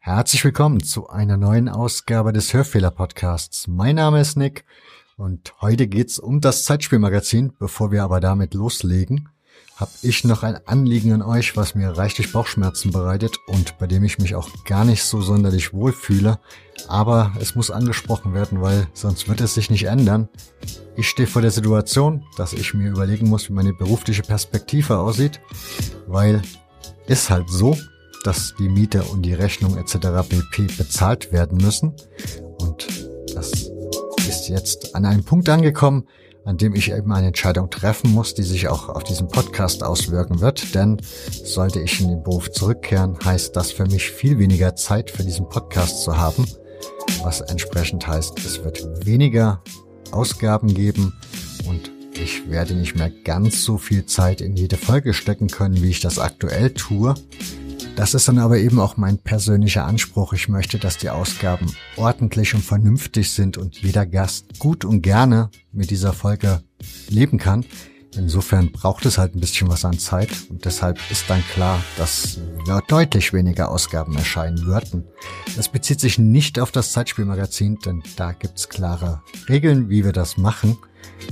Herzlich willkommen zu einer neuen Ausgabe des Hörfehler-Podcasts. Mein Name ist Nick und heute geht's um das Zeitspielmagazin. Bevor wir aber damit loslegen, habe ich noch ein Anliegen an euch, was mir reichlich Bauchschmerzen bereitet und bei dem ich mich auch gar nicht so sonderlich wohl fühle. Aber es muss angesprochen werden, weil sonst wird es sich nicht ändern. Ich stehe vor der Situation, dass ich mir überlegen muss, wie meine berufliche Perspektive aussieht, weil ist halt so, dass die Miete und die Rechnung etc. pp. bezahlt werden müssen. Und das ist jetzt an einem Punkt angekommen, an dem ich eben eine Entscheidung treffen muss, die sich auch auf diesen Podcast auswirken wird. Denn sollte ich in den Beruf zurückkehren, heißt das für mich viel weniger Zeit für diesen Podcast zu haben, was entsprechend heißt, es wird weniger Ausgaben geben und ich werde nicht mehr ganz so viel Zeit in jede Folge stecken können, wie ich das aktuell tue. Das ist dann aber eben auch mein persönlicher Anspruch. Ich möchte, dass die Ausgaben ordentlich und vernünftig sind und jeder Gast gut und gerne mit dieser Folge leben kann. Insofern braucht es halt ein bisschen was an Zeit und deshalb ist dann klar, dass deutlich weniger Ausgaben erscheinen würden. Das bezieht sich nicht auf das Zeitspielmagazin, denn da gibt's klare Regeln, wie wir das machen.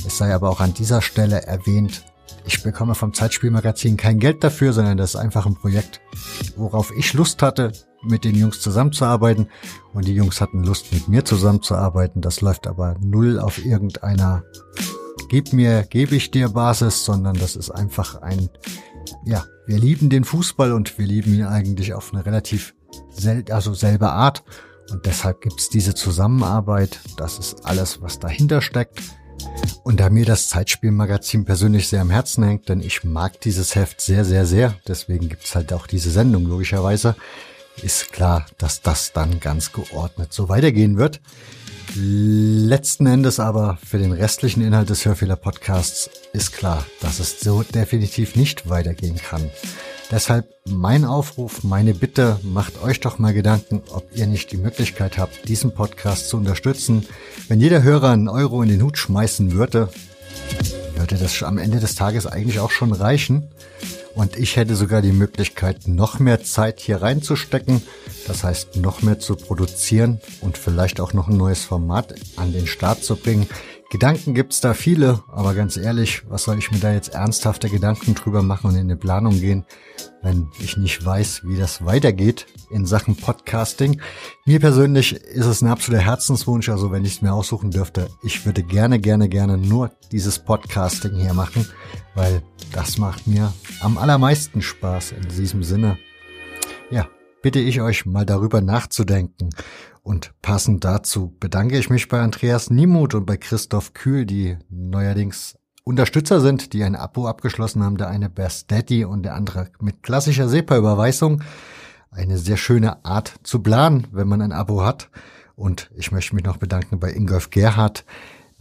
Es sei aber auch an dieser Stelle erwähnt, ich bekomme vom Zeitspielmagazin kein Geld dafür, sondern das ist einfach ein Projekt, worauf ich Lust hatte, mit den Jungs zusammenzuarbeiten. Und die Jungs hatten Lust, mit mir zusammenzuarbeiten. Das läuft aber null auf irgendeiner Gib mir, gebe ich dir Basis, sondern das ist einfach ein, ja, wir lieben den Fußball und wir lieben ihn eigentlich auf eine relativ sel also selbe Art. Und deshalb gibt's diese Zusammenarbeit. Das ist alles, was dahinter steckt. Und da mir das Zeitspielmagazin persönlich sehr am Herzen hängt, denn ich mag dieses Heft sehr, sehr, sehr, deswegen gibt's halt auch diese Sendung logischerweise, ist klar, dass das dann ganz geordnet so weitergehen wird. Letzten Endes aber für den restlichen Inhalt des Hörfehler-Podcasts ist klar, dass es so definitiv nicht weitergehen kann. Deshalb mein Aufruf, meine Bitte, macht euch doch mal Gedanken, ob ihr nicht die Möglichkeit habt, diesen Podcast zu unterstützen. Wenn jeder Hörer einen Euro in den Hut schmeißen würde, würde das am Ende des Tages eigentlich auch schon reichen. Und ich hätte sogar die Möglichkeit, noch mehr Zeit hier reinzustecken. Das heißt, noch mehr zu produzieren und vielleicht auch noch ein neues Format an den Start zu bringen. Gedanken gibt's da viele, aber ganz ehrlich, was soll ich mir da jetzt ernsthafte Gedanken drüber machen und in eine Planung gehen, wenn ich nicht weiß, wie das weitergeht in Sachen Podcasting. Mir persönlich ist es ein absoluter Herzenswunsch, also wenn ich es mir aussuchen dürfte, ich würde gerne, gerne, gerne nur dieses Podcasting hier machen, weil das macht mir am allermeisten Spaß in diesem Sinne. Ja, bitte ich euch mal darüber nachzudenken. Und passend dazu bedanke ich mich bei Andreas Niemuth und bei Christoph Kühl, die neuerdings Unterstützer sind, die ein Abo abgeschlossen haben, der eine Best Daddy und der andere mit klassischer SEPA-Überweisung. Eine sehr schöne Art zu planen, wenn man ein Abo hat. Und ich möchte mich noch bedanken bei Ingolf Gerhardt,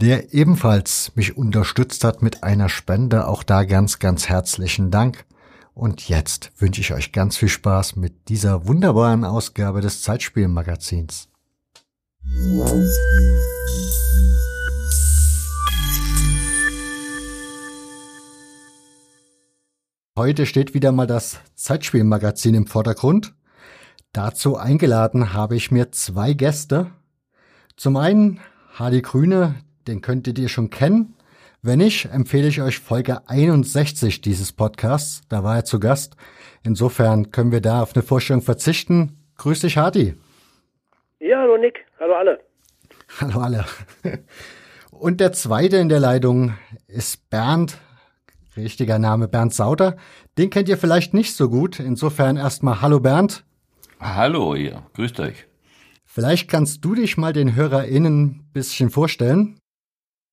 der ebenfalls mich unterstützt hat mit einer Spende. Auch da ganz, ganz herzlichen Dank. Und jetzt wünsche ich euch ganz viel Spaß mit dieser wunderbaren Ausgabe des Zeitspielmagazins. Heute steht wieder mal das Zeitspielmagazin im Vordergrund. Dazu eingeladen habe ich mir zwei Gäste. Zum einen Hardy Grüne, den könntet ihr schon kennen. Wenn nicht, empfehle ich euch Folge 61 dieses Podcasts. Da war er zu Gast. Insofern können wir da auf eine Vorstellung verzichten. Grüß dich, Hardy. Ja, hallo Nick. Hallo alle. Hallo alle. Und der zweite in der Leitung ist Bernd, richtiger Name Bernd Sauter. Den kennt ihr vielleicht nicht so gut. Insofern erstmal Hallo Bernd. Hallo ihr, grüßt euch. Vielleicht kannst du dich mal den HörerInnen ein bisschen vorstellen.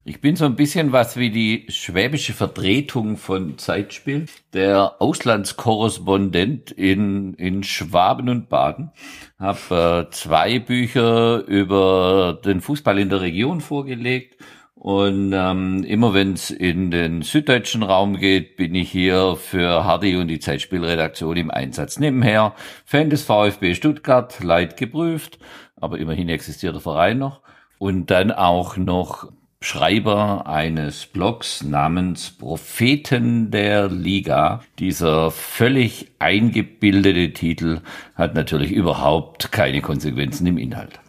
Ich bin so ein bisschen was wie die schwäbische Vertretung von Zeitspiel, der Auslandskorrespondent in, in Schwaben und Baden. Hab äh, zwei Bücher über den Fußball in der Region vorgelegt und ähm, immer wenn es in den süddeutschen Raum geht, bin ich hier für Hardy und die Zeitspielredaktion im Einsatz. Nebenher Fan des VfB Stuttgart, leid geprüft, aber immerhin existiert der Verein noch. Und dann auch noch Schreiber eines Blogs namens Propheten der Liga. Dieser völlig eingebildete Titel hat natürlich überhaupt keine Konsequenzen im Inhalt.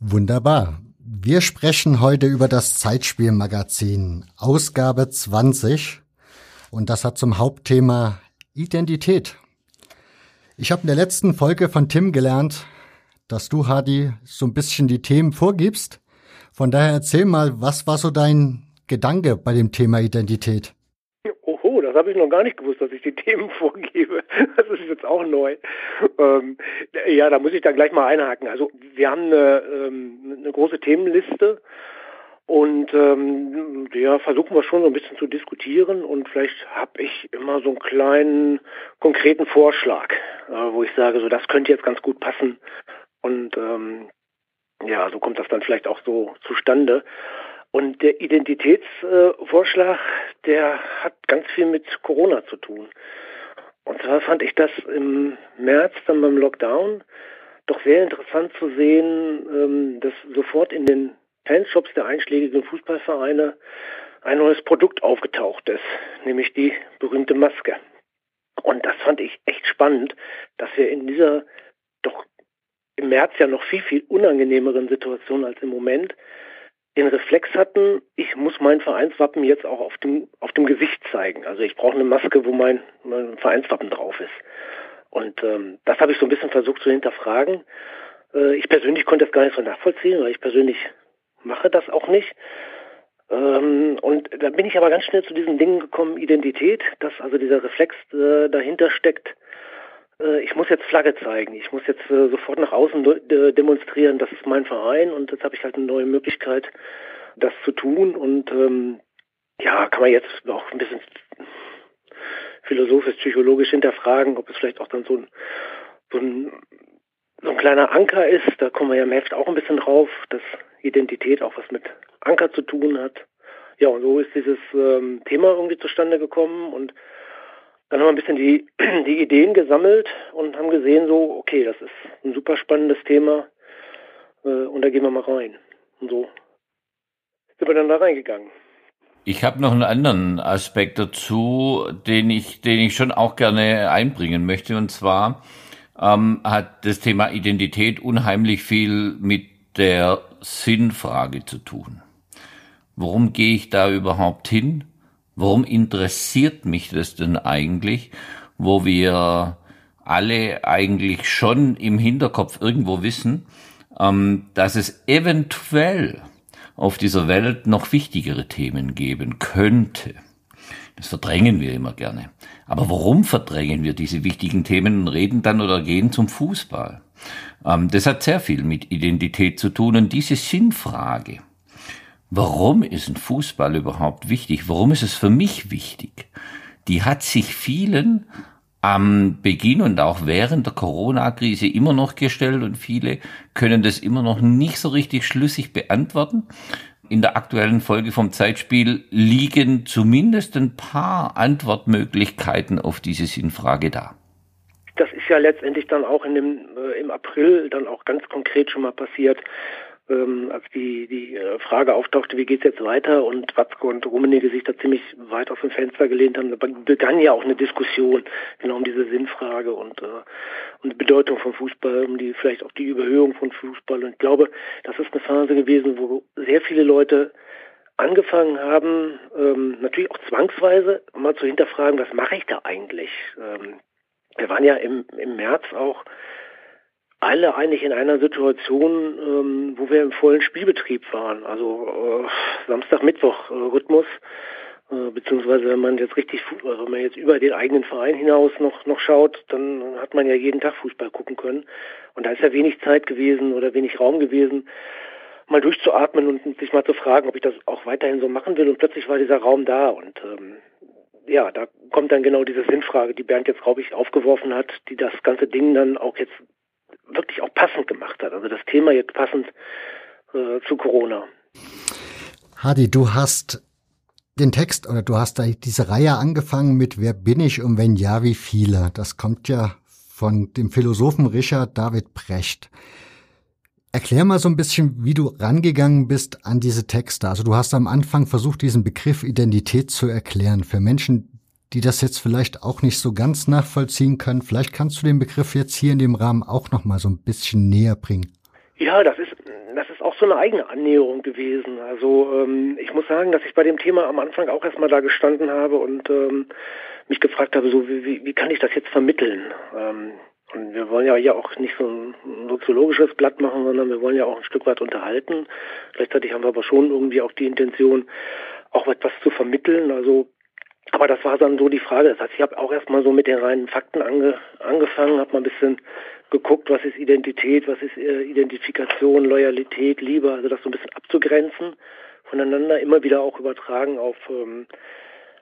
Wunderbar. Wir sprechen heute über das Zeitspielmagazin, Ausgabe 20. Und das hat zum Hauptthema Identität. Ich habe in der letzten Folge von Tim gelernt, dass du, Hadi, so ein bisschen die Themen vorgibst. Von daher erzähl mal, was war so dein Gedanke bei dem Thema Identität? Oho, das habe ich noch gar nicht gewusst, dass ich die Themen vorgebe. Das ist jetzt auch neu. Ähm, ja, da muss ich dann gleich mal einhaken. Also wir haben eine, ähm, eine große Themenliste und ähm, ja, versuchen wir schon so ein bisschen zu diskutieren und vielleicht habe ich immer so einen kleinen konkreten Vorschlag, äh, wo ich sage, so das könnte jetzt ganz gut passen und ähm, ja, so kommt das dann vielleicht auch so zustande. Und der Identitätsvorschlag, äh, der hat ganz viel mit Corona zu tun. Und zwar fand ich das im März dann beim Lockdown doch sehr interessant zu sehen, ähm, dass sofort in den Fanshops der einschlägigen Fußballvereine ein neues Produkt aufgetaucht ist, nämlich die berühmte Maske. Und das fand ich echt spannend, dass wir in dieser doch im März ja noch viel, viel unangenehmeren Situation als im Moment den Reflex hatten, ich muss mein Vereinswappen jetzt auch auf dem, auf dem Gesicht zeigen. Also ich brauche eine Maske, wo mein, mein Vereinswappen drauf ist. Und ähm, das habe ich so ein bisschen versucht zu hinterfragen. Äh, ich persönlich konnte das gar nicht so nachvollziehen, weil ich persönlich mache das auch nicht. Ähm, und da bin ich aber ganz schnell zu diesen Dingen gekommen, Identität, dass also dieser Reflex äh, dahinter steckt, ich muss jetzt Flagge zeigen, ich muss jetzt äh, sofort nach außen de demonstrieren, das ist mein Verein und jetzt habe ich halt eine neue Möglichkeit, das zu tun. Und ähm, ja, kann man jetzt auch ein bisschen philosophisch, psychologisch hinterfragen, ob es vielleicht auch dann so ein, so ein, so ein kleiner Anker ist, da kommen wir ja im Heft auch ein bisschen drauf, dass Identität auch was mit Anker zu tun hat. Ja, und so ist dieses ähm, Thema irgendwie zustande gekommen. Und dann haben wir ein bisschen die, die Ideen gesammelt und haben gesehen, so, okay, das ist ein super spannendes Thema äh, und da gehen wir mal rein. Und so sind wir dann da reingegangen. Ich habe noch einen anderen Aspekt dazu, den ich, den ich schon auch gerne einbringen möchte. Und zwar ähm, hat das Thema Identität unheimlich viel mit der Sinnfrage zu tun. Warum gehe ich da überhaupt hin? Warum interessiert mich das denn eigentlich, wo wir alle eigentlich schon im Hinterkopf irgendwo wissen, ähm, dass es eventuell auf dieser Welt noch wichtigere Themen geben könnte. Das verdrängen wir immer gerne. Aber warum verdrängen wir diese wichtigen Themen und reden dann oder gehen zum Fußball? Ähm, das hat sehr viel mit Identität zu tun und diese Sinnfrage, Warum ist ein Fußball überhaupt wichtig? Warum ist es für mich wichtig? Die hat sich vielen am Beginn und auch während der Corona-Krise immer noch gestellt und viele können das immer noch nicht so richtig schlüssig beantworten. In der aktuellen Folge vom Zeitspiel liegen zumindest ein paar Antwortmöglichkeiten auf diese Sinnfrage da. Das ist ja letztendlich dann auch in dem, äh, im April dann auch ganz konkret schon mal passiert ähm, als die, die äh, Frage auftauchte, wie geht's jetzt weiter und Watzke und Rummenigge sich da ziemlich weit aus dem Fenster gelehnt haben, begann ja auch eine Diskussion genau um diese Sinnfrage und, äh, und die Bedeutung von Fußball, um die vielleicht auch die Überhöhung von Fußball. Und ich glaube, das ist eine Phase gewesen, wo sehr viele Leute angefangen haben, ähm, natürlich auch zwangsweise mal zu hinterfragen, was mache ich da eigentlich? Ähm, wir waren ja im, im März auch alle eigentlich in einer Situation, ähm, wo wir im vollen Spielbetrieb waren. Also äh, Samstag, Mittwoch äh, äh, beziehungsweise wenn man jetzt richtig, also wenn man jetzt über den eigenen Verein hinaus noch noch schaut, dann hat man ja jeden Tag Fußball gucken können. Und da ist ja wenig Zeit gewesen oder wenig Raum gewesen, mal durchzuatmen und sich mal zu fragen, ob ich das auch weiterhin so machen will. Und plötzlich war dieser Raum da und ähm, ja, da kommt dann genau diese Sinnfrage, die Bernd jetzt, glaube ich, aufgeworfen hat, die das ganze Ding dann auch jetzt wirklich auch passend gemacht hat. Also das Thema jetzt passend äh, zu Corona. Hadi, du hast den Text oder du hast da diese Reihe angefangen mit Wer bin ich und wenn ja, wie viele? Das kommt ja von dem Philosophen Richard David Brecht. Erklär mal so ein bisschen, wie du rangegangen bist an diese Texte. Also du hast am Anfang versucht, diesen Begriff Identität zu erklären für Menschen, die das jetzt vielleicht auch nicht so ganz nachvollziehen können. Vielleicht kannst du den Begriff jetzt hier in dem Rahmen auch noch mal so ein bisschen näher bringen. Ja, das ist das ist auch so eine eigene Annäherung gewesen. Also ähm, ich muss sagen, dass ich bei dem Thema am Anfang auch erstmal da gestanden habe und ähm, mich gefragt habe, so wie, wie, wie kann ich das jetzt vermitteln? Ähm, und wir wollen ja hier auch nicht so ein soziologisches Blatt machen, sondern wir wollen ja auch ein Stück weit unterhalten. Gleichzeitig haben wir aber schon irgendwie auch die Intention, auch etwas zu vermitteln. Also, aber das war dann so die Frage. Das heißt, ich habe auch erstmal so mit den reinen Fakten ange, angefangen, habe mal ein bisschen geguckt, was ist Identität, was ist äh, Identifikation, Loyalität, Liebe, also das so ein bisschen abzugrenzen voneinander, immer wieder auch übertragen auf ähm,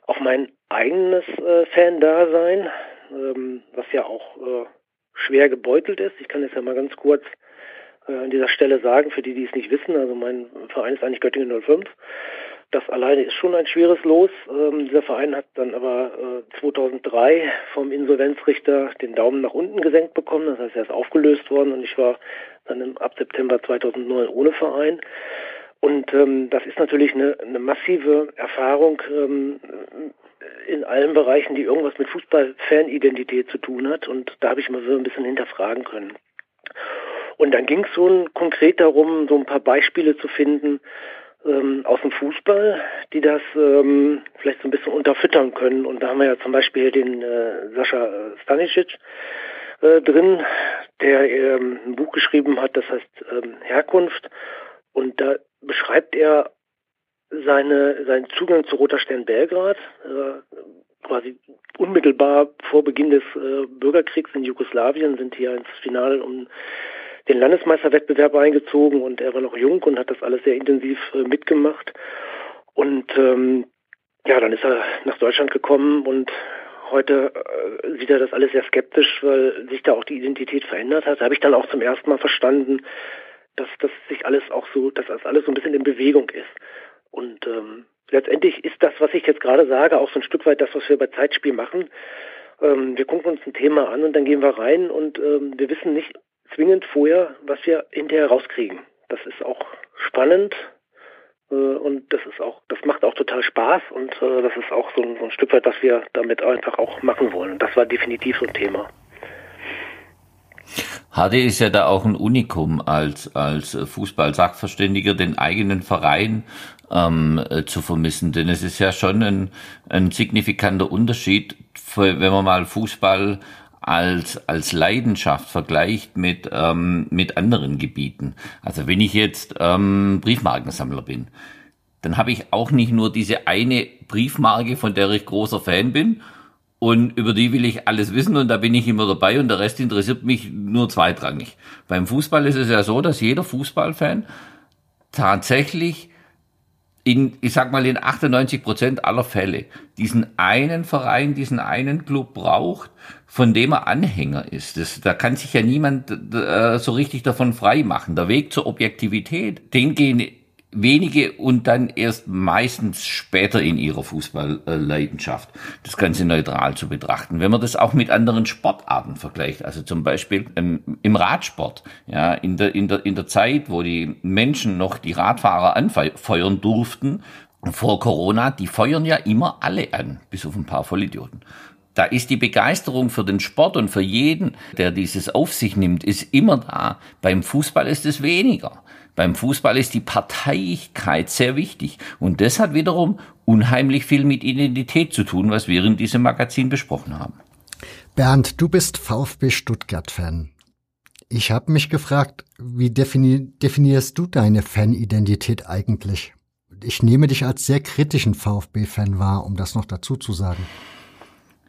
auf mein eigenes äh, Fan-Dasein, ähm, was ja auch äh, schwer gebeutelt ist. Ich kann es ja mal ganz kurz äh, an dieser Stelle sagen, für die, die es nicht wissen. Also mein Verein ist eigentlich Göttingen 05. Das alleine ist schon ein schweres Los. Ähm, dieser Verein hat dann aber äh, 2003 vom Insolvenzrichter den Daumen nach unten gesenkt bekommen. Das heißt, er ist aufgelöst worden und ich war dann im, ab September 2009 ohne Verein. Und ähm, das ist natürlich eine, eine massive Erfahrung ähm, in allen Bereichen, die irgendwas mit Fußball-Fanidentität zu tun hat. Und da habe ich mal so ein bisschen hinterfragen können. Und dann ging es so konkret darum, so ein paar Beispiele zu finden ähm, aus dem Fußball, die das ähm, vielleicht so ein bisschen unterfüttern können. Und da haben wir ja zum Beispiel den äh, Sascha Stanisic äh, drin, der ähm, ein Buch geschrieben hat, das heißt ähm, Herkunft. Und da beschreibt er seine, seinen Zugang zu Roter Stern Belgrad, äh, quasi unmittelbar vor Beginn des äh, Bürgerkriegs in Jugoslawien sind hier ins Finale um den Landesmeisterwettbewerb eingezogen und er war noch jung und hat das alles sehr intensiv äh, mitgemacht. Und ähm, ja, dann ist er nach Deutschland gekommen und heute äh, sieht er das alles sehr skeptisch, weil sich da auch die Identität verändert hat. Da habe ich dann auch zum ersten Mal verstanden, dass das sich alles auch so, dass das alles so ein bisschen in Bewegung ist. Und ähm, letztendlich ist das, was ich jetzt gerade sage, auch so ein Stück weit das, was wir bei Zeitspiel machen. Ähm, wir gucken uns ein Thema an und dann gehen wir rein und ähm, wir wissen nicht zwingend vorher, was wir hinterher rauskriegen. Das ist auch spannend äh, und das ist auch, das macht auch total Spaß und äh, das ist auch so ein, so ein Stück weit, was wir damit einfach auch machen wollen. Das war definitiv so ein Thema. HD ist ja da auch ein Unikum als, als Fußball-Sachverständiger, den eigenen Verein ähm, äh, zu vermissen. Denn es ist ja schon ein, ein signifikanter Unterschied, wenn man mal Fußball als, als Leidenschaft vergleicht mit, ähm, mit anderen Gebieten. Also wenn ich jetzt ähm, Briefmarkensammler bin, dann habe ich auch nicht nur diese eine Briefmarke, von der ich großer Fan bin, und über die will ich alles wissen und da bin ich immer dabei und der Rest interessiert mich nur zweitrangig. Beim Fußball ist es ja so, dass jeder Fußballfan tatsächlich in, ich sag mal, in 98 Prozent aller Fälle diesen einen Verein, diesen einen Club braucht, von dem er Anhänger ist. Das, da kann sich ja niemand äh, so richtig davon frei machen. Der Weg zur Objektivität, den gehen wenige und dann erst meistens später in ihrer Fußballleidenschaft das Ganze neutral zu betrachten. Wenn man das auch mit anderen Sportarten vergleicht, also zum Beispiel ähm, im Radsport, ja, in der, in der, in der Zeit, wo die Menschen noch die Radfahrer anfeuern durften, vor Corona, die feuern ja immer alle an, bis auf ein paar Vollidioten. Da ist die Begeisterung für den Sport und für jeden, der dieses auf sich nimmt, ist immer da. Beim Fußball ist es weniger. Beim Fußball ist die Parteiigkeit sehr wichtig. Und das hat wiederum unheimlich viel mit Identität zu tun, was wir in diesem Magazin besprochen haben. Bernd, du bist VfB Stuttgart-Fan. Ich habe mich gefragt, wie defini definierst du deine Fanidentität eigentlich? Ich nehme dich als sehr kritischen VfB-Fan wahr, um das noch dazu zu sagen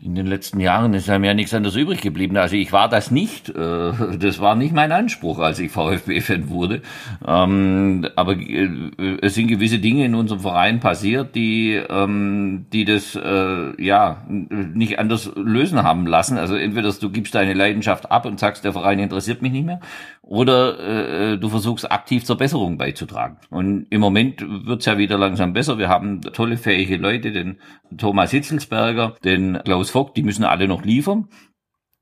in den letzten Jahren ist einem ja nichts anderes übrig geblieben. Also ich war das nicht. Äh, das war nicht mein Anspruch, als ich VfB-Fan wurde. Ähm, aber äh, es sind gewisse Dinge in unserem Verein passiert, die, ähm, die das äh, ja nicht anders lösen haben lassen. Also entweder du gibst deine Leidenschaft ab und sagst, der Verein interessiert mich nicht mehr, oder du versuchst aktiv zur Besserung beizutragen. Und im Moment wird's ja wieder langsam besser. Wir haben tolle, fähige Leute, den Thomas Hitzelsberger, den Klaus Vogt, die müssen alle noch liefern.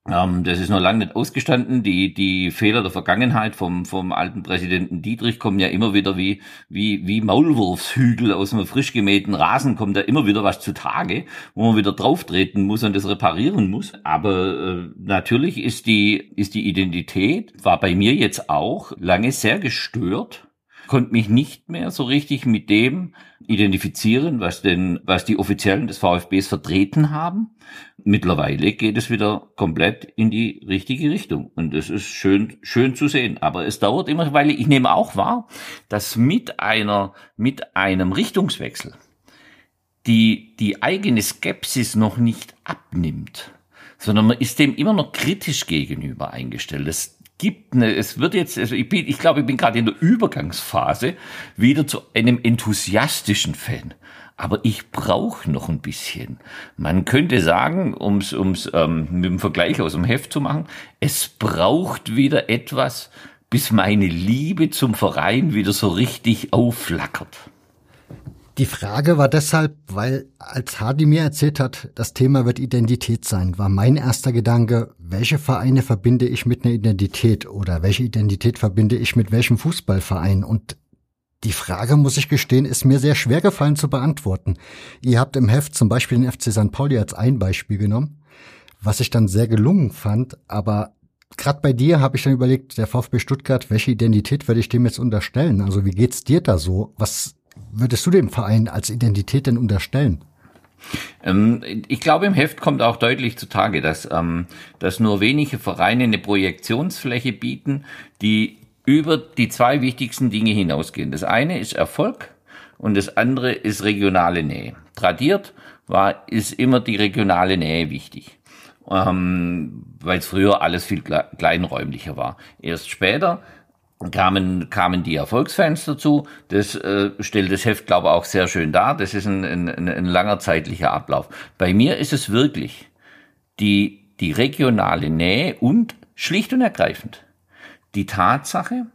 Ähm, das ist noch lange nicht ausgestanden. Die, die Fehler der Vergangenheit vom, vom alten Präsidenten Dietrich kommen ja immer wieder wie, wie, wie Maulwurfshügel aus einem frisch gemähten Rasen kommt da immer wieder was zutage, wo man wieder drauftreten muss und das reparieren muss. Aber äh, natürlich ist die, ist die Identität, war bei mir jetzt auch lange sehr gestört konnte mich nicht mehr so richtig mit dem identifizieren, was denn, was die Offiziellen des VfBs vertreten haben. Mittlerweile geht es wieder komplett in die richtige Richtung. Und das ist schön, schön zu sehen. Aber es dauert immer, weil ich nehme auch wahr, dass mit einer, mit einem Richtungswechsel die, die eigene Skepsis noch nicht abnimmt, sondern man ist dem immer noch kritisch gegenüber eingestellt. Das gibt eine, es wird jetzt, also ich bin, ich glaube, ich bin gerade in der Übergangsphase wieder zu einem enthusiastischen Fan. Aber ich brauche noch ein bisschen. Man könnte sagen, um es um's, ähm, mit dem Vergleich aus dem Heft zu machen, es braucht wieder etwas, bis meine Liebe zum Verein wieder so richtig aufflackert. Die Frage war deshalb, weil als Hardy mir erzählt hat, das Thema wird Identität sein, war mein erster Gedanke, welche Vereine verbinde ich mit einer Identität oder welche Identität verbinde ich mit welchem Fußballverein? Und die Frage, muss ich gestehen, ist mir sehr schwer gefallen zu beantworten. Ihr habt im Heft zum Beispiel den FC St. Pauli als ein Beispiel genommen, was ich dann sehr gelungen fand, aber gerade bei dir habe ich dann überlegt, der VfB Stuttgart, welche Identität würde ich dem jetzt unterstellen? Also wie geht's dir da so? Was würdest du dem Verein als Identität denn unterstellen? Ähm, ich glaube, im Heft kommt auch deutlich zutage, dass, ähm, dass nur wenige Vereine eine Projektionsfläche bieten, die über die zwei wichtigsten Dinge hinausgehen. Das eine ist Erfolg und das andere ist regionale Nähe. Tradiert war, ist immer die regionale Nähe wichtig, ähm, weil es früher alles viel kleinräumlicher war. Erst später kamen, kamen die Erfolgsfans dazu. Das äh, stellt das Heft, glaube ich, auch sehr schön dar. Das ist ein, ein, ein langer zeitlicher Ablauf. Bei mir ist es wirklich die, die regionale Nähe und schlicht und ergreifend die Tatsache,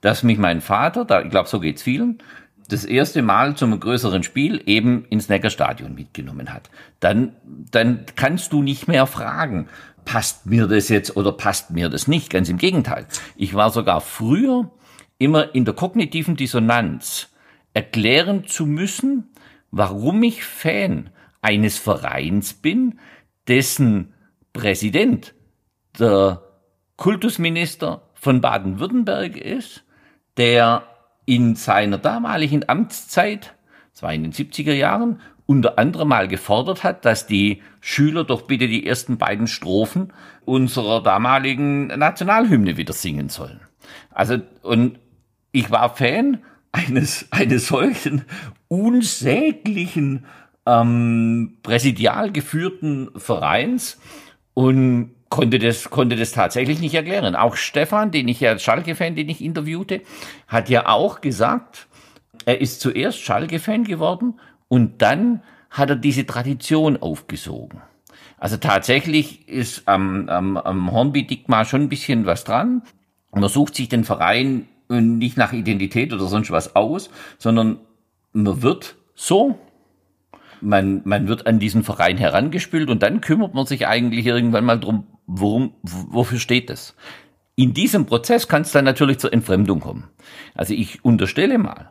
dass mich mein Vater, da, ich glaube, so geht's vielen, das erste Mal zum größeren Spiel eben ins Neckarstadion mitgenommen hat. Dann, dann kannst du nicht mehr fragen, passt mir das jetzt oder passt mir das nicht. Ganz im Gegenteil. Ich war sogar früher immer in der kognitiven Dissonanz erklären zu müssen, warum ich Fan eines Vereins bin, dessen Präsident der Kultusminister von Baden-Württemberg ist, der in seiner damaligen Amtszeit, das war in den 70er Jahren, unter anderem mal gefordert hat, dass die Schüler doch bitte die ersten beiden Strophen unserer damaligen Nationalhymne wieder singen sollen. Also, und ich war Fan eines, eines solchen unsäglichen, ähm, präsidial geführten Vereins und konnte das, konnte das tatsächlich nicht erklären. Auch Stefan, den ich ja Schalke-Fan, den ich interviewte, hat ja auch gesagt, er ist zuerst Schalke-Fan geworden und dann hat er diese Tradition aufgesogen. Also tatsächlich ist am, am, am Hornby-Digma schon ein bisschen was dran. Man sucht sich den Verein nicht nach Identität oder sonst was aus, sondern man wird so, man, man wird an diesen Verein herangespült und dann kümmert man sich eigentlich irgendwann mal drum, worum, wofür steht das? In diesem Prozess kann es dann natürlich zur Entfremdung kommen. Also ich unterstelle mal,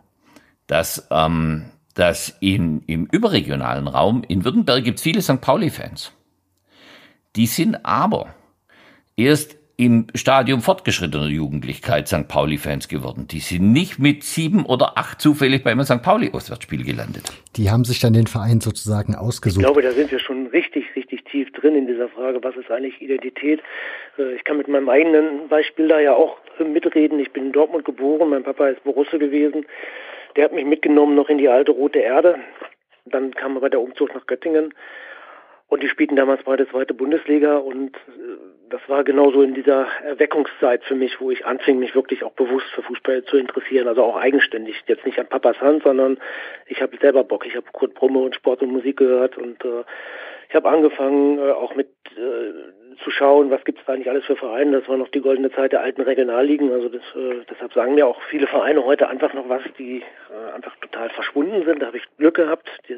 dass ähm, dass in, im überregionalen Raum, in Württemberg gibt es viele St. Pauli-Fans. Die sind aber erst im Stadium fortgeschrittener Jugendlichkeit St. Pauli-Fans geworden. Die sind nicht mit sieben oder acht zufällig beim St. Pauli-Auswärtsspiel gelandet. Die haben sich dann den Verein sozusagen ausgesucht. Ich glaube, da sind wir schon richtig, richtig tief drin in dieser Frage, was ist eigentlich Identität. Äh, ich kann mit meinem eigenen Beispiel da ja auch mitreden. Ich bin in Dortmund geboren, mein Papa ist Borusse gewesen. Der hat mich mitgenommen noch in die alte Rote Erde. Dann kam aber der Umzug nach Göttingen. Und die spielten damals beide zweite Bundesliga und äh, das war genauso in dieser Erweckungszeit für mich, wo ich anfing, mich wirklich auch bewusst für Fußball zu interessieren, also auch eigenständig. Jetzt nicht an Papas Hand, sondern ich habe selber Bock. Ich habe Kurt Brumme und Sport und Musik gehört und äh, ich habe angefangen, äh, auch mit äh, zu schauen, was gibt es da eigentlich alles für Vereine. Das war noch die goldene Zeit der alten Regionalligen. Also das, äh, deshalb sagen mir auch viele Vereine heute einfach noch was, die äh, einfach total verschwunden sind. Da habe ich Glück gehabt, die,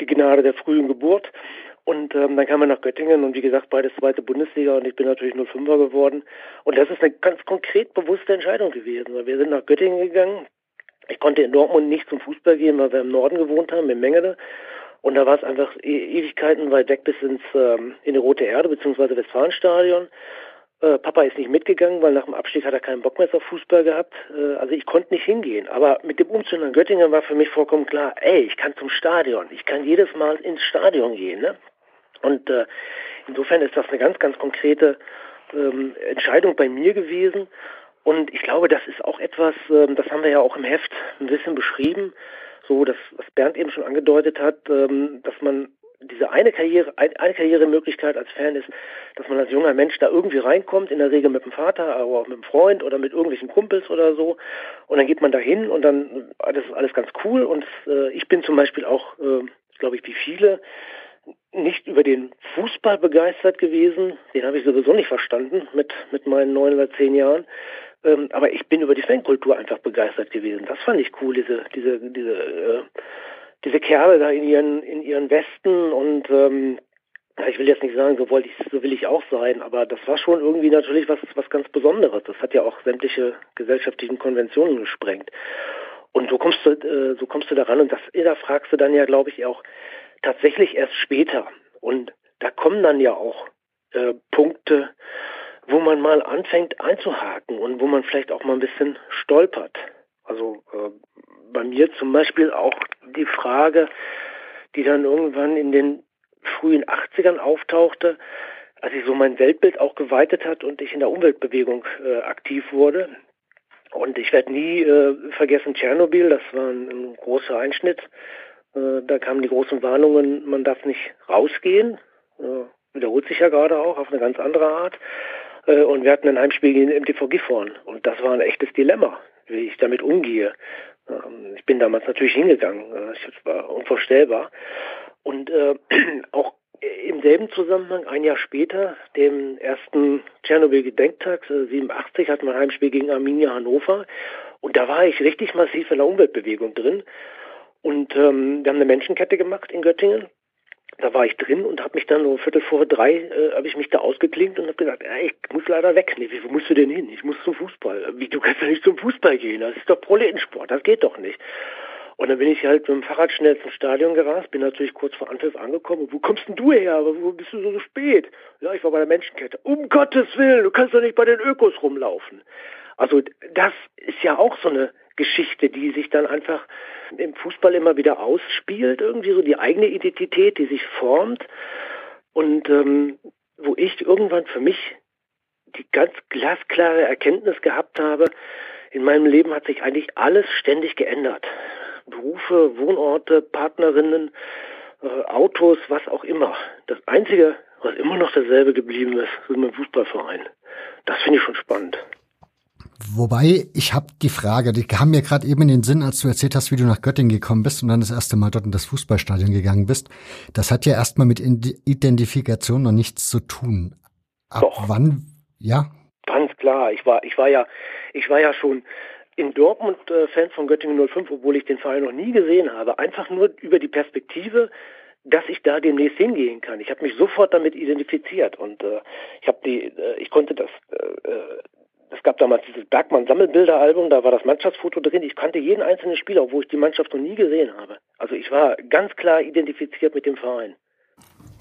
die Gnade der frühen Geburt. Und ähm, dann kam er nach Göttingen und wie gesagt, beides zweite Bundesliga und ich bin natürlich 05er geworden. Und das ist eine ganz konkret bewusste Entscheidung gewesen. Wir sind nach Göttingen gegangen. Ich konnte in Dortmund nicht zum Fußball gehen, weil wir im Norden gewohnt haben, in Mengele. Und da war es einfach e Ewigkeiten weit weg bis ins ähm, in die Rote Erde beziehungsweise Westfalenstadion. Äh, Papa ist nicht mitgegangen, weil nach dem Abstieg hat er keinen Bock mehr auf Fußball gehabt. Äh, also ich konnte nicht hingehen. Aber mit dem Umzug nach Göttingen war für mich vollkommen klar, ey, ich kann zum Stadion. Ich kann jedes Mal ins Stadion gehen. Ne? Und äh, insofern ist das eine ganz, ganz konkrete ähm, Entscheidung bei mir gewesen. Und ich glaube, das ist auch etwas, ähm, das haben wir ja auch im Heft ein bisschen beschrieben, so dass was Bernd eben schon angedeutet hat, ähm, dass man diese eine Karriere, eine Karrieremöglichkeit als Fan ist, dass man als junger Mensch da irgendwie reinkommt, in der Regel mit dem Vater, aber auch mit dem Freund oder mit irgendwelchen Kumpels oder so. Und dann geht man da hin und dann das ist alles ganz cool. Und äh, ich bin zum Beispiel auch, äh, glaube ich, wie viele, nicht über den Fußball begeistert gewesen. Den habe ich sowieso nicht verstanden mit, mit meinen neun oder zehn Jahren. Ähm, aber ich bin über die Fankultur einfach begeistert gewesen. Das fand ich cool, diese, diese, diese, äh, diese Kerle da in ihren, in ihren Westen und ähm, ich will jetzt nicht sagen, so wollte ich, so will ich auch sein, aber das war schon irgendwie natürlich was, was ganz Besonderes. Das hat ja auch sämtliche gesellschaftlichen Konventionen gesprengt. Und so kommst du, äh, so kommst du daran und das, da fragst du dann ja, glaube ich, auch tatsächlich erst später. Und da kommen dann ja auch äh, Punkte, wo man mal anfängt einzuhaken und wo man vielleicht auch mal ein bisschen stolpert. Also äh, bei mir zum Beispiel auch die Frage, die dann irgendwann in den frühen 80ern auftauchte, als sich so mein Weltbild auch geweitet hat und ich in der Umweltbewegung äh, aktiv wurde. Und ich werde nie äh, vergessen Tschernobyl, das war ein, ein großer Einschnitt. Äh, da kamen die großen Warnungen, man darf nicht rausgehen. Äh, wiederholt sich ja gerade auch auf eine ganz andere Art. Äh, und wir hatten ein Heimspiel gegen MTV Gifhorn. Und das war ein echtes Dilemma, wie ich damit umgehe. Ähm, ich bin damals natürlich hingegangen. Das war unvorstellbar. Und auch im selben Zusammenhang, ein Jahr später, dem ersten Tschernobyl-Gedenktag, 87, hatten wir ein Heimspiel gegen Arminia Hannover. Und da war ich richtig massiv in der Umweltbewegung drin. Und ähm, wir haben eine Menschenkette gemacht in Göttingen da war ich drin und habe mich dann um Viertel vor drei, äh, habe ich mich da ausgeklinkt und habe gesagt, ja, ich muss leider weg. Nee, wie, wo musst du denn hin? Ich muss zum Fußball. Wie, du kannst ja nicht zum Fußball gehen. Das ist doch Proletensport. Das geht doch nicht. Und dann bin ich halt mit dem Fahrrad schnell zum Stadion gerast, bin natürlich kurz vor Anpfiff angekommen. Wo kommst denn du her? Aber wo bist du so spät? Ja, ich war bei der Menschenkette. Um Gottes Willen, du kannst doch nicht bei den Ökos rumlaufen. Also das ist ja auch so eine Geschichte, die sich dann einfach im Fußball immer wieder ausspielt, irgendwie so die eigene Identität, die sich formt und ähm, wo ich irgendwann für mich die ganz glasklare Erkenntnis gehabt habe, in meinem Leben hat sich eigentlich alles ständig geändert. Berufe, Wohnorte, Partnerinnen, äh, Autos, was auch immer. Das Einzige, was immer noch dasselbe geblieben ist, ist mein Fußballverein. Das finde ich schon spannend. Wobei, ich habe die Frage, die kam mir gerade eben in den Sinn, als du erzählt hast, wie du nach Göttingen gekommen bist und dann das erste Mal dort in das Fußballstadion gegangen bist. Das hat ja erstmal mit Identifikation noch nichts zu tun. Ab Doch. wann, ja? Ganz klar. Ich war, ich war ja, ich war ja schon in Dortmund äh, Fan von Göttingen 05, obwohl ich den Verein noch nie gesehen habe. Einfach nur über die Perspektive, dass ich da demnächst hingehen kann. Ich habe mich sofort damit identifiziert und äh, ich habe die, äh, ich konnte das äh, äh es gab damals dieses Bergmann-Sammelbilderalbum, da war das Mannschaftsfoto drin. Ich kannte jeden einzelnen Spieler, obwohl ich die Mannschaft noch nie gesehen habe. Also ich war ganz klar identifiziert mit dem Verein.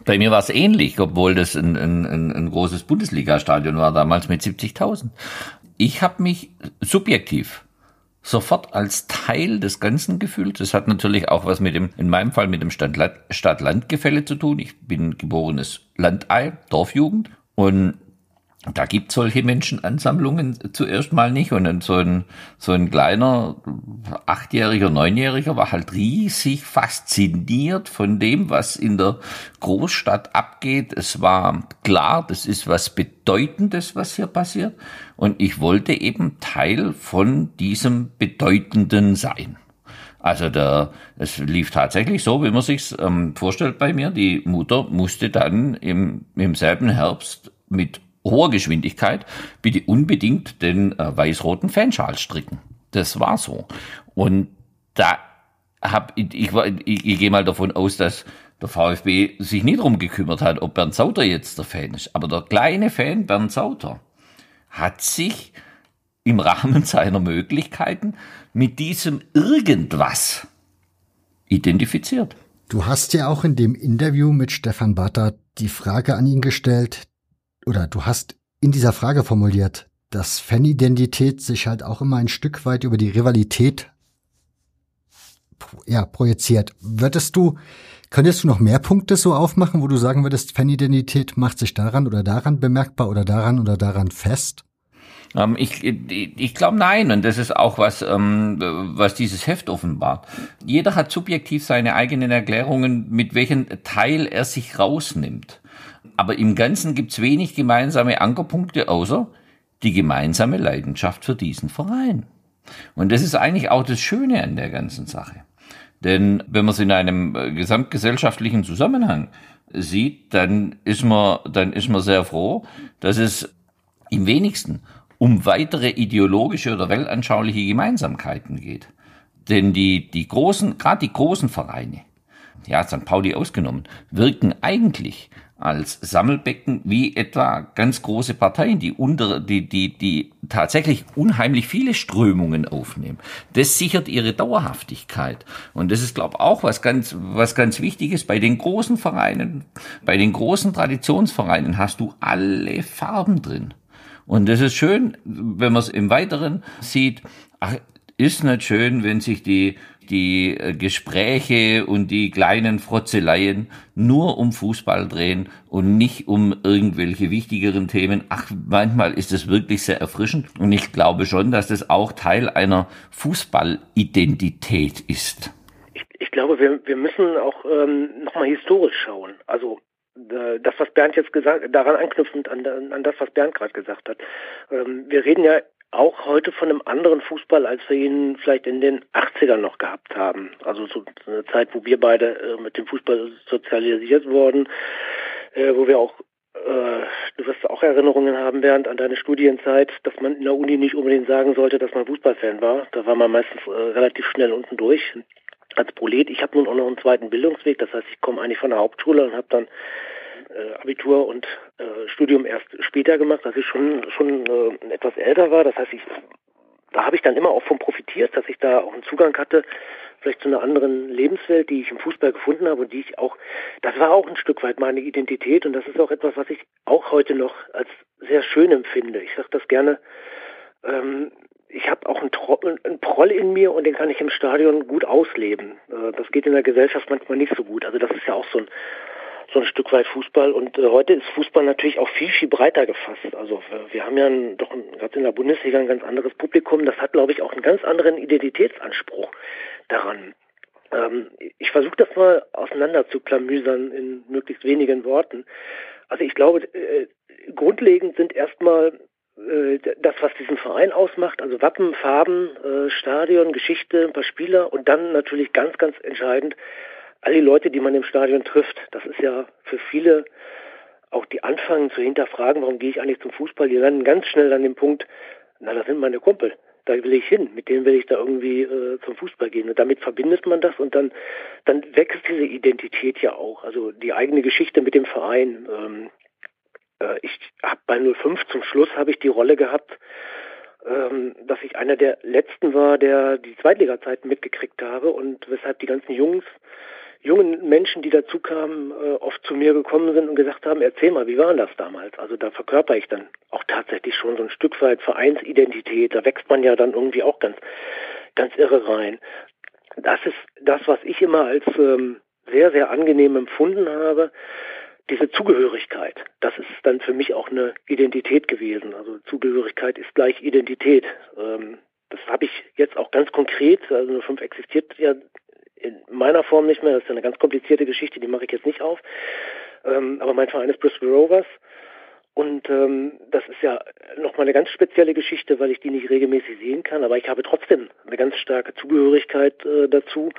Bei mir war es ähnlich, obwohl das ein, ein, ein großes Bundesliga-Stadion war, damals mit 70.000. Ich habe mich subjektiv sofort als Teil des Ganzen gefühlt. Das hat natürlich auch was mit dem, in meinem Fall mit dem Stadt-Land-Gefälle zu tun. Ich bin geborenes Landei, Dorfjugend. Und da gibt solche Menschenansammlungen zuerst mal nicht. Und dann so ein, so ein kleiner Achtjähriger, Neunjähriger war halt riesig fasziniert von dem, was in der Großstadt abgeht. Es war klar, das ist was Bedeutendes, was hier passiert. Und ich wollte eben Teil von diesem Bedeutenden sein. Also der, es lief tatsächlich so, wie man sich's ähm, vorstellt bei mir. Die Mutter musste dann im, im selben Herbst mit hoher Geschwindigkeit bitte unbedingt den äh, weiß-roten Fanschal stricken. Das war so. Und da hab ich, ich, ich, ich gehe mal davon aus, dass der VfB sich nie drum gekümmert hat, ob Bernd Sauter jetzt der Fan ist. Aber der kleine Fan Bernd Sauter hat sich im Rahmen seiner Möglichkeiten mit diesem irgendwas identifiziert. Du hast ja auch in dem Interview mit Stefan Batter die Frage an ihn gestellt, oder du hast in dieser Frage formuliert, dass Fanidentität sich halt auch immer ein Stück weit über die Rivalität ja, projiziert. Würdest du, könntest du noch mehr Punkte so aufmachen, wo du sagen würdest, Fanidentität macht sich daran oder daran bemerkbar oder daran oder daran fest? Ähm, ich ich, glaube nein, und das ist auch was, ähm, was dieses Heft offenbart. Jeder hat subjektiv seine eigenen Erklärungen, mit welchem Teil er sich rausnimmt. Aber im Ganzen gibt's wenig gemeinsame Ankerpunkte, außer die gemeinsame Leidenschaft für diesen Verein. Und das ist eigentlich auch das Schöne an der ganzen Sache. Denn wenn man es in einem äh, gesamtgesellschaftlichen Zusammenhang sieht, dann ist man, dann ist man sehr froh, dass es im wenigsten um weitere ideologische oder weltanschauliche Gemeinsamkeiten geht. Denn die, die großen, gerade die großen Vereine, ja, St. Pauli ausgenommen, wirken eigentlich als Sammelbecken wie etwa ganz große Parteien, die unter, die, die, die tatsächlich unheimlich viele Strömungen aufnehmen. Das sichert ihre Dauerhaftigkeit. Und das ist, glaube ich, auch was ganz, was ganz wichtig ist. Bei den großen Vereinen, bei den großen Traditionsvereinen hast du alle Farben drin. Und das ist schön, wenn man es im Weiteren sieht. Ach, ist nicht schön, wenn sich die die äh, Gespräche und die kleinen Frotzeleien nur um Fußball drehen und nicht um irgendwelche wichtigeren Themen. Ach, manchmal ist es wirklich sehr erfrischend und ich glaube schon, dass das auch Teil einer Fußballidentität ist. Ich, ich glaube, wir, wir müssen auch ähm, nochmal historisch schauen. Also das, was Bernd jetzt gesagt, daran anknüpfend an, an das, was Bernd gerade gesagt hat. Ähm, wir reden ja auch heute von einem anderen Fußball, als wir ihn vielleicht in den 80ern noch gehabt haben. Also so eine Zeit, wo wir beide äh, mit dem Fußball sozialisiert wurden, äh, wo wir auch, äh, du wirst auch Erinnerungen haben, während an deine Studienzeit, dass man in der Uni nicht unbedingt sagen sollte, dass man Fußballfan war. Da war man meistens äh, relativ schnell unten durch. Als Prolet, ich habe nun auch noch einen zweiten Bildungsweg, das heißt, ich komme eigentlich von der Hauptschule und habe dann äh, Abitur und äh, Studium erst später gemacht, als ich schon schon äh, etwas älter war. Das heißt, ich da habe ich dann immer auch von profitiert, dass ich da auch einen Zugang hatte, vielleicht zu einer anderen Lebenswelt, die ich im Fußball gefunden habe und die ich auch, das war auch ein Stück weit meine Identität und das ist auch etwas, was ich auch heute noch als sehr schön empfinde. Ich sage das gerne, ähm, ich habe auch einen, Tro einen Proll in mir und den kann ich im Stadion gut ausleben. Äh, das geht in der Gesellschaft manchmal nicht so gut. Also das ist ja auch so ein so ein Stück weit Fußball. Und äh, heute ist Fußball natürlich auch viel, viel breiter gefasst. Also wir, wir haben ja ein, doch gerade in der Bundesliga ein ganz anderes Publikum. Das hat, glaube ich, auch einen ganz anderen Identitätsanspruch daran. Ähm, ich versuche das mal auseinander zu klamüsern in möglichst wenigen Worten. Also ich glaube, äh, grundlegend sind erstmal äh, das, was diesen Verein ausmacht, also Wappen, Farben, äh, Stadion, Geschichte, ein paar Spieler und dann natürlich ganz, ganz entscheidend all die Leute, die man im Stadion trifft, das ist ja für viele auch die anfangen zu hinterfragen, warum gehe ich eigentlich zum Fußball, die landen ganz schnell an dem Punkt, na, das sind meine Kumpel, da will ich hin, mit denen will ich da irgendwie äh, zum Fußball gehen. Und damit verbindet man das und dann, dann wächst diese Identität ja auch, also die eigene Geschichte mit dem Verein. Ähm, äh, ich habe bei 05 zum Schluss habe ich die Rolle gehabt, ähm, dass ich einer der letzten war, der die Zweitliga-Zeiten mitgekriegt habe und weshalb die ganzen Jungs jungen Menschen, die dazu kamen, äh, oft zu mir gekommen sind und gesagt haben, erzähl mal, wie war das damals? Also da verkörper ich dann auch tatsächlich schon so ein Stück weit Vereinsidentität. Da wächst man ja dann irgendwie auch ganz, ganz irre rein. Das ist das, was ich immer als ähm, sehr, sehr angenehm empfunden habe. Diese Zugehörigkeit, das ist dann für mich auch eine Identität gewesen. Also Zugehörigkeit ist gleich Identität. Ähm, das habe ich jetzt auch ganz konkret, also nur fünf existiert ja in meiner Form nicht mehr. Das ist eine ganz komplizierte Geschichte, die mache ich jetzt nicht auf. Ähm, aber mein Verein ist Bristol Rovers. Und ähm, das ist ja nochmal eine ganz spezielle Geschichte, weil ich die nicht regelmäßig sehen kann. Aber ich habe trotzdem eine ganz starke Zugehörigkeit äh, dazu.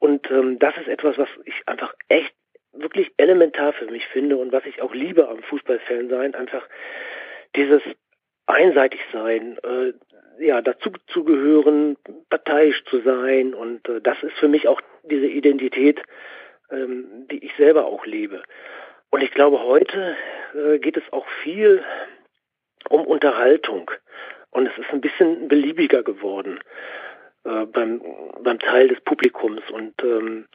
Und ähm, das ist etwas, was ich einfach echt wirklich elementar für mich finde und was ich auch liebe am Fußballfan sein. Einfach dieses einseitig sein, äh, ja, dazu zu gehören, parteiisch zu sein und äh, das ist für mich auch diese Identität ähm, die ich selber auch lebe. Und ich glaube, heute äh, geht es auch viel um Unterhaltung. Und es ist ein bisschen beliebiger geworden äh, beim, beim Teil des Publikums. Und ähm,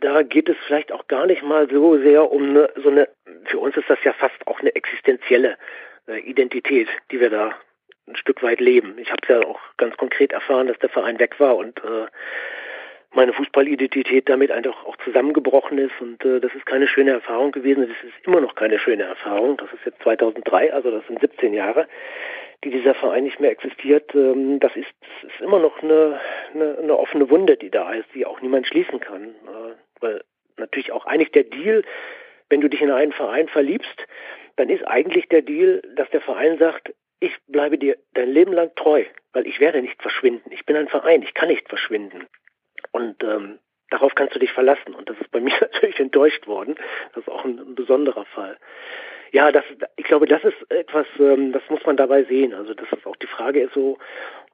da geht es vielleicht auch gar nicht mal so sehr um eine, so eine, für uns ist das ja fast auch eine existenzielle Identität, die wir da ein Stück weit leben. Ich habe es ja auch ganz konkret erfahren, dass der Verein weg war und äh, meine Fußballidentität damit einfach auch zusammengebrochen ist und äh, das ist keine schöne Erfahrung gewesen. Das ist immer noch keine schöne Erfahrung. Das ist jetzt 2003, also das sind 17 Jahre, die dieser Verein nicht mehr existiert. Ähm, das, ist, das ist immer noch eine, eine, eine offene Wunde, die da ist, die auch niemand schließen kann. Äh, weil natürlich auch eigentlich der Deal, wenn du dich in einen Verein verliebst, dann ist eigentlich der Deal, dass der Verein sagt, ich bleibe dir dein Leben lang treu, weil ich werde nicht verschwinden. Ich bin ein Verein, ich kann nicht verschwinden. Und ähm, darauf kannst du dich verlassen. Und das ist bei mir natürlich enttäuscht worden. Das ist auch ein, ein besonderer Fall. Ja, das, ich glaube, das ist etwas, ähm, das muss man dabei sehen. Also das ist auch die Frage ist so,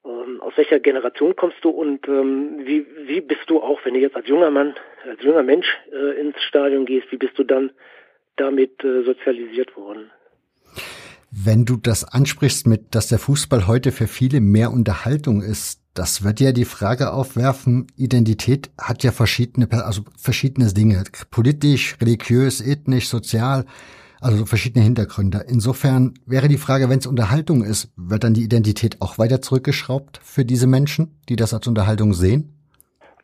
ähm, aus welcher Generation kommst du und ähm, wie, wie bist du auch, wenn du jetzt als junger Mann, als junger Mensch äh, ins Stadion gehst, wie bist du dann damit äh, sozialisiert worden? Wenn du das ansprichst mit, dass der Fußball heute für viele mehr Unterhaltung ist, das wird ja die Frage aufwerfen, Identität hat ja verschiedene, also verschiedene Dinge, politisch, religiös, ethnisch, sozial, also verschiedene Hintergründe. Insofern wäre die Frage, wenn es Unterhaltung ist, wird dann die Identität auch weiter zurückgeschraubt für diese Menschen, die das als Unterhaltung sehen?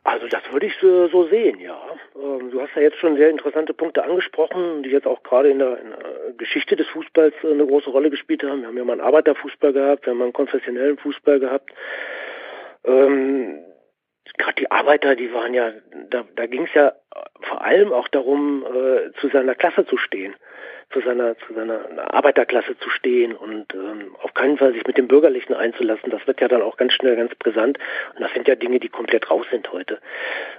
Also das würde ich so, sehen, ja. Ähm, du hast ja jetzt schon sehr interessante Punkte angesprochen, die jetzt auch gerade in der, in der Geschichte des Fußballs äh, eine große Rolle gespielt haben. Wir haben ja mal einen Arbeiterfußball gehabt, wir haben mal einen konfessionellen Fußball gehabt. Ähm, gerade die Arbeiter, die waren ja, da, da ging es ja vor allem auch darum, äh, zu seiner Klasse zu stehen, zu seiner, zu seiner Arbeiterklasse zu stehen und ähm, auf keinen Fall sich mit dem Bürgerlichen einzulassen. Das wird ja dann auch ganz schnell ganz brisant. Und das sind ja Dinge, die komplett raus sind heute.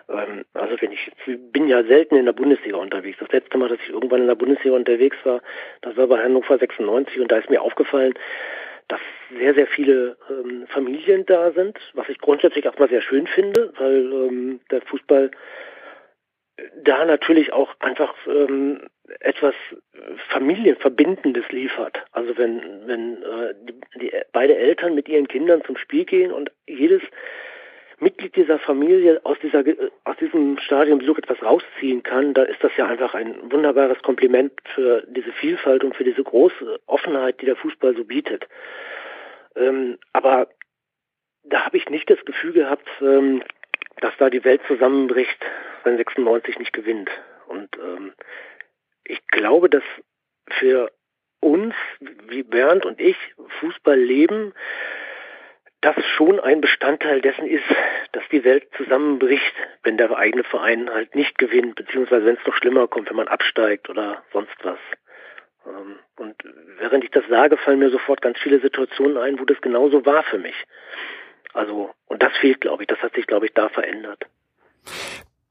Ähm, also wenn ich, ich bin ja selten in der Bundesliga unterwegs. Das letzte Mal, dass ich irgendwann in der Bundesliga unterwegs war, das war bei Hannover 96 und da ist mir aufgefallen, dass sehr, sehr viele ähm, Familien da sind, was ich grundsätzlich erstmal sehr schön finde, weil ähm, der Fußball da natürlich auch einfach ähm, etwas Familienverbindendes liefert. Also wenn, wenn äh, die, die, beide Eltern mit ihren Kindern zum Spiel gehen und jedes Mitglied dieser Familie aus dieser aus diesem Stadionbesuch etwas rausziehen kann, dann ist das ja einfach ein wunderbares Kompliment für diese Vielfalt und für diese große Offenheit, die der Fußball so bietet. Ähm, aber da habe ich nicht das Gefühl gehabt, ähm, dass da die Welt zusammenbricht, wenn 96 nicht gewinnt. Und ähm, ich glaube, dass für uns, wie Bernd und ich, Fußball leben, das schon ein Bestandteil dessen ist, dass die Welt zusammenbricht, wenn der eigene Verein halt nicht gewinnt, beziehungsweise wenn es noch schlimmer kommt, wenn man absteigt oder sonst was. Ähm, und während ich das sage, fallen mir sofort ganz viele Situationen ein, wo das genauso war für mich. Also, und das fehlt, glaube ich, das hat sich, glaube ich, da verändert.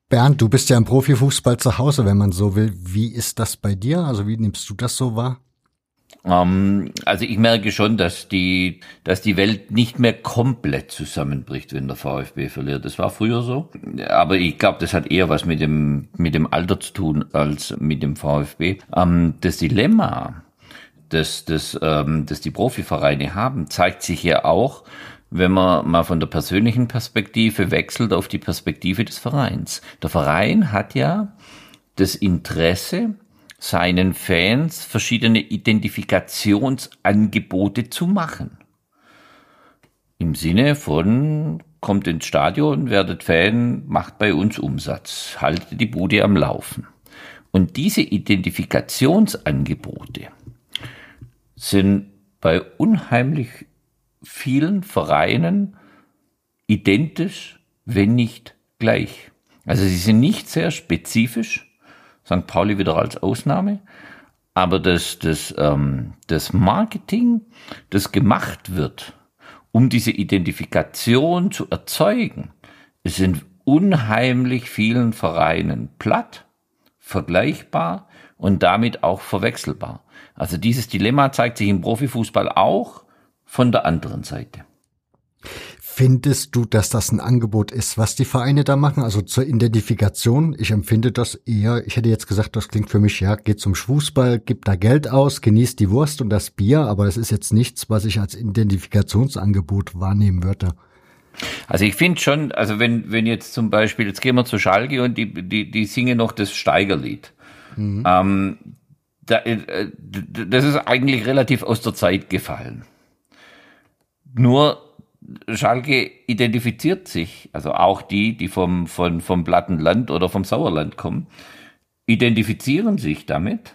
Bernd, du bist ja im Profifußball zu Hause, wenn man so will. Wie ist das bei dir? Also wie nimmst du das so wahr? Ähm, also ich merke schon, dass die, dass die Welt nicht mehr komplett zusammenbricht, wenn der VfB verliert. Das war früher so. Aber ich glaube, das hat eher was mit dem, mit dem Alter zu tun als mit dem VfB. Ähm, das Dilemma, das, das, ähm, das die Profivereine haben, zeigt sich ja auch, wenn man mal von der persönlichen Perspektive wechselt auf die Perspektive des Vereins. Der Verein hat ja das Interesse, seinen Fans verschiedene Identifikationsangebote zu machen. Im Sinne von kommt ins Stadion, werdet Fan, macht bei uns Umsatz, haltet die Bude am Laufen. Und diese Identifikationsangebote sind bei unheimlich vielen Vereinen identisch, wenn nicht gleich. Also sie sind nicht sehr spezifisch, St. Pauli wieder als Ausnahme. Aber das, das, ähm, das Marketing, das gemacht wird, um diese Identifikation zu erzeugen, es sind unheimlich vielen Vereinen platt, vergleichbar und damit auch verwechselbar. Also dieses Dilemma zeigt sich im Profifußball auch von der anderen Seite. Findest du, dass das ein Angebot ist, was die Vereine da machen? Also zur Identifikation. Ich empfinde das eher, ich hätte jetzt gesagt, das klingt für mich, ja, geht zum Fußball, gibt da Geld aus, genießt die Wurst und das Bier, aber das ist jetzt nichts, was ich als Identifikationsangebot wahrnehmen würde. Also ich finde schon, also wenn, wenn jetzt zum Beispiel, jetzt gehen wir zu Schalke und die, die, die singen noch das Steigerlied. Mhm. Ähm, da, äh, das ist eigentlich relativ aus der Zeit gefallen. Nur Schalke identifiziert sich, also auch die, die vom, von, vom Plattenland oder vom Sauerland kommen, identifizieren sich damit.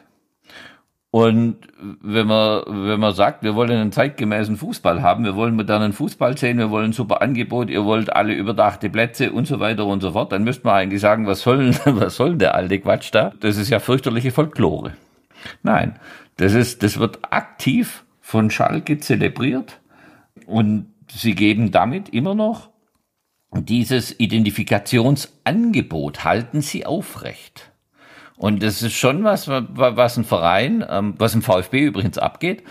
Und wenn man, wenn man sagt, wir wollen einen zeitgemäßen Fußball haben, wir wollen modernen Fußball sehen, wir wollen ein super Angebot, ihr wollt alle überdachte Plätze und so weiter und so fort, dann müsste man eigentlich sagen, was soll, was soll der alte Quatsch da? Das ist ja fürchterliche Folklore. Nein, das ist, das wird aktiv von Schalke zelebriert und sie geben damit immer noch dieses Identifikationsangebot, halten sie aufrecht. Und das ist schon was, was ein Verein, ähm, was im VfB übrigens abgeht.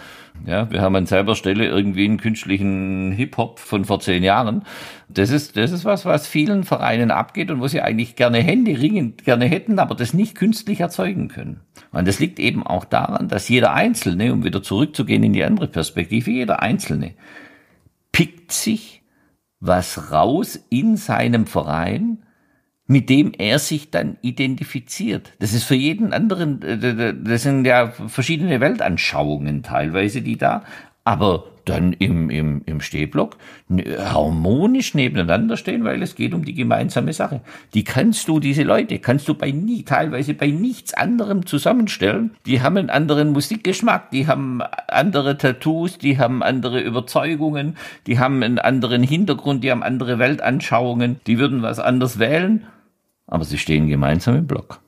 Ja, wir haben an selber Stelle irgendwie einen künstlichen Hip-Hop von vor zehn Jahren. Das ist, das ist was, was vielen Vereinen abgeht und wo sie eigentlich gerne Hände ringend gerne hätten, aber das nicht künstlich erzeugen können. Und das liegt eben auch daran, dass jeder Einzelne, um wieder zurückzugehen in die andere Perspektive, jeder Einzelne pickt sich was raus in seinem Verein, mit dem er sich dann identifiziert. Das ist für jeden anderen, äh, das sind ja verschiedene Weltanschauungen teilweise, die da, aber dann im, im, im Stehblock harmonisch nebeneinander stehen, weil es geht um die gemeinsame Sache. Die kannst du, diese Leute, kannst du bei nie, teilweise bei nichts anderem zusammenstellen. Die haben einen anderen Musikgeschmack, die haben andere Tattoos, die haben andere Überzeugungen, die haben einen anderen Hintergrund, die haben andere Weltanschauungen, die würden was anders wählen, aber sie stehen gemeinsam im Block.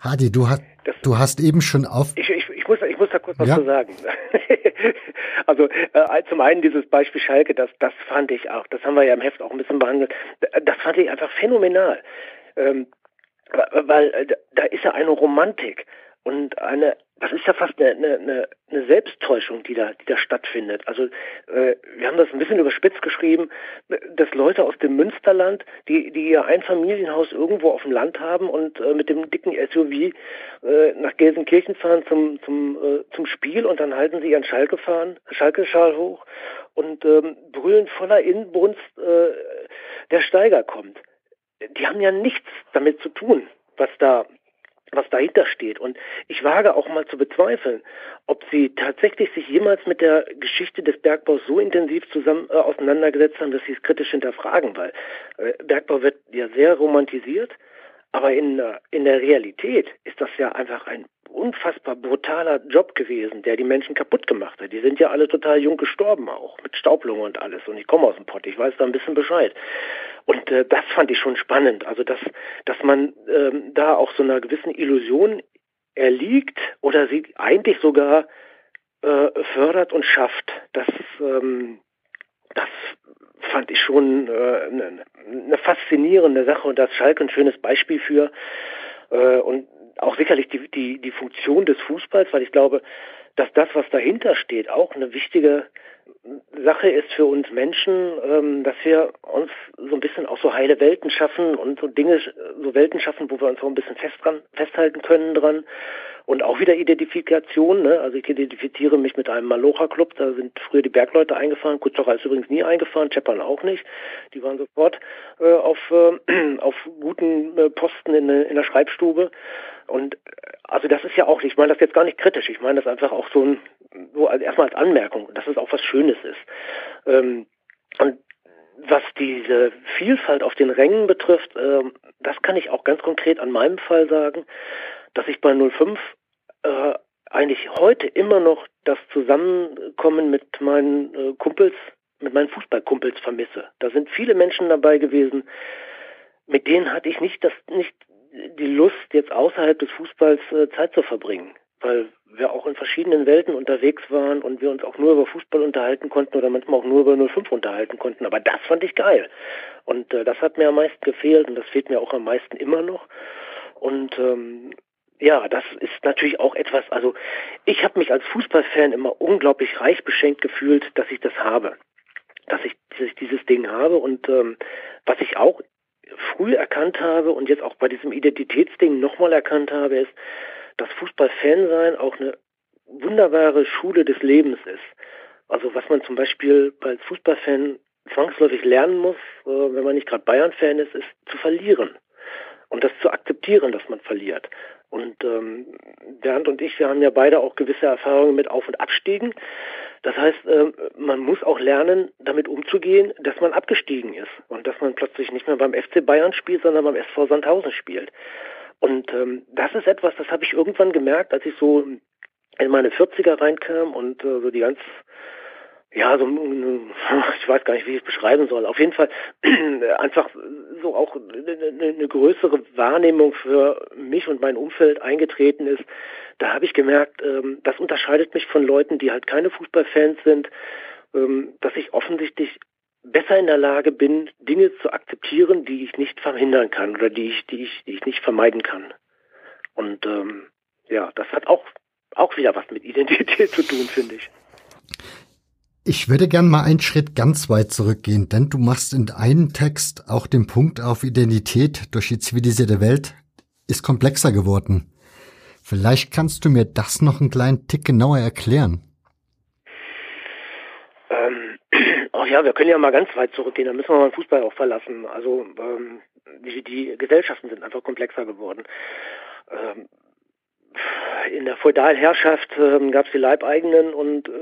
Hadi, du hast, du hast eben schon auf. Ich, ich, muss, ich muss da kurz was ja. zu sagen. also äh, zum einen dieses Beispiel Schalke, das, das fand ich auch, das haben wir ja im Heft auch ein bisschen behandelt, das fand ich einfach phänomenal. Ähm, weil äh, da ist ja eine Romantik und eine das ist ja fast eine, eine, eine Selbsttäuschung, die da, die da stattfindet. Also äh, wir haben das ein bisschen überspitzt geschrieben, dass Leute aus dem Münsterland, die, die ihr Einfamilienhaus irgendwo auf dem Land haben und äh, mit dem dicken SUV äh, nach Gelsenkirchen fahren zum, zum, äh, zum Spiel und dann halten sie ihren Schalke fahren, Schalke-Schal hoch und ähm, brüllen voller Inbrunst, äh, der Steiger kommt. Die haben ja nichts damit zu tun, was da was dahinter steht. Und ich wage auch mal zu bezweifeln, ob sie tatsächlich sich jemals mit der Geschichte des Bergbaus so intensiv zusammen äh, auseinandergesetzt haben, dass sie es kritisch hinterfragen, weil äh, Bergbau wird ja sehr romantisiert, aber in, äh, in der Realität ist das ja einfach ein unfassbar brutaler Job gewesen, der die Menschen kaputt gemacht hat. Die sind ja alle total jung gestorben auch, mit Staublunge und alles. Und ich komme aus dem Pott, ich weiß da ein bisschen Bescheid. Und äh, das fand ich schon spannend. Also dass, dass man ähm, da auch so einer gewissen Illusion erliegt oder sie eigentlich sogar äh, fördert und schafft. Das, ähm, das fand ich schon äh, eine, eine faszinierende Sache und das Schalke ein schönes Beispiel für. Äh, und auch sicherlich die, die, die Funktion des Fußballs, weil ich glaube, dass das, was dahinter steht, auch eine wichtige Sache ist für uns Menschen, ähm, dass wir uns so ein bisschen auch so heile Welten schaffen und so Dinge, so Welten schaffen, wo wir uns auch ein bisschen fest dran, festhalten können dran. Und auch wieder Identifikation, ne? also ich identifiziere mich mit einem Malocha-Club, da sind früher die Bergleute eingefahren, Kutzocher ist übrigens nie eingefahren, Cheppern auch nicht. Die waren sofort äh, auf, äh, auf guten äh, Posten in, in der Schreibstube. Und äh, also das ist ja auch, ich meine das jetzt gar nicht kritisch, ich meine das einfach auch so, ein, so erstmal als Anmerkung, dass es auch was Schönes ist. Ähm, und was diese Vielfalt auf den Rängen betrifft, äh, das kann ich auch ganz konkret an meinem Fall sagen, dass ich bei 05 äh, eigentlich heute immer noch das Zusammenkommen mit meinen äh, Kumpels, mit meinen Fußballkumpels vermisse. Da sind viele Menschen dabei gewesen, mit denen hatte ich nicht das, nicht die Lust, jetzt außerhalb des Fußballs äh, Zeit zu verbringen, weil wir auch in verschiedenen Welten unterwegs waren und wir uns auch nur über Fußball unterhalten konnten oder manchmal auch nur über 05 unterhalten konnten. Aber das fand ich geil. Und äh, das hat mir am meisten gefehlt und das fehlt mir auch am meisten immer noch. Und ähm, ja, das ist natürlich auch etwas, also ich habe mich als Fußballfan immer unglaublich reich beschenkt gefühlt, dass ich das habe dass ich, dass ich dieses Ding habe und ähm, was ich auch früh erkannt habe und jetzt auch bei diesem Identitätsding nochmal erkannt habe, ist, dass Fußballfan sein auch eine wunderbare Schule des Lebens ist. Also was man zum Beispiel als Fußballfan zwangsläufig lernen muss, äh, wenn man nicht gerade Bayern-Fan ist, ist zu verlieren und das zu akzeptieren, dass man verliert. Und ähm, Bernd und ich, wir haben ja beide auch gewisse Erfahrungen mit Auf- und Abstiegen. Das heißt, äh, man muss auch lernen, damit umzugehen, dass man abgestiegen ist und dass man plötzlich nicht mehr beim FC Bayern spielt, sondern beim SV Sandhausen spielt. Und ähm, das ist etwas, das habe ich irgendwann gemerkt, als ich so in meine 40er reinkam und äh, so die ganz ja, so, ich weiß gar nicht, wie ich es beschreiben soll. Auf jeden Fall einfach so auch eine, größere Wahrnehmung für mich und mein Umfeld eingetreten ist. Da habe ich gemerkt, ähm, das unterscheidet mich von Leuten, die halt keine Fußballfans sind, ähm, dass ich offensichtlich besser in der Lage bin, Dinge zu akzeptieren, die ich nicht verhindern kann oder die ich, die ich, die ich nicht vermeiden kann. Und ähm, ja, das hat auch auch wieder was mit Identität zu tun, finde ich. Ich würde gern mal einen Schritt ganz weit zurückgehen, denn du machst in einem Text auch den Punkt auf Identität durch die zivilisierte Welt ist komplexer geworden. Vielleicht kannst du mir das noch einen kleinen Tick genauer erklären. Ähm, ach ja, wir können ja mal ganz weit zurückgehen, da müssen wir mal den Fußball auch verlassen. Also ähm, die, die Gesellschaften sind einfach komplexer geworden. Ähm, in der Feudalherrschaft ähm, gab es die Leibeigenen und äh,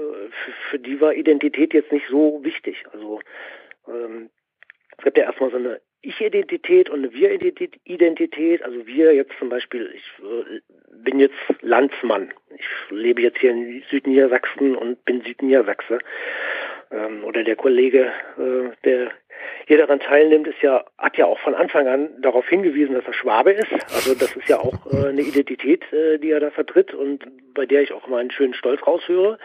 für, die war Identität jetzt nicht so wichtig. Also ähm, es gibt ja erstmal so eine Ich-Identität und eine Wir-Identität. Also wir jetzt zum Beispiel, ich äh, bin jetzt Landsmann. Ich lebe jetzt hier in Südniedersachsen und bin Südniedersachse. Ähm, oder der Kollege, äh, der hier daran teilnimmt, ist ja, hat ja auch von Anfang an darauf hingewiesen, dass er Schwabe ist. Also das ist ja auch äh, eine Identität, die er da vertritt und bei der ich auch mal einen schönen Stolz raushöre.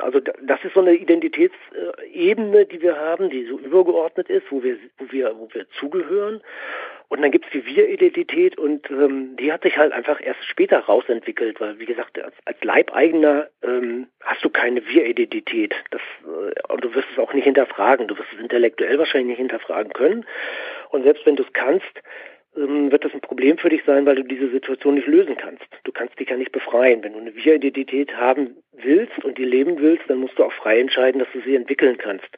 Also das ist so eine Identitätsebene, die wir haben, die so übergeordnet ist, wo wir, wo wir, wo wir zugehören. Und dann gibt's die Wir-Identität und ähm, die hat sich halt einfach erst später rausentwickelt, weil wie gesagt, als, als Leibeigener ähm, hast du keine Wir-Identität. Äh, und du wirst es auch nicht hinterfragen. Du wirst es intellektuell wahrscheinlich nicht hinterfragen können. Und selbst wenn du es kannst, wird das ein Problem für dich sein, weil du diese Situation nicht lösen kannst. Du kannst dich ja nicht befreien. Wenn du eine Wir-Identität haben willst und die leben willst, dann musst du auch frei entscheiden, dass du sie entwickeln kannst.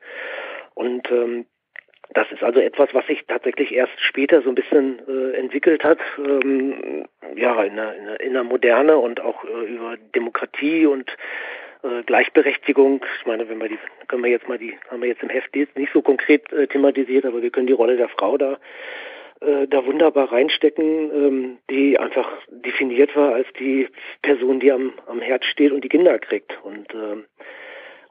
Und ähm, das ist also etwas, was sich tatsächlich erst später so ein bisschen äh, entwickelt hat, ähm, ja, in der, in, der, in der Moderne und auch äh, über Demokratie und äh, Gleichberechtigung. Ich meine, wenn wir die, können wir jetzt mal die, haben wir jetzt im Heft nicht so konkret äh, thematisiert, aber wir können die Rolle der Frau da äh, da wunderbar reinstecken, ähm, die einfach definiert war als die Person, die am, am Herd steht und die Kinder kriegt. Und ähm,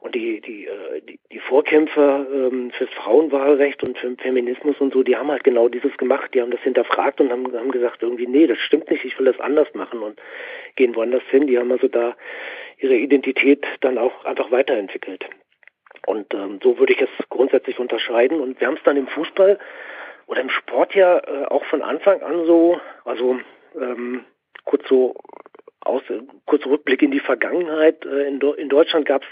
und die, die, äh, die, die Vorkämpfer ähm, fürs Frauenwahlrecht und für Feminismus und so, die haben halt genau dieses gemacht. Die haben das hinterfragt und haben, haben gesagt, irgendwie, nee, das stimmt nicht, ich will das anders machen und gehen woanders hin. Die haben also da ihre Identität dann auch einfach weiterentwickelt. Und ähm, so würde ich es grundsätzlich unterscheiden. Und wir haben es dann im Fußball oder im Sport ja äh, auch von Anfang an so, also ähm, kurz so aus, kurz Rückblick in die Vergangenheit. Äh, in, in Deutschland gab es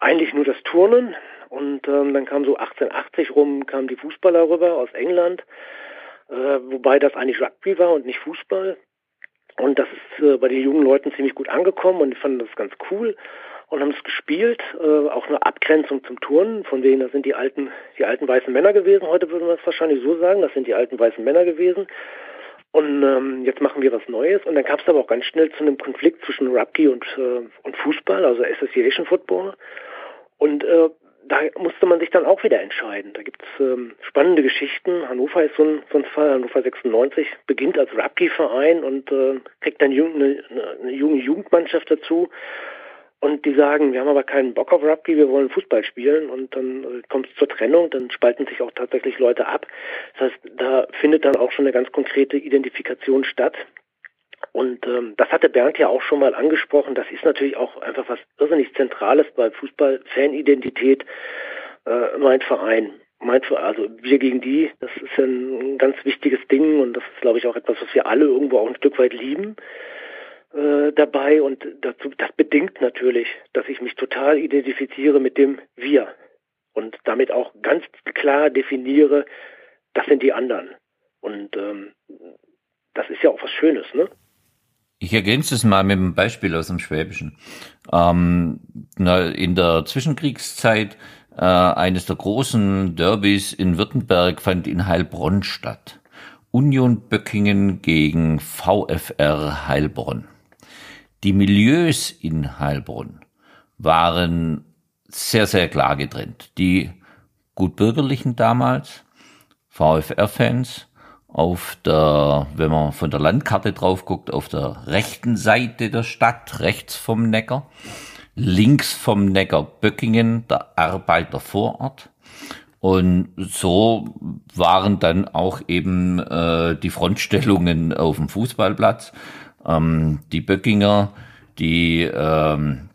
eigentlich nur das Turnen und ähm, dann kam so 1880 rum, kamen die Fußballer rüber aus England, äh, wobei das eigentlich Rugby war und nicht Fußball. Und das ist äh, bei den jungen Leuten ziemlich gut angekommen und die fanden das ganz cool und haben es gespielt, äh, auch eine Abgrenzung zum Turnen, von wegen, das sind die alten, die alten weißen Männer gewesen, heute würden wir es wahrscheinlich so sagen, das sind die alten weißen Männer gewesen. Und ähm, jetzt machen wir was Neues. Und dann kam es aber auch ganz schnell zu einem Konflikt zwischen Rugby und, äh, und Fußball, also Association Football. Und äh, da musste man sich dann auch wieder entscheiden. Da gibt es ähm, spannende Geschichten. Hannover ist so ein, so ein Fall. Hannover 96 beginnt als Rugby-Verein und äh, kriegt dann eine, eine junge Jugendmannschaft dazu. Und die sagen, wir haben aber keinen Bock auf Rugby, wir wollen Fußball spielen. Und dann äh, kommt es zur Trennung, dann spalten sich auch tatsächlich Leute ab. Das heißt, da findet dann auch schon eine ganz konkrete Identifikation statt. Und ähm, das hatte Bernd ja auch schon mal angesprochen. Das ist natürlich auch einfach was irrsinnig Zentrales bei Fußball-Fanidentität. Äh, mein Verein, mein Verein, also wir gegen die, das ist ein ganz wichtiges Ding und das ist, glaube ich, auch etwas, was wir alle irgendwo auch ein Stück weit lieben äh, dabei. Und dazu, das bedingt natürlich, dass ich mich total identifiziere mit dem Wir. und damit auch ganz klar definiere, das sind die anderen. Und ähm, das ist ja auch was Schönes, ne? Ich ergänze es mal mit einem Beispiel aus dem Schwäbischen. Ähm, in der Zwischenkriegszeit äh, eines der großen Derbys in Württemberg fand in Heilbronn statt. Union Böckingen gegen VfR Heilbronn. Die Milieus in Heilbronn waren sehr, sehr klar getrennt. Die gutbürgerlichen damals, VfR-Fans, auf der, wenn man von der Landkarte drauf guckt, auf der rechten Seite der Stadt, rechts vom Neckar, links vom Neckar Böckingen, der Arbeiter Vorort. Und so waren dann auch eben äh, die Frontstellungen auf dem Fußballplatz. Ähm, die Böckinger, die ähm,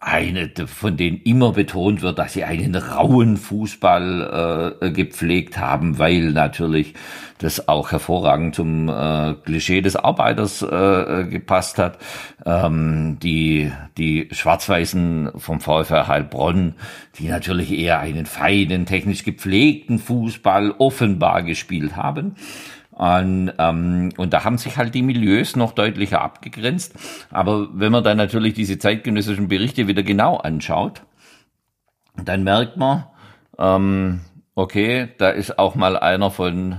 eine, von denen immer betont wird, dass sie einen rauen Fußball äh, gepflegt haben, weil natürlich das auch hervorragend zum äh, Klischee des Arbeiters äh, gepasst hat. Ähm, die die Schwarz-Weißen vom VfR Heilbronn, die natürlich eher einen feinen, technisch gepflegten Fußball offenbar gespielt haben. Und, ähm, und da haben sich halt die Milieus noch deutlicher abgegrenzt. Aber wenn man dann natürlich diese zeitgenössischen Berichte wieder genau anschaut, dann merkt man, ähm, okay, da ist auch mal einer von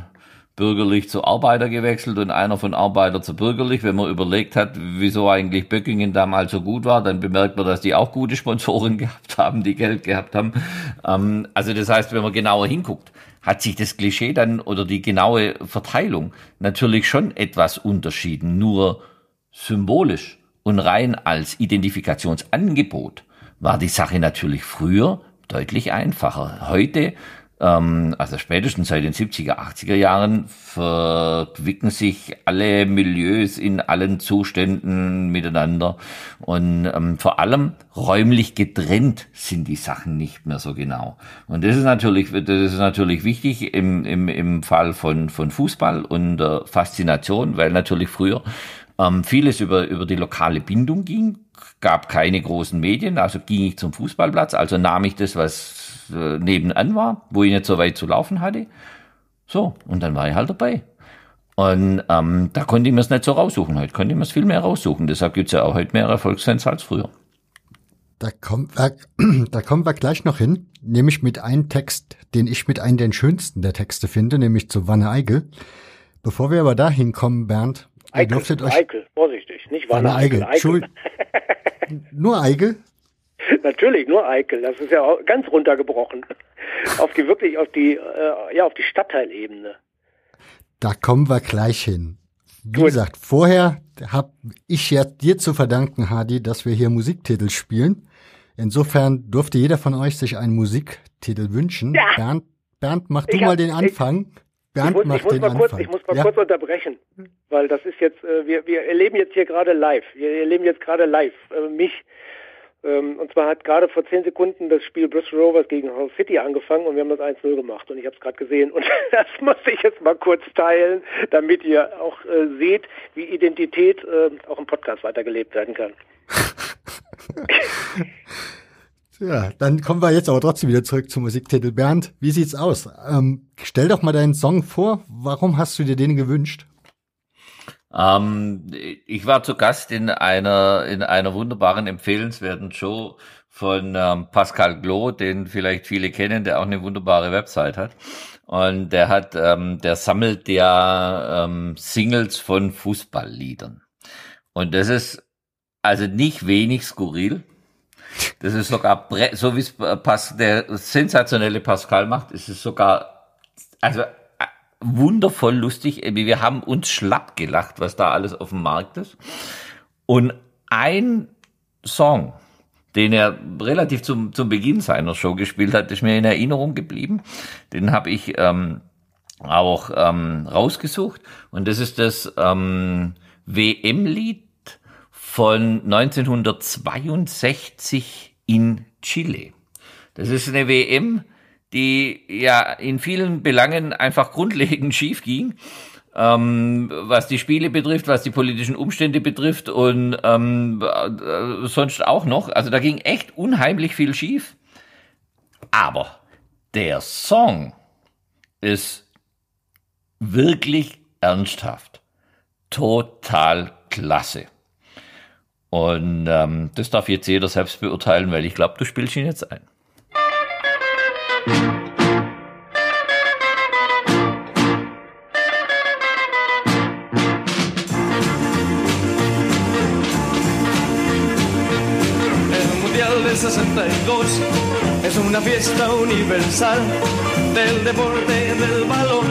bürgerlich zu Arbeiter gewechselt und einer von Arbeiter zu bürgerlich. Wenn man überlegt hat, wieso eigentlich Böckingen damals so gut war, dann bemerkt man, dass die auch gute Sponsoren gehabt haben, die Geld gehabt haben. Ähm, also das heißt, wenn man genauer hinguckt, hat sich das Klischee dann oder die genaue Verteilung natürlich schon etwas unterschieden, nur symbolisch und rein als Identifikationsangebot war die Sache natürlich früher deutlich einfacher. Heute ähm, also spätestens seit den 70er, 80er Jahren verquicken sich alle Milieus in allen Zuständen miteinander und ähm, vor allem räumlich getrennt sind die Sachen nicht mehr so genau. Und das ist natürlich, das ist natürlich wichtig im, im, im Fall von, von Fußball und der Faszination, weil natürlich früher ähm, vieles über, über die lokale Bindung ging, gab keine großen Medien, also ging ich zum Fußballplatz, also nahm ich das, was äh, nebenan war, wo ich nicht so weit zu laufen hatte. So, und dann war ich halt dabei. Und ähm, da konnte ich mir es nicht so raussuchen. Heute konnte ich mir es viel mehr raussuchen. Deshalb gibt's ja auch heute mehr Erfolgsfans als früher. Da kommen, wir, da kommen wir gleich noch hin, nämlich mit einem Text, den ich mit einem der schönsten der Texte finde, nämlich zu Wanne Eigel. Bevor wir aber da hinkommen, Bernd, Eikel, ihr dürftet euch... Eikel, vorsichtig, nicht Wanne, Wanne Eigel. Eigel. Nur Eigel? Natürlich, nur Eikel. Das ist ja auch ganz runtergebrochen. auf die wirklich, auf die, äh, ja, auf die Stadtteilebene. Da kommen wir gleich hin. Wie Gut. gesagt, vorher habe ich ja dir zu verdanken, Hadi, dass wir hier Musiktitel spielen. Insofern durfte jeder von euch sich einen Musiktitel wünschen. Ja. Bernd, Bernd, mach du ich mal hab, den Anfang. Ich, Bernd ich muss, macht den Anfang. Kurz, ich muss mal ja? kurz unterbrechen, weil das ist jetzt, äh, wir, wir erleben jetzt hier gerade live. Wir erleben jetzt gerade live äh, mich und zwar hat gerade vor zehn Sekunden das Spiel Bristol Rovers gegen Hull City angefangen und wir haben das 1-0 gemacht und ich habe es gerade gesehen und das muss ich jetzt mal kurz teilen, damit ihr auch äh, seht, wie Identität äh, auch im Podcast weitergelebt werden kann. Ja, dann kommen wir jetzt aber trotzdem wieder zurück zum Musiktitel. Bernd, wie sieht's aus? Ähm, stell doch mal deinen Song vor. Warum hast du dir den gewünscht? Ähm, ich war zu Gast in einer, in einer wunderbaren, empfehlenswerten Show von ähm, Pascal Glo, den vielleicht viele kennen, der auch eine wunderbare Website hat. Und der hat, ähm, der sammelt ja ähm, Singles von Fußballliedern. Und das ist also nicht wenig skurril. Das ist sogar, so wie es der sensationelle Pascal macht, ist es sogar, also wundervoll lustig. Wir haben uns schlapp gelacht, was da alles auf dem Markt ist. Und ein Song, den er relativ zum, zum Beginn seiner Show gespielt hat, ist mir in Erinnerung geblieben. Den habe ich ähm, auch ähm, rausgesucht. Und das ist das ähm, WM-Lied von 1962 in Chile. Das ist eine WM, die ja in vielen Belangen einfach grundlegend schief ging, ähm, was die Spiele betrifft, was die politischen Umstände betrifft und ähm, äh, sonst auch noch. Also da ging echt unheimlich viel schief. Aber Der Song ist wirklich ernsthaft. Total klasse. Und ähm, das darf jetzt jeder selbst beurteilen, weil ich glaube, du spielst ihn jetzt ein. El Mundial del 62 es una fiesta universal del deporte del balón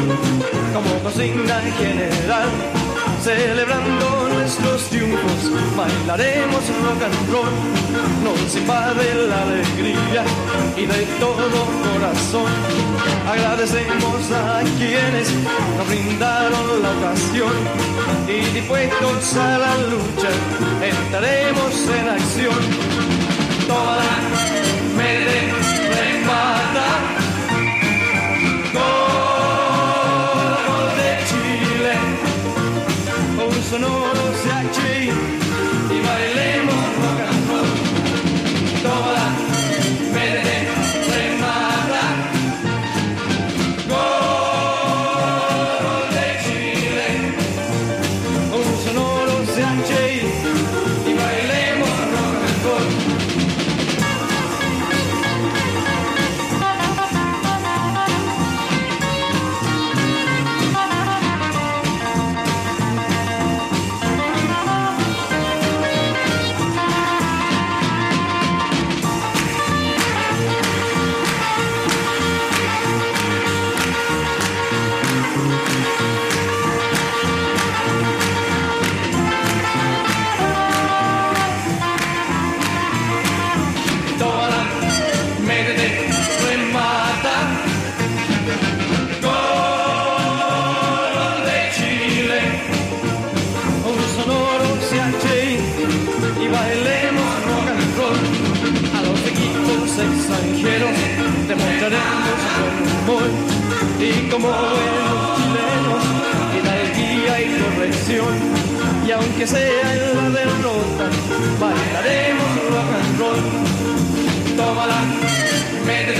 como consigna general. Celebrando nuestros triunfos, bailaremos rock and roll. Nos invade la alegría y de todo corazón. Agradecemos a quienes nos brindaron la ocasión y dispuestos a la lucha entraremos en acción. Toda me de Chile, un sonoro como buenos chilenos hidalguía y corrección. Y aunque sea en la derrota, bailaremos rock and roll. Tómala, métete,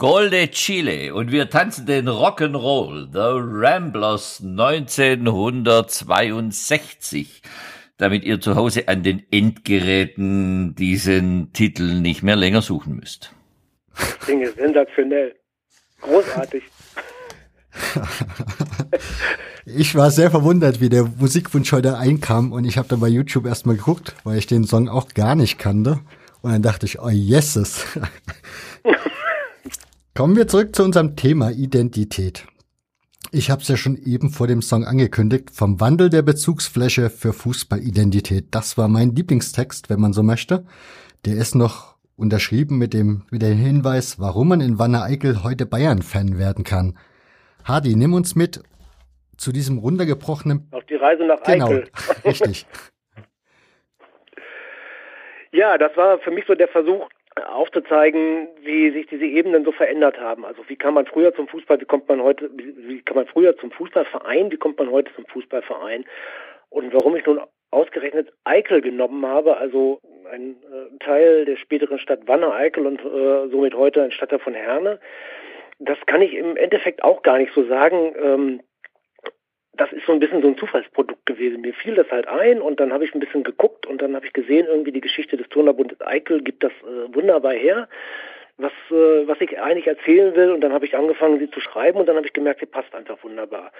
Gol de Chile und wir tanzen den Rock'n'Roll, The Ramblers 1962, damit ihr zu Hause an den Endgeräten diesen Titel nicht mehr länger suchen müsst. Dinge sensationell. Großartig. Ich war sehr verwundert, wie der Musikwunsch heute einkam und ich habe dann bei YouTube erstmal geguckt, weil ich den Song auch gar nicht kannte. Und dann dachte ich, oh yeses. Kommen wir zurück zu unserem Thema Identität. Ich habe es ja schon eben vor dem Song angekündigt, vom Wandel der Bezugsfläche für Fußballidentität. Das war mein Lieblingstext, wenn man so möchte. Der ist noch unterschrieben mit dem, mit dem Hinweis, warum man in Wanne-Eickel heute Bayern-Fan werden kann. Hardy, nimm uns mit zu diesem runtergebrochenen... Auf die Reise nach Genau, Eickel. richtig. Ja, das war für mich so der Versuch aufzuzeigen, wie sich diese Ebenen so verändert haben. Also wie kann man früher zum Fußball, wie kommt man heute, wie, kann man früher zum Fußballverein, wie kommt man heute zum Fußballverein? Und warum ich nun ausgerechnet Eickel genommen habe, also ein äh, Teil der späteren Stadt Wanne-Eickel und äh, somit heute ein Stadtteil von Herne, das kann ich im Endeffekt auch gar nicht so sagen. Ähm, das ist so ein bisschen so ein Zufallsprodukt gewesen. Mir fiel das halt ein und dann habe ich ein bisschen geguckt und dann habe ich gesehen, irgendwie die Geschichte des Turnerbundes Eickel gibt das äh, wunderbar her, was, äh, was ich eigentlich erzählen will und dann habe ich angefangen, sie zu schreiben und dann habe ich gemerkt, sie passt einfach wunderbar.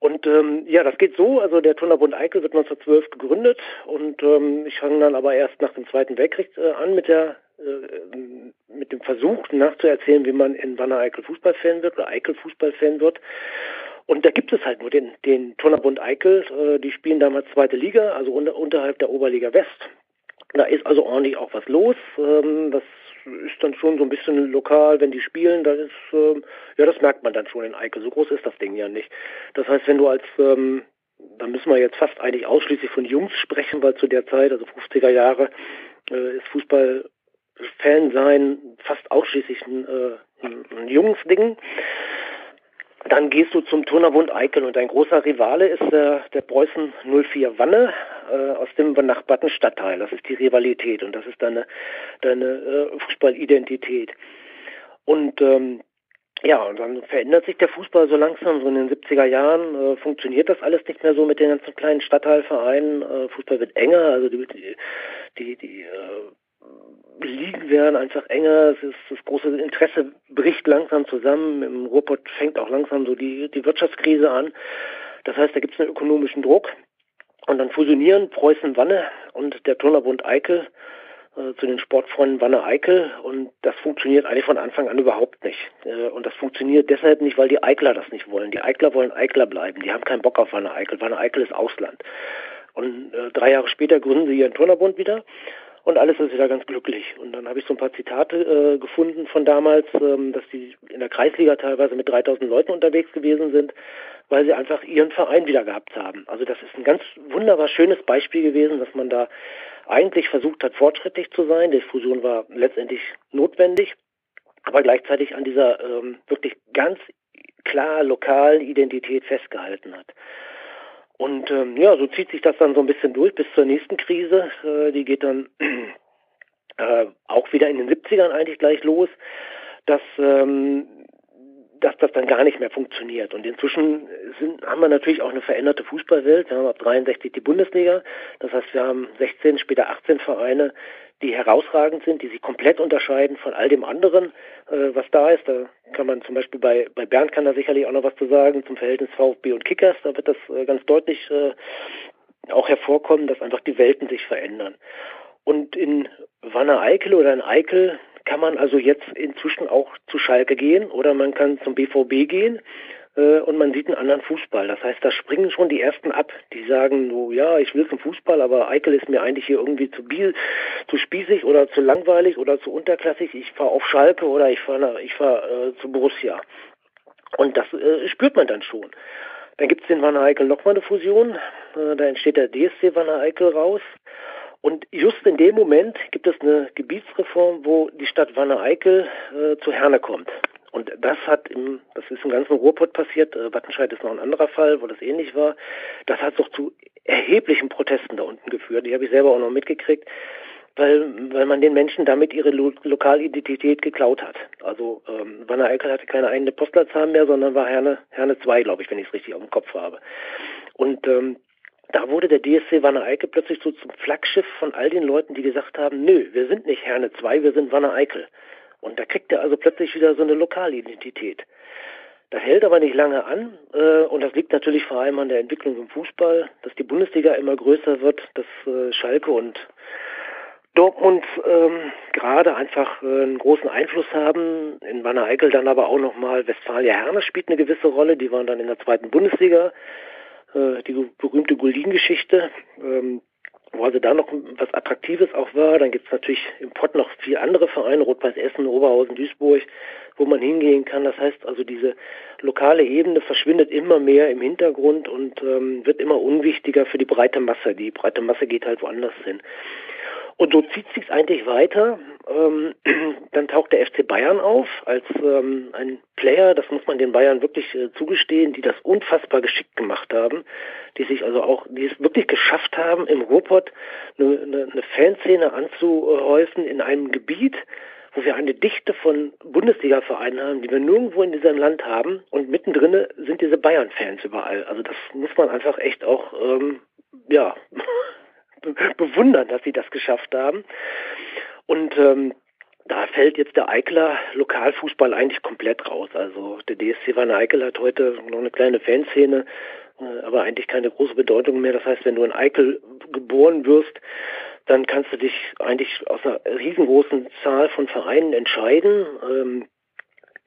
Und ähm, ja, das geht so, also der Turnerbund Eickel wird 1912 gegründet und ähm, ich fange dann aber erst nach dem Zweiten Weltkrieg äh, an mit der äh, mit dem Versuch nachzuerzählen, wie man in Wanne-Eickel Fußballfan wird oder Eickel Fußballfan wird. Und da gibt es halt nur den, den Turnerbund Eickel, äh, die spielen damals zweite Liga, also unter, unterhalb der Oberliga West. Da ist also ordentlich auch was los. Ähm, das ist dann schon so ein bisschen lokal, wenn die spielen, dann ist, ähm, ja, das merkt man dann schon in Eike. So groß ist das Ding ja nicht. Das heißt, wenn du als, ähm, da müssen wir jetzt fast eigentlich ausschließlich von Jungs sprechen, weil zu der Zeit, also 50er Jahre, äh, ist Fußball Fan sein fast ausschließlich ein, äh, ein Jungsding. Dann gehst du zum Turnerbund Eickel und dein großer Rivale ist der, der Preußen 04 Wanne äh, aus dem benachbarten Stadtteil. Das ist die Rivalität und das ist deine, deine äh, Fußballidentität. Und ähm, ja, und dann verändert sich der Fußball so langsam, so in den 70er Jahren äh, funktioniert das alles nicht mehr so mit den ganzen kleinen Stadtteilvereinen. Äh, Fußball wird enger, also die, die, die äh, Ligen werden einfach enger, es ist, das große Interesse bricht langsam zusammen, im Ruhrpott fängt auch langsam so die, die Wirtschaftskrise an. Das heißt, da gibt es einen ökonomischen Druck und dann fusionieren Preußen Wanne und der Turnerbund Eickel äh, zu den Sportfreunden Wanne Eickel und das funktioniert eigentlich von Anfang an überhaupt nicht. Äh, und das funktioniert deshalb nicht, weil die Eickler das nicht wollen. Die Eickler wollen Eickler bleiben, die haben keinen Bock auf Wanne Eickel. Wanne Eickel ist Ausland. Und äh, drei Jahre später gründen sie ihren Turnerbund wieder und alles ist wieder ganz glücklich. Und dann habe ich so ein paar Zitate äh, gefunden von damals, ähm, dass die in der Kreisliga teilweise mit 3000 Leuten unterwegs gewesen sind, weil sie einfach ihren Verein wieder gehabt haben. Also das ist ein ganz wunderbar schönes Beispiel gewesen, dass man da eigentlich versucht hat, fortschrittlich zu sein. Die Fusion war letztendlich notwendig, aber gleichzeitig an dieser ähm, wirklich ganz klar lokalen Identität festgehalten hat. Und ähm, ja, so zieht sich das dann so ein bisschen durch bis zur nächsten Krise. Äh, die geht dann äh, auch wieder in den 70ern eigentlich gleich los, dass, ähm, dass das dann gar nicht mehr funktioniert. Und inzwischen sind, haben wir natürlich auch eine veränderte Fußballwelt. Wir haben ab 63 die Bundesliga. Das heißt, wir haben 16, später 18 Vereine, die herausragend sind, die sich komplett unterscheiden von all dem anderen, äh, was da ist. Da kann man zum Beispiel bei, bei Bernd kann da sicherlich auch noch was zu sagen zum Verhältnis VfB und Kickers. Da wird das äh, ganz deutlich äh, auch hervorkommen, dass einfach die Welten sich verändern. Und in Wanne-Eickel oder in Eickel kann man also jetzt inzwischen auch zu Schalke gehen oder man kann zum BVB gehen äh, und man sieht einen anderen Fußball. Das heißt, da springen schon die ersten ab, die sagen, so, ja, ich will zum Fußball, aber Eikel ist mir eigentlich hier irgendwie zu, biel, zu spießig oder zu langweilig oder zu unterklassig. Ich fahre auf Schalke oder ich fahre ich fahr, äh, zu Borussia. Und das äh, spürt man dann schon. Dann gibt es den Wanne Eickel nochmal eine Fusion. Äh, da entsteht der DSC Wanne Eickel raus. Und just in dem Moment gibt es eine Gebietsreform, wo die Stadt Wanne Eickel äh, zu Herne kommt. Und das hat im, das ist im ganzen Ruhrpott passiert, äh, Wattenscheid ist noch ein anderer Fall, wo das ähnlich war. Das hat doch zu erheblichen Protesten da unten geführt. Die habe ich selber auch noch mitgekriegt, weil, weil man den Menschen damit ihre Lo Lokalidentität geklaut hat. Also ähm, Wanne Eickel hatte keine eigene Postleitzahl mehr, sondern war Herne, Herne 2, glaube ich, wenn ich es richtig auf dem Kopf habe. Und ähm, da wurde der DSC Wanne Eickel plötzlich so zum Flaggschiff von all den Leuten, die gesagt haben, nö, wir sind nicht Herne 2, wir sind Wanne Eickel. Und da kriegt er also plötzlich wieder so eine Lokalidentität. Das hält aber nicht lange an äh, und das liegt natürlich vor allem an der Entwicklung im Fußball, dass die Bundesliga immer größer wird, dass äh, Schalke und Dortmund ähm, gerade einfach äh, einen großen Einfluss haben. In Wanne Eickel dann aber auch nochmal Westfalia Herne spielt eine gewisse Rolle. Die waren dann in der zweiten Bundesliga. Äh, die berühmte Golin-Geschichte. Ähm, wo also da noch was Attraktives auch war. Dann gibt es natürlich im Pott noch vier andere Vereine, Rot-Weiß Essen, Oberhausen, Duisburg, wo man hingehen kann. Das heißt also, diese lokale Ebene verschwindet immer mehr im Hintergrund und ähm, wird immer unwichtiger für die breite Masse. Die breite Masse geht halt woanders hin. Und so zieht sich eigentlich weiter. Ähm, dann taucht der FC Bayern auf als ähm, ein Player, das muss man den Bayern wirklich äh, zugestehen, die das unfassbar geschickt gemacht haben, die sich also auch, die es wirklich geschafft haben, im Ruhrpott eine, eine, Fanszene anzuhäufen in einem Gebiet, wo wir eine Dichte von Bundesliga-Vereinen haben, die wir nirgendwo in diesem Land haben. Und mittendrin sind diese Bayern-Fans überall. Also das muss man einfach echt auch, ähm, ja, bewundern, dass sie das geschafft haben. Und ähm, da fällt jetzt der Eikler Lokalfußball eigentlich komplett raus. Also der DSC Van Eickel hat heute noch eine kleine Fanszene, äh, aber eigentlich keine große Bedeutung mehr. Das heißt, wenn du in Eickel geboren wirst, dann kannst du dich eigentlich aus einer riesengroßen Zahl von Vereinen entscheiden. Ähm,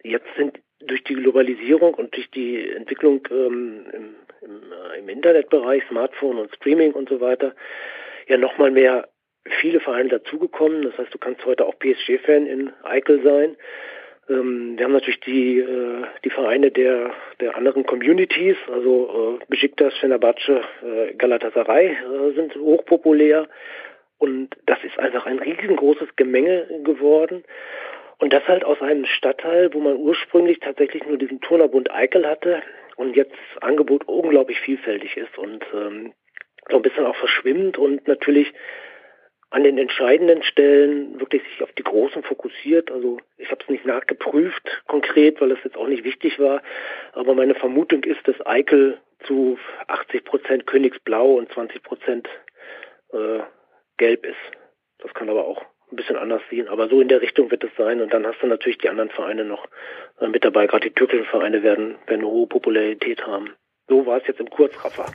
jetzt sind durch die Globalisierung und durch die Entwicklung ähm, im, im, äh, im Internetbereich, Smartphone und Streaming und so weiter, ja nochmal mehr viele Vereine dazugekommen. Das heißt, du kannst heute auch PSG-Fan in Eickel sein. Ähm, wir haben natürlich die, äh, die Vereine der, der anderen Communities, also äh, Besiktas, Fenerbahce, äh, Galatasaray äh, sind hochpopulär. Und das ist einfach ein riesengroßes Gemenge geworden. Und das halt aus einem Stadtteil, wo man ursprünglich tatsächlich nur diesen Turnerbund Eickel hatte und jetzt das Angebot unglaublich vielfältig ist und ähm, so ein bisschen auch verschwimmt und natürlich an den entscheidenden Stellen wirklich sich auf die Großen fokussiert. Also ich habe es nicht nachgeprüft konkret, weil es jetzt auch nicht wichtig war. Aber meine Vermutung ist, dass Eickel zu 80 Prozent Königsblau und 20 Prozent äh, Gelb ist. Das kann aber auch ein bisschen anders sehen. Aber so in der Richtung wird es sein. Und dann hast du natürlich die anderen Vereine noch äh, mit dabei. Gerade die türkischen Vereine werden, werden eine hohe Popularität haben. So war es jetzt im Kurzraffer.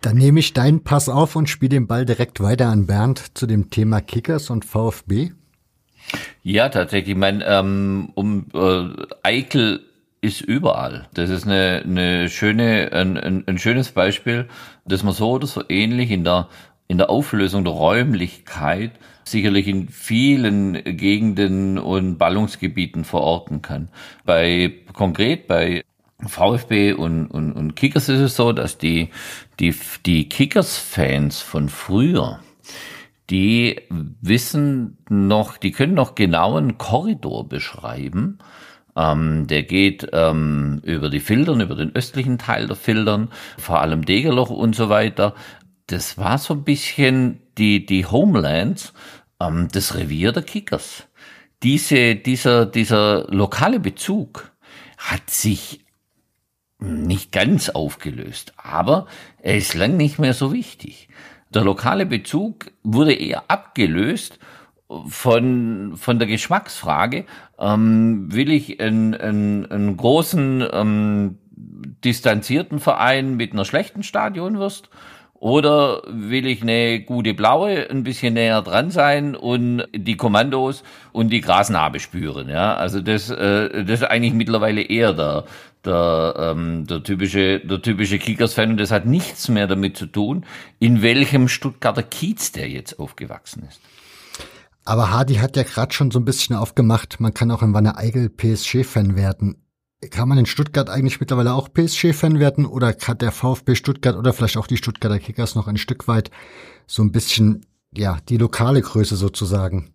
Dann nehme ich deinen Pass auf und spiele den Ball direkt weiter an Bernd zu dem Thema Kickers und VfB. Ja, tatsächlich. Ich meine, ähm, um äh, Eikel ist überall. Das ist eine, eine schöne, ein, ein, ein schönes Beispiel, dass man so oder so ähnlich in der in der Auflösung der Räumlichkeit sicherlich in vielen Gegenden und Ballungsgebieten verorten kann. Bei konkret bei VfB und, und, und Kickers ist es so, dass die, die, die Kickers-Fans von früher, die wissen noch, die können noch genau einen Korridor beschreiben. Ähm, der geht ähm, über die Filtern, über den östlichen Teil der Filtern, vor allem Degerloch und so weiter. Das war so ein bisschen die, die Homelands, ähm, das Revier der Kickers. Diese, dieser, dieser lokale Bezug hat sich nicht ganz aufgelöst, aber er ist lang nicht mehr so wichtig. Der lokale Bezug wurde eher abgelöst von, von der Geschmacksfrage, ähm, will ich einen, einen, großen, ähm, distanzierten Verein mit einer schlechten Stadionwurst oder will ich eine gute blaue, ein bisschen näher dran sein und die Kommandos und die Grasnarbe spüren? Ja, also das, äh, das ist eigentlich mittlerweile eher der, der, ähm, der typische, der typische Kickers-Fan und das hat nichts mehr damit zu tun, in welchem Stuttgarter Kiez der jetzt aufgewachsen ist. Aber Hardy hat ja gerade schon so ein bisschen aufgemacht, man kann auch in Wanne Eigel PSG-Fan werden kann man in Stuttgart eigentlich mittlerweile auch PSG-Fan werden oder hat der VfB Stuttgart oder vielleicht auch die Stuttgarter Kickers noch ein Stück weit so ein bisschen, ja, die lokale Größe sozusagen?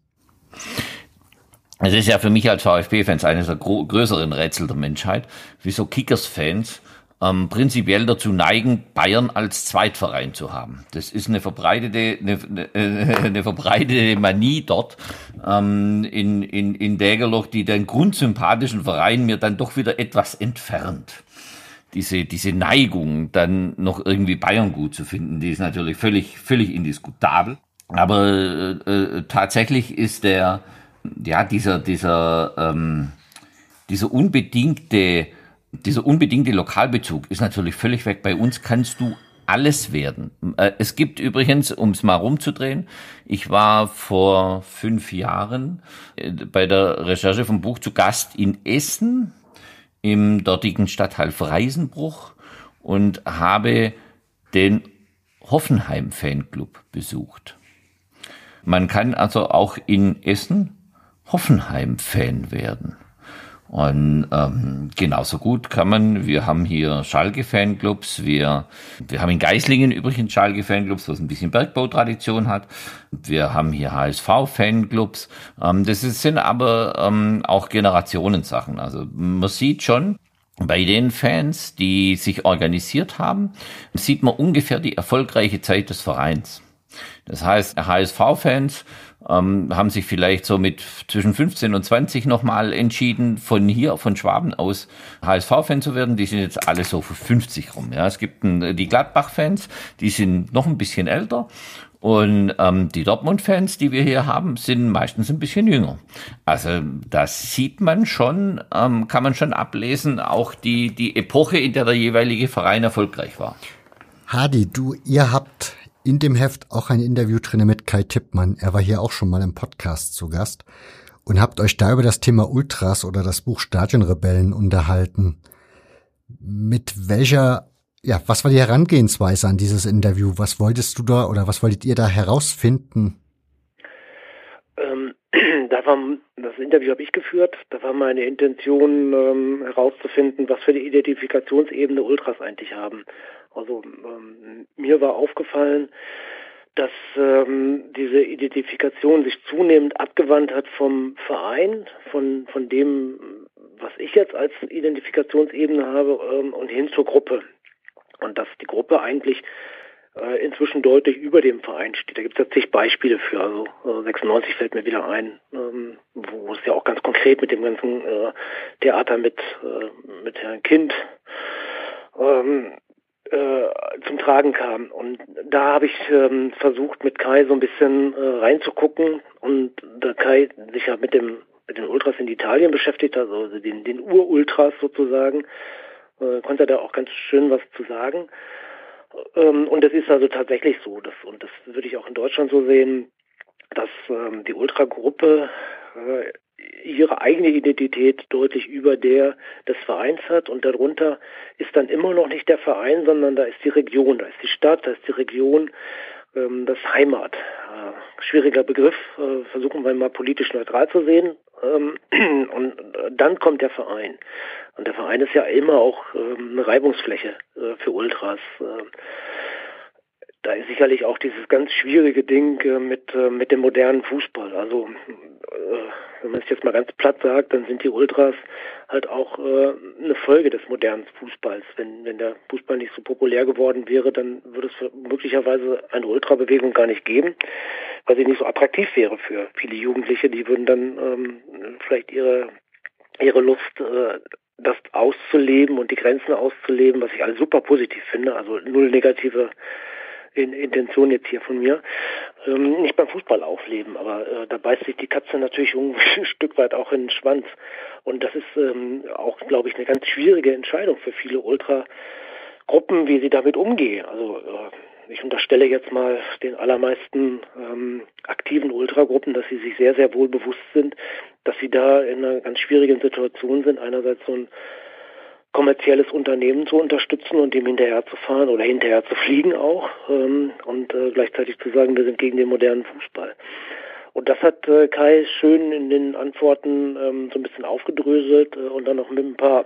Es ist ja für mich als VfB-Fans eines der größeren Rätsel der Menschheit, wieso Kickers-Fans ähm, prinzipiell dazu neigen, Bayern als Zweitverein zu haben. Das ist eine verbreitete, eine, eine, eine verbreitete Manie dort ähm, in, in, in Dägerloch, die den grundsympathischen Verein mir dann doch wieder etwas entfernt. Diese, diese Neigung, dann noch irgendwie Bayern gut zu finden, die ist natürlich völlig, völlig indiskutabel. Aber äh, äh, tatsächlich ist der, ja, dieser, dieser, ähm, dieser unbedingte dieser unbedingte Lokalbezug ist natürlich völlig weg. Bei uns kannst du alles werden. Äh, es gibt übrigens, um es mal rumzudrehen, ich war vor fünf Jahren äh, bei der Recherche vom Buch zu Gast in Essen im dortigen Stadtteil Freisenbruch und habe den Hoffenheim Fanclub besucht. Man kann also auch in Essen Hoffenheim Fan werden. Und ähm, genauso gut kann man, wir haben hier Schalke-Fanclubs, wir, wir haben in Geislingen übrigens Schalke-Fanclubs, was ein bisschen Bergbautradition hat. Wir haben hier HSV-Fanclubs. Ähm, das sind aber ähm, auch Generationensachen. Also man sieht schon, bei den Fans, die sich organisiert haben, sieht man ungefähr die erfolgreiche Zeit des Vereins. Das heißt, HSV-Fans ähm, haben sich vielleicht so mit zwischen 15 und 20 nochmal entschieden, von hier, von Schwaben aus HSV-Fan zu werden. Die sind jetzt alle so für 50 rum. Ja, es gibt ein, die Gladbach-Fans, die sind noch ein bisschen älter. Und ähm, die Dortmund-Fans, die wir hier haben, sind meistens ein bisschen jünger. Also das sieht man schon, ähm, kann man schon ablesen, auch die, die Epoche, in der der jeweilige Verein erfolgreich war. Hadi, du, ihr habt in dem Heft auch ein Interview drinne mit Kai Tippmann. Er war hier auch schon mal im Podcast zu Gast und habt euch da über das Thema Ultras oder das Buch Stadionrebellen unterhalten. Mit welcher ja, was war die Herangehensweise an dieses Interview? Was wolltest du da oder was wolltet ihr da herausfinden? Ähm, da war, das Interview habe ich geführt. Da war meine Intention ähm, herauszufinden, was für eine Identifikationsebene Ultras eigentlich haben. Also ähm, mir war aufgefallen, dass ähm, diese Identifikation sich zunehmend abgewandt hat vom Verein, von, von dem, was ich jetzt als Identifikationsebene habe, ähm, und hin zur Gruppe. Und dass die Gruppe eigentlich äh, inzwischen deutlich über dem Verein steht. Da gibt es ja zig Beispiele für. Also äh, 96 fällt mir wieder ein, ähm, wo es ja auch ganz konkret mit dem ganzen äh, Theater mit, äh, mit Herrn Kind ähm, äh, zum Tragen kam. Und da habe ich ähm, versucht, mit Kai so ein bisschen äh, reinzugucken. Und da Kai sich ja mit dem mit den Ultras in Italien beschäftigt hat, also den, den Ur-Ultras sozusagen, äh, konnte er da auch ganz schön was zu sagen. Ähm, und es ist also tatsächlich so, dass, und das würde ich auch in Deutschland so sehen, dass ähm, die Ultragruppe äh, ihre eigene Identität deutlich über der des Vereins hat und darunter ist dann immer noch nicht der Verein, sondern da ist die Region, da ist die Stadt, da ist die Region, ähm, das Heimat. Äh, schwieriger Begriff, äh, versuchen wir mal politisch neutral zu sehen. Ähm, und dann kommt der Verein. Und der Verein ist ja immer auch ähm, eine Reibungsfläche äh, für Ultras. Da ist sicherlich auch dieses ganz schwierige Ding äh, mit, äh, mit dem modernen Fußball. Also äh, wenn man es jetzt mal ganz platt sagt, dann sind die Ultras halt auch eine Folge des modernen Fußballs. Wenn, wenn der Fußball nicht so populär geworden wäre, dann würde es möglicherweise eine Ultrabewegung gar nicht geben, weil sie nicht so attraktiv wäre für viele Jugendliche. Die würden dann ähm, vielleicht ihre, ihre Lust äh, das auszuleben und die Grenzen auszuleben, was ich alles super positiv finde, also null negative in Intention jetzt hier von mir, ähm, nicht beim Fußball aufleben, aber äh, da beißt sich die Katze natürlich ein Stück weit auch in den Schwanz. Und das ist ähm, auch, glaube ich, eine ganz schwierige Entscheidung für viele Ultragruppen, wie sie damit umgehen. Also äh, ich unterstelle jetzt mal den allermeisten ähm, aktiven Ultragruppen, dass sie sich sehr, sehr wohl bewusst sind, dass sie da in einer ganz schwierigen Situation sind. Einerseits so ein kommerzielles Unternehmen zu unterstützen und dem hinterher zu fahren oder hinterher zu fliegen auch ähm, und äh, gleichzeitig zu sagen, wir sind gegen den modernen Fußball. Und das hat äh, Kai schön in den Antworten ähm, so ein bisschen aufgedröselt äh, und dann noch mit ein paar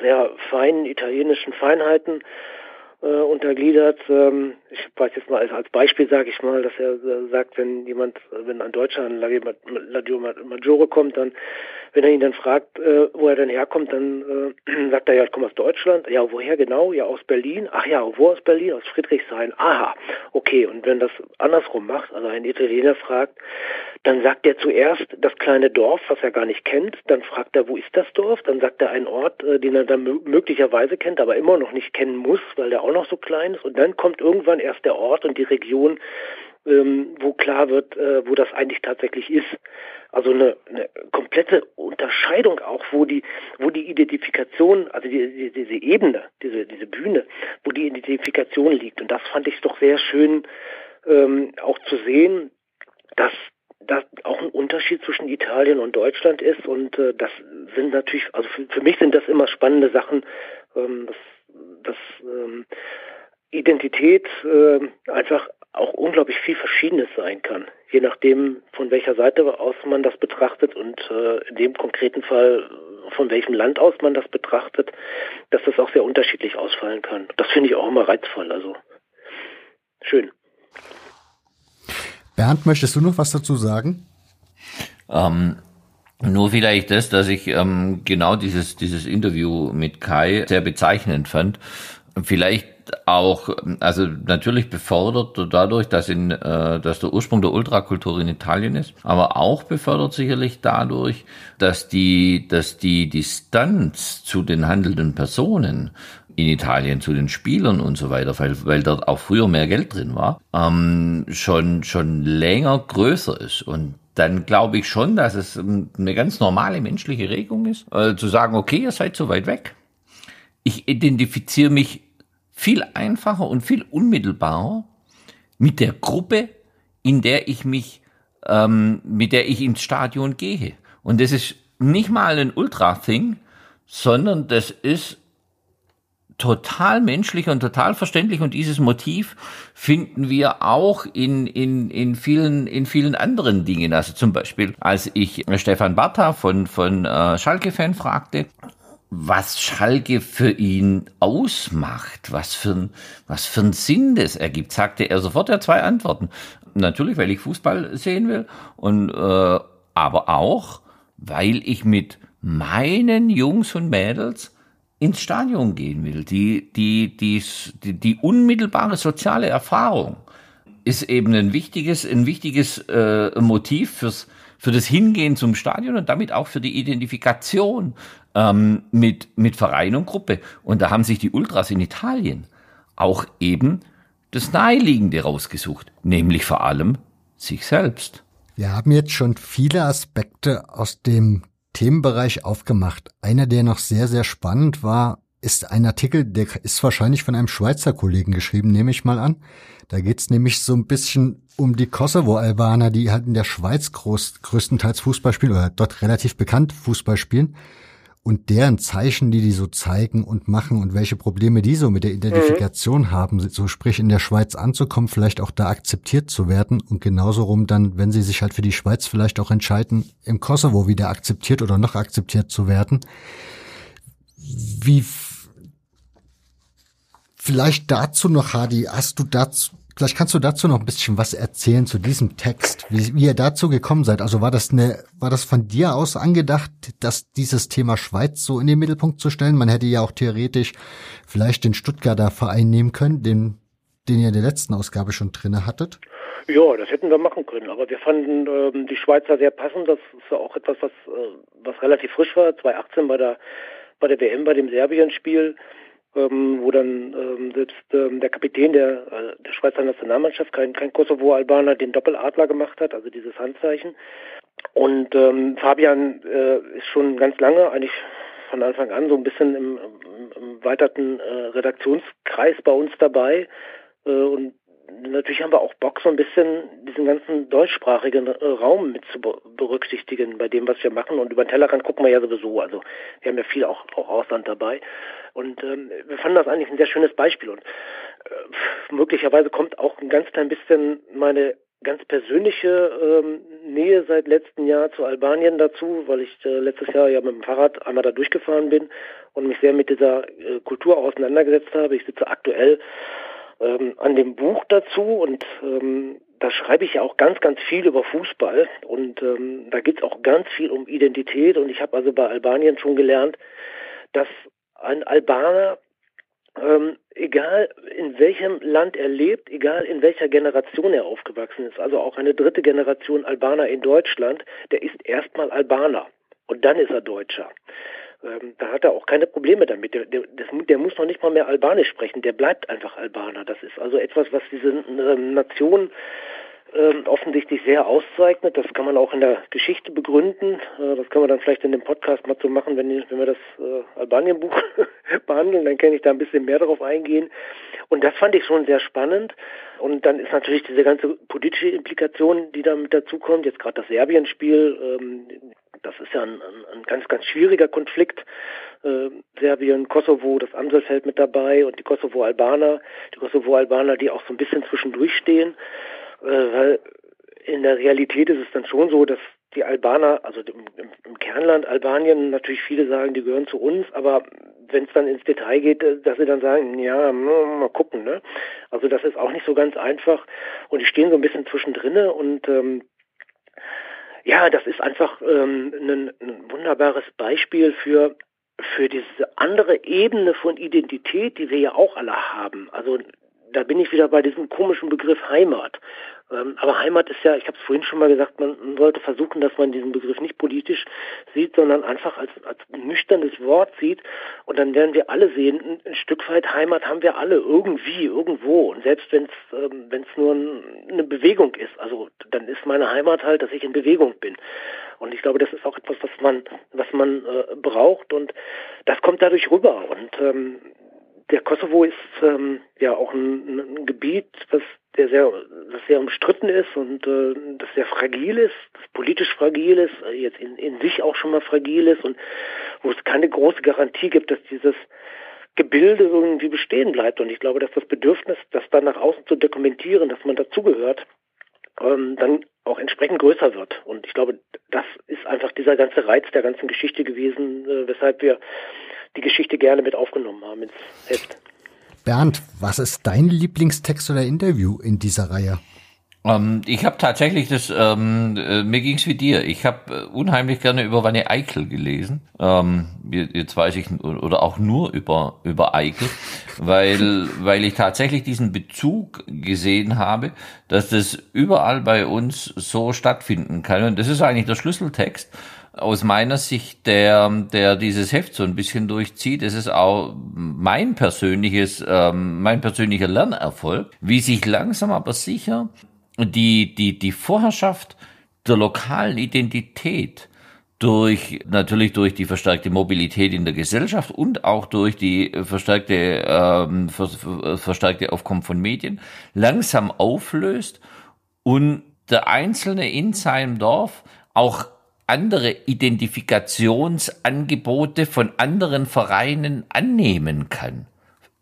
sehr feinen italienischen Feinheiten äh, untergliedert. Ähm, ich weiß jetzt mal als, Beispiel sage ich mal, dass er äh, sagt, wenn jemand, wenn ein Deutscher an Ladio Maggiore kommt, dann wenn er ihn dann fragt, äh, wo er denn herkommt, dann äh, sagt er, ja, ich komme aus Deutschland. Ja, woher genau? Ja, aus Berlin. Ach ja, wo aus Berlin? Aus Friedrichshain. Aha, okay. Und wenn das andersrum macht, also ein Italiener fragt, dann sagt er zuerst das kleine Dorf, was er gar nicht kennt. Dann fragt er, wo ist das Dorf? Dann sagt er einen Ort, äh, den er dann möglicherweise kennt, aber immer noch nicht kennen muss, weil der auch noch so klein ist. Und dann kommt irgendwann erst der Ort und die Region, ähm, wo klar wird, äh, wo das eigentlich tatsächlich ist. Also eine, eine komplette Unterscheidung auch, wo die, wo die Identifikation, also die, die, diese Ebene, diese, diese Bühne, wo die Identifikation liegt. Und das fand ich doch sehr schön ähm, auch zu sehen, dass da auch ein Unterschied zwischen Italien und Deutschland ist. Und äh, das sind natürlich, also für, für mich sind das immer spannende Sachen, ähm, dass, dass ähm, Identität äh, einfach auch unglaublich viel Verschiedenes sein kann, je nachdem, von welcher Seite aus man das betrachtet und äh, in dem konkreten Fall von welchem Land aus man das betrachtet, dass das auch sehr unterschiedlich ausfallen kann. Das finde ich auch immer reizvoll, also schön. Bernd, möchtest du noch was dazu sagen? Ähm, nur vielleicht das, dass ich ähm, genau dieses, dieses Interview mit Kai sehr bezeichnend fand. Vielleicht auch, also natürlich befördert dadurch, dass, in, äh, dass der Ursprung der Ultrakultur in Italien ist, aber auch befördert sicherlich dadurch, dass die, dass die Distanz zu den handelnden Personen in Italien zu den Spielern und so weiter, weil, weil dort auch früher mehr Geld drin war, ähm, schon, schon länger größer ist. Und dann glaube ich schon, dass es eine ganz normale menschliche Regung ist, äh, zu sagen, okay, ihr seid so weit weg. Ich identifiziere mich viel einfacher und viel unmittelbarer mit der Gruppe, in der ich mich, ähm, mit der ich ins Stadion gehe. Und das ist nicht mal ein Ultra-Thing, sondern das ist total menschlich und total verständlich und dieses Motiv finden wir auch in, in, in vielen, in vielen anderen Dingen. Also zum Beispiel, als ich Stefan Bartha von, von äh, Schalke-Fan fragte, was Schalke für ihn ausmacht, was für ein, was für einen Sinn das ergibt, sagte er sofort ja zwei Antworten. Natürlich, weil ich Fußball sehen will und äh, aber auch, weil ich mit meinen Jungs und Mädels ins Stadion gehen will. Die, die, die, die, unmittelbare soziale Erfahrung ist eben ein wichtiges, ein wichtiges äh, Motiv fürs, für das Hingehen zum Stadion und damit auch für die Identifikation ähm, mit, mit Verein und Gruppe. Und da haben sich die Ultras in Italien auch eben das Naheliegende rausgesucht, nämlich vor allem sich selbst. Wir haben jetzt schon viele Aspekte aus dem Themenbereich aufgemacht. Einer, der noch sehr, sehr spannend war, ist ein Artikel, der ist wahrscheinlich von einem Schweizer Kollegen geschrieben, nehme ich mal an. Da geht's nämlich so ein bisschen um die Kosovo-Albaner, die halt in der Schweiz groß, größtenteils Fußball spielen oder dort relativ bekannt Fußball spielen und deren Zeichen, die die so zeigen und machen und welche Probleme die so mit der Identifikation mhm. haben, so sprich in der Schweiz anzukommen, vielleicht auch da akzeptiert zu werden und genauso rum dann, wenn sie sich halt für die Schweiz vielleicht auch entscheiden, im Kosovo wieder akzeptiert oder noch akzeptiert zu werden. Wie vielleicht dazu noch, Hadi, hast du dazu Vielleicht kannst du dazu noch ein bisschen was erzählen zu diesem Text, wie, wie ihr dazu gekommen seid. Also war das eine, war das von dir aus angedacht, dass dieses Thema Schweiz so in den Mittelpunkt zu stellen? Man hätte ja auch theoretisch vielleicht den Stuttgarter Verein nehmen können, den, den ihr in der letzten Ausgabe schon drinne hattet. Ja, das hätten wir machen können, aber wir fanden ähm, die Schweizer sehr passend. Das ist ja auch etwas, was, äh, was relativ frisch war. 2018 bei der bei der WM, bei dem Serbien-Spiel ähm, wo dann ähm, selbst ähm, der Kapitän der, äh, der Schweizer Nationalmannschaft, kein, kein Kosovo-Albaner, den Doppeladler gemacht hat, also dieses Handzeichen. Und ähm, Fabian äh, ist schon ganz lange, eigentlich von Anfang an, so ein bisschen im, im, im weiterten äh, Redaktionskreis bei uns dabei äh, und natürlich haben wir auch Bock, so ein bisschen diesen ganzen deutschsprachigen äh, Raum mit zu berücksichtigen bei dem, was wir machen. Und über den Tellerrand gucken wir ja sowieso. Also wir haben ja viel auch, auch Ausland dabei. Und ähm, wir fanden das eigentlich ein sehr schönes Beispiel. Und äh, möglicherweise kommt auch ein ganz klein bisschen meine ganz persönliche ähm, Nähe seit letztem Jahr zu Albanien dazu, weil ich äh, letztes Jahr ja mit dem Fahrrad einmal da durchgefahren bin und mich sehr mit dieser äh, Kultur auseinandergesetzt habe. Ich sitze aktuell ähm, an dem Buch dazu und ähm, da schreibe ich ja auch ganz, ganz viel über Fußball und ähm, da geht es auch ganz viel um Identität und ich habe also bei Albanien schon gelernt, dass ein Albaner, ähm, egal in welchem Land er lebt, egal in welcher Generation er aufgewachsen ist, also auch eine dritte Generation Albaner in Deutschland, der ist erstmal Albaner und dann ist er Deutscher ähm, da hat er auch keine Probleme damit. Der, der, das, der, muss noch nicht mal mehr Albanisch sprechen, der bleibt einfach Albaner. Das ist also etwas, was diese ähm, Nation ähm, offensichtlich sehr auszeichnet. Das kann man auch in der Geschichte begründen. Äh, das können wir dann vielleicht in dem Podcast mal so machen, wenn, wenn wir das äh, Albanien-Buch behandeln. Dann kann ich da ein bisschen mehr darauf eingehen. Und das fand ich schon sehr spannend. Und dann ist natürlich diese ganze politische Implikation, die da mit dazukommt. Jetzt gerade das Serbien-Spiel. Ähm, das ist ja ein, ein, ganz, ganz schwieriger Konflikt. Äh, Serbien, Kosovo, das Amselfeld mit dabei und die Kosovo-Albaner. Die Kosovo-Albaner, die auch so ein bisschen zwischendurch stehen. Äh, weil in der Realität ist es dann schon so, dass die Albaner, also im, im, Kernland Albanien, natürlich viele sagen, die gehören zu uns, aber wenn es dann ins Detail geht, äh, dass sie dann sagen, ja, mal gucken, ne? Also das ist auch nicht so ganz einfach und die stehen so ein bisschen zwischendrin und ähm, ja, das ist einfach ähm, ein, ein wunderbares Beispiel für für diese andere Ebene von Identität, die wir ja auch alle haben. Also da bin ich wieder bei diesem komischen Begriff Heimat. Ähm, aber Heimat ist ja, ich habe es vorhin schon mal gesagt, man, sollte versuchen, dass man diesen Begriff nicht politisch sieht, sondern einfach als, als nüchternes Wort sieht. Und dann werden wir alle sehen, ein, Stück weit Heimat haben wir alle irgendwie, irgendwo. Und selbst wenn es ähm, wenn es nur ein, eine Bewegung ist, also dann ist meine Heimat halt, dass ich in Bewegung bin. Und ich glaube, das ist auch etwas, was man, was man äh, braucht und das kommt dadurch rüber. Und ähm, der Kosovo ist ähm, ja auch ein, ein Gebiet, was der sehr, das sehr umstritten ist und äh, das sehr fragil ist, das politisch fragil ist, äh, jetzt in, in sich auch schon mal fragil ist und wo es keine große Garantie gibt, dass dieses Gebilde irgendwie bestehen bleibt. Und ich glaube, dass das Bedürfnis, das dann nach außen zu dokumentieren, dass man dazugehört, ähm, dann auch entsprechend größer wird. Und ich glaube, das ist einfach dieser ganze Reiz der ganzen Geschichte gewesen, äh, weshalb wir die Geschichte gerne mit aufgenommen haben ins Heft. Bernd, was ist dein Lieblingstext oder Interview in dieser Reihe? Ähm, ich habe tatsächlich das, ähm, äh, mir ging's wie dir. Ich habe äh, unheimlich gerne über Wanne Eickel gelesen. Ähm, jetzt weiß ich, oder auch nur über, über Eickel, weil, weil ich tatsächlich diesen Bezug gesehen habe, dass das überall bei uns so stattfinden kann. Und das ist eigentlich der Schlüsseltext aus meiner Sicht, der, der dieses Heft so ein bisschen durchzieht, es ist auch mein persönliches, ähm, mein persönlicher Lernerfolg, wie sich langsam aber sicher die, die, die Vorherrschaft der lokalen Identität durch natürlich durch die verstärkte Mobilität in der Gesellschaft und auch durch die verstärkte ähm, verstärkte Aufkommen von Medien langsam auflöst und der Einzelne in seinem Dorf auch andere Identifikationsangebote von anderen Vereinen annehmen kann.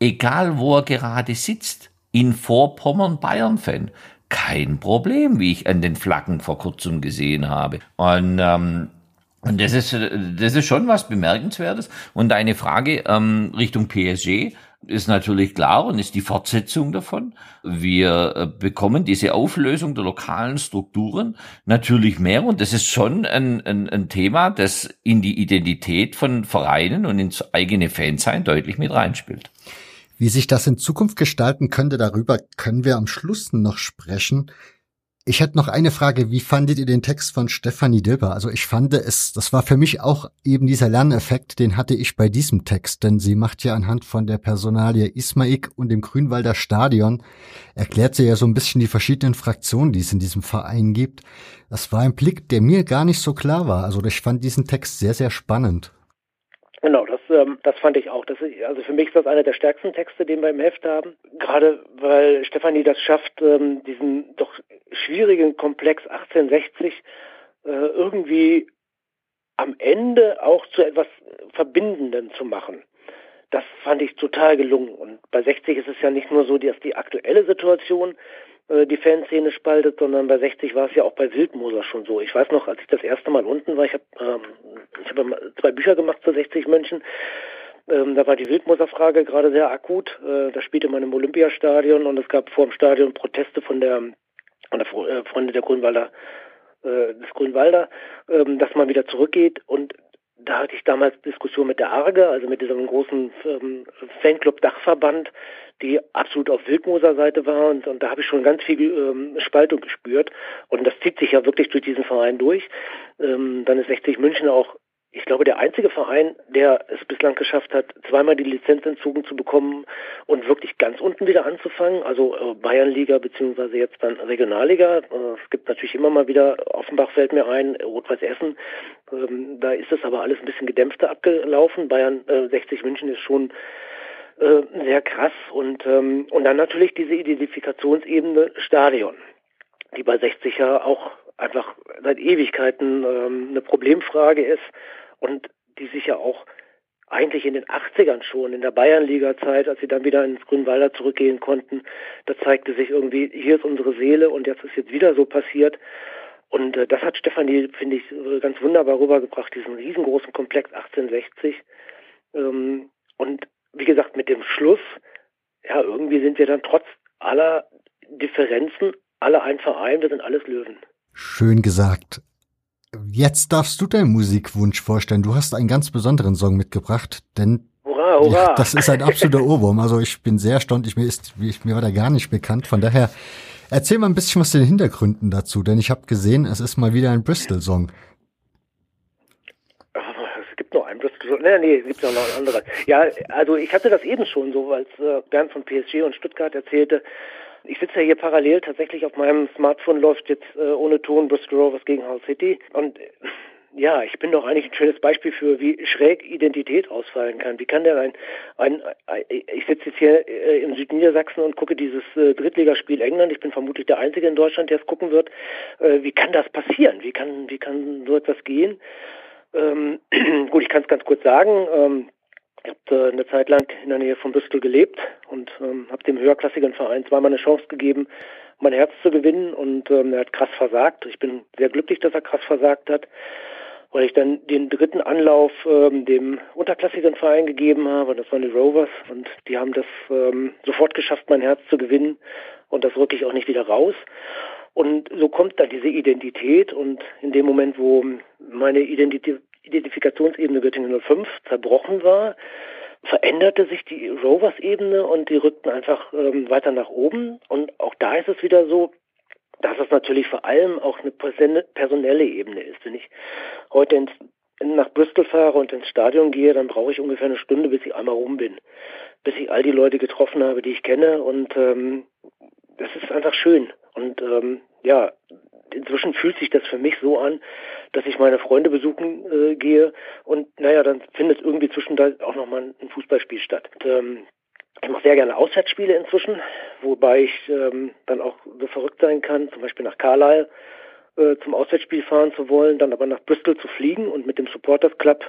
Egal wo er gerade sitzt. In Vorpommern Bayern-Fan kein Problem, wie ich an den Flaggen vor kurzem gesehen habe. Und ähm, und das ist, das ist schon was Bemerkenswertes. Und eine Frage ähm, Richtung PSG ist natürlich klar und ist die Fortsetzung davon. Wir äh, bekommen diese Auflösung der lokalen Strukturen natürlich mehr und das ist schon ein, ein, ein Thema, das in die Identität von Vereinen und ins eigene Fansein deutlich mit reinspielt. Wie sich das in Zukunft gestalten könnte, darüber können wir am Schluss noch sprechen. Ich hätte noch eine Frage. Wie fandet ihr den Text von Stefanie Dilber? Also ich fand es, das war für mich auch eben dieser Lerneffekt, den hatte ich bei diesem Text, denn sie macht ja anhand von der Personalie Ismaik und dem Grünwalder Stadion, erklärt sie ja so ein bisschen die verschiedenen Fraktionen, die es in diesem Verein gibt. Das war ein Blick, der mir gar nicht so klar war. Also ich fand diesen Text sehr, sehr spannend. Genau, ähm, das fand ich auch. Das ist, also für mich ist das einer der stärksten Texte, den wir im Heft haben. Gerade weil Stefanie das schafft, ähm, diesen doch schwierigen Komplex 1860 äh, irgendwie am Ende auch zu etwas Verbindendem zu machen. Das fand ich total gelungen. Und bei 60 ist es ja nicht nur so, dass die aktuelle Situation äh, die Fanszene spaltet, sondern bei 60 war es ja auch bei Wildmoser schon so. Ich weiß noch, als ich das erste Mal unten war, ich habe ähm, ich hab zwei Bücher gemacht zu 60 München. Ähm, da war die Wildmoser-Frage gerade sehr akut. Äh, da spielte man im Olympiastadion und es gab vor dem Stadion Proteste von der, von der äh, Freunde der Grünwalder, äh, des Grünwalder, ähm, dass man wieder zurückgeht und da hatte ich damals Diskussion mit der ARGE, also mit diesem großen ähm, Fanclub-Dachverband, die absolut auf Wildmoser Seite war und, und da habe ich schon ganz viel ähm, Spaltung gespürt und das zieht sich ja wirklich durch diesen Verein durch. Ähm, dann ist 60 München auch ich glaube, der einzige Verein, der es bislang geschafft hat, zweimal die Lizenz entzogen zu bekommen und wirklich ganz unten wieder anzufangen, also äh, Bayernliga beziehungsweise jetzt dann Regionalliga. Äh, es gibt natürlich immer mal wieder, Offenbach fällt mir ein, Rot-Weiß Essen, ähm, da ist es aber alles ein bisschen gedämpfter abgelaufen. Bayern äh, 60 München ist schon äh, sehr krass und, ähm, und dann natürlich diese Identifikationsebene Stadion, die bei 60 ja auch einfach seit Ewigkeiten ähm, eine Problemfrage ist und die sich ja auch eigentlich in den 80ern schon, in der Bayernliga-Zeit, als sie dann wieder ins Grünwalder zurückgehen konnten, da zeigte sich irgendwie, hier ist unsere Seele und jetzt ist jetzt wieder so passiert. Und äh, das hat Stefanie, finde ich, ganz wunderbar rübergebracht, diesen riesengroßen Komplex 1860. Ähm, und wie gesagt, mit dem Schluss, ja, irgendwie sind wir dann trotz aller Differenzen alle ein Verein, wir sind alles Löwen. Schön gesagt. Jetzt darfst du deinen Musikwunsch vorstellen. Du hast einen ganz besonderen Song mitgebracht, denn hurra, hurra. Ja, das ist ein absoluter Ohrwurm. Also ich bin sehr erstaunt. Ich, mir, ist, ich, mir war da gar nicht bekannt. Von daher erzähl mal ein bisschen was zu den Hintergründen dazu, denn ich habe gesehen, es ist mal wieder ein Bristol-Song. Es gibt noch einen Bristol-Song. Nee, nee, es gibt noch einen anderen. Ja, also ich hatte das eben schon so, als äh, Bernd von PSG und Stuttgart erzählte, ich sitze ja hier parallel tatsächlich auf meinem Smartphone läuft jetzt äh, ohne Ton Bristol Rovers gegen Hull City und äh, ja, ich bin doch eigentlich ein schönes Beispiel für, wie schräg Identität ausfallen kann. Wie kann der ein, ein, ein ich sitze jetzt hier äh, in Südniedersachsen und gucke dieses äh, Drittligaspiel England. Ich bin vermutlich der Einzige in Deutschland, der es gucken wird. Äh, wie kann das passieren? Wie kann, wie kann so etwas gehen? Ähm, gut, ich kann es ganz kurz sagen. Ähm, Ich habe äh, eine Zeit lang in der Nähe von Bristol gelebt und ähm, habe dem höherklassigen Verein zweimal eine Chance gegeben, mein Herz zu gewinnen und ähm, er hat krass versagt. Ich bin sehr glücklich, dass er krass versagt hat, weil ich dann den dritten Anlauf ähm, dem unterklassigen Verein gegeben habe, das waren die Rovers und die haben das ähm, sofort geschafft, mein Herz zu gewinnen und das rücke ich auch nicht wieder raus. Und so kommt dann diese Identität und in dem Moment, wo meine Identität Identifikationsebene Göttingen 05 zerbrochen war, veränderte sich die Rovers-Ebene und die rückten einfach ähm, weiter nach oben. Und auch da ist es wieder so, dass es natürlich vor allem auch eine personelle Ebene ist. Wenn ich heute ins, nach Bristol fahre und ins Stadion gehe, dann brauche ich ungefähr eine Stunde, bis ich einmal rum bin. Bis ich all die Leute getroffen habe, die ich kenne. Und ähm, das ist einfach schön. Und ähm, ja, inzwischen fühlt sich das für mich so an, dass ich meine Freunde besuchen äh, gehe und naja, dann findet irgendwie zwischendurch auch nochmal ein Fußballspiel statt. Und, ähm, ich mache sehr gerne Auswärtsspiele inzwischen, wobei ich ähm, dann auch so verrückt sein kann, zum Beispiel nach Carlisle äh, zum Auswärtsspiel fahren zu wollen, dann aber nach Bristol zu fliegen und mit dem Supporters Club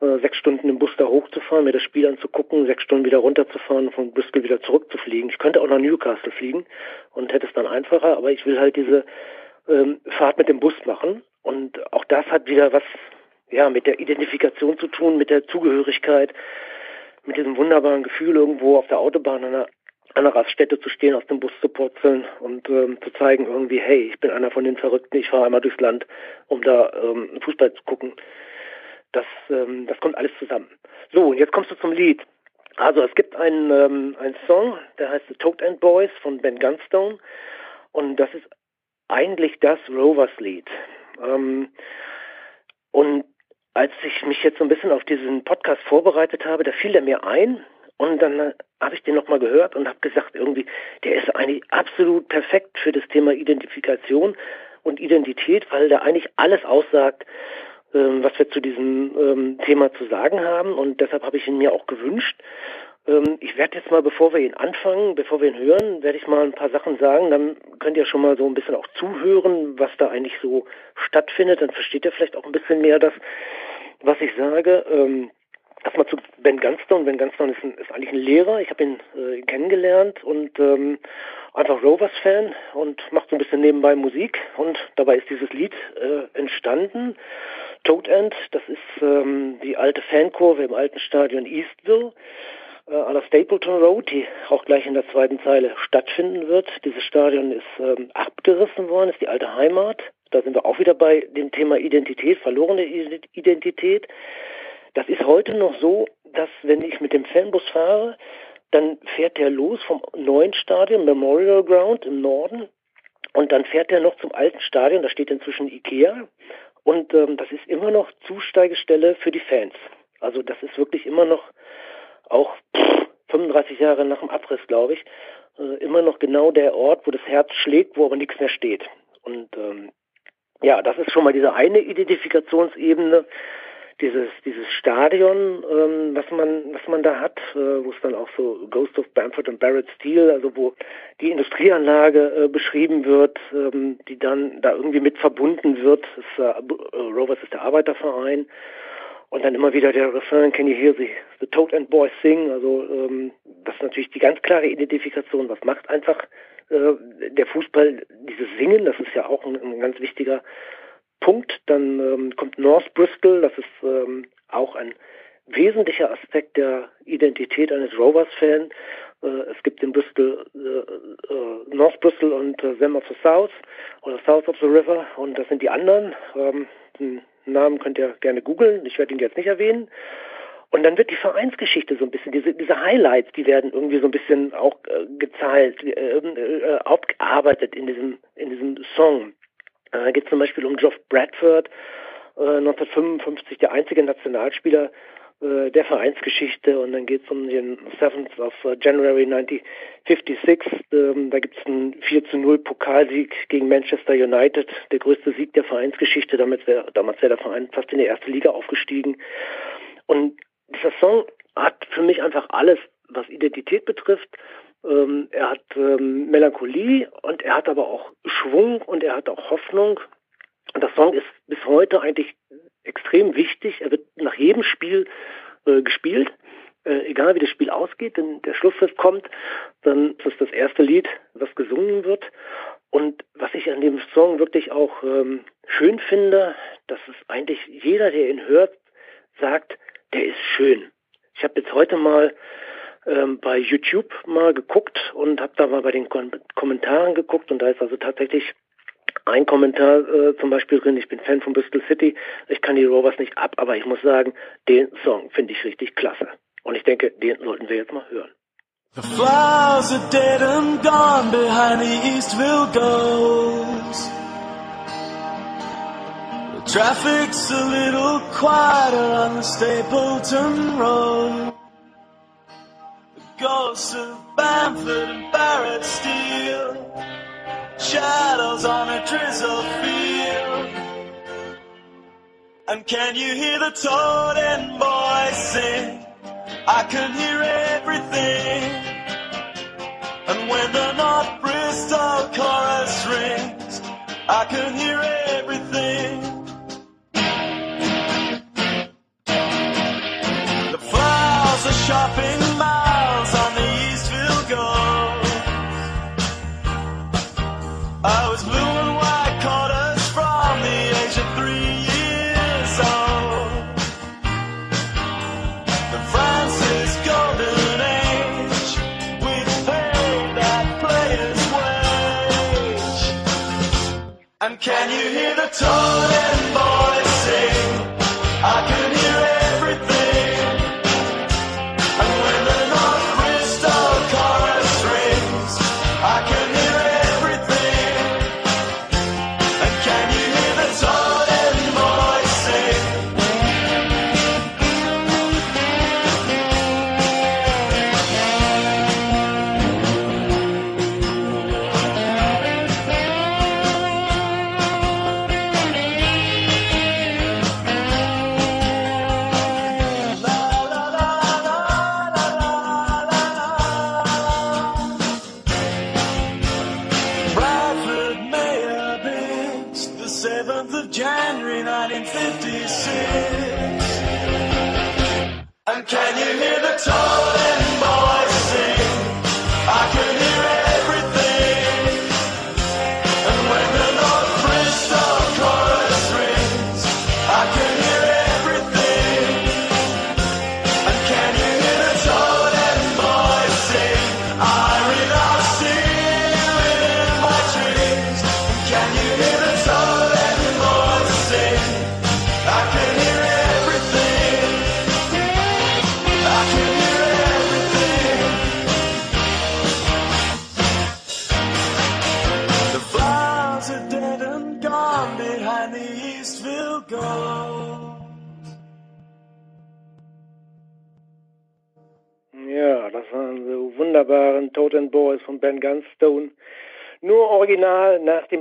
äh, sechs Stunden im Bus da hochzufahren, mir das Spiel anzugucken, sechs Stunden wieder runterzufahren und von Bristol wieder zurückzufliegen. Ich könnte auch nach Newcastle fliegen und hätte es dann einfacher, aber ich will halt diese ähm, Fahrt mit dem Bus machen. Und auch das hat wieder was ja, mit der Identifikation zu tun, mit der Zugehörigkeit, mit diesem wunderbaren Gefühl, irgendwo auf der Autobahn an einer, Raststätte zu stehen, aus dem Bus zu purzeln und ähm, zu zeigen irgendwie, hey, ich bin einer von den Verrückten, ich fahre einmal durchs Land, um da ähm, Fußball zu gucken. Das, ähm, das kommt alles zusammen. So, und jetzt kommst du zum Lied. Also es gibt einen, ähm, einen Song, der heißt The Toad and Boys von Ben Gunstone. Und das ist eigentlich das Rovers-Lied. Ähm, und als ich mich jetzt so ein bisschen auf diesen Podcast vorbereitet habe, da fiel er mir ein und dann habe ich den nochmal gehört und habe gesagt, irgendwie, der ist eigentlich absolut perfekt für das Thema Identifikation und Identität, weil der eigentlich alles aussagt, ähm, was wir zu diesem ähm, Thema zu sagen haben. Und deshalb habe ich ihn mir auch gewünscht. Ähm, ich werde jetzt mal, bevor wir ihn anfangen, bevor wir ihn hören, werde ich mal ein paar Sachen sagen. Dann könnt ihr schon mal so ein bisschen auch zuhören, was da eigentlich so stattfindet. Dann versteht ihr vielleicht auch ein bisschen mehr das, was ich sage. Ähm, Erstmal zu Ben Gunstone. Ben Gunstone ist, ein, ist eigentlich ein Lehrer. Ich habe ihn äh, kennengelernt und ähm, einfach Rovers-Fan und macht so ein bisschen nebenbei Musik. Und dabei ist dieses Lied äh, entstanden. Toad End, das ist ähm, die alte Fankurve im alten Stadion Eastville äh, an der Stapleton Road, die auch gleich in der zweiten Zeile stattfinden wird. Dieses Stadion ist ähm, abgerissen worden, ist die alte Heimat. Da sind wir auch wieder bei dem Thema Identität, verlorene Identität. Das ist heute noch so, dass wenn ich mit dem Fanbus fahre, dann fährt der los vom neuen Stadion, Memorial Ground im Norden, und dann fährt er noch zum alten Stadion, da steht inzwischen Ikea, und ähm, das ist immer noch Zusteigestelle für die Fans. Also das ist wirklich immer noch auch pff, 35 Jahre nach dem Abriss, glaube ich, äh, immer noch genau der Ort, wo das Herz schlägt, wo aber nichts mehr steht. Und ähm, ja, das ist schon mal diese eine Identifikationsebene, dieses dieses Stadion, ähm, was man was man da hat, äh, wo es dann auch so Ghost of Bamford und Barrett Steel, also wo die Industrieanlage äh, beschrieben wird, ähm, die dann da irgendwie mit verbunden wird. Das, äh, Rovers ist der Arbeiterverein und dann immer wieder der Refrain, can you hear the, the Toad and Boys sing? Also ähm, das ist natürlich die ganz klare Identifikation. Was macht einfach äh, der Fußball, dieses Singen, das ist ja auch ein, ein ganz wichtiger Punkt. Dann ähm, kommt North Bristol, das ist ähm, auch ein wesentlicher Aspekt der Identität eines Rovers-Fans. Äh, es gibt in Bristol äh, äh, North Bristol und äh, Them of the South oder South of the River und das sind die anderen. Ähm, Namen könnt ihr gerne googeln, ich werde ihn jetzt nicht erwähnen. Und dann wird die Vereinsgeschichte so ein bisschen, diese, diese Highlights, die werden irgendwie so ein bisschen auch äh, gezahlt, äh, äh, aufgearbeitet in diesem, in diesem Song. Äh, da geht zum Beispiel um Geoff Bradford, äh, 1955 der einzige Nationalspieler äh, der Vereinsgeschichte und dann geht es um den 7th of uh, January 1956. Ähm, da gibt es einen 4 zu 0 Pokalsieg gegen Manchester United, der größte Sieg der Vereinsgeschichte. Damals wäre damals wär der Verein fast in die erste Liga aufgestiegen. Und dieser Song hat für mich einfach alles, was Identität betrifft. Ähm, er hat ähm, Melancholie und er hat aber auch Schwung und er hat auch Hoffnung. Und der Song ist bis heute eigentlich extrem wichtig. Er wird nach jedem Spiel äh, gespielt. äh, egal wie das Spiel ausgeht, wenn der Schlusspfiff kommt, dann ist das das erste Lied, was gesungen wird. Und was ich an dem Song wirklich auch ähm, schön finde, dass es eigentlich jeder, der ihn hört, sagt, der ist schön. Ich habe jetzt heute mal ähm, bei YouTube mal geguckt und habe da mal bei den Kom Kommentaren geguckt und da ist also tatsächlich ein Kommentar äh, zum Beispiel drin, ich bin Fan von Bristol City, ich kann die Rovers nicht ab, aber ich muss sagen, den Song finde ich richtig klasse. Und ich denke, den sollten wir jetzt mal hören. The flowers are dead and gone behind the Eastville ghost. The traffic's a little quieter on the Stapleton Road. The ghosts of Bamford and Barrett Steel. Shadows on a drizzle field. And can you hear the toad and boys sing? I can hear everything. And when the North Bristol chorus rings, I can hear everything. The flowers are shopping miles you hear the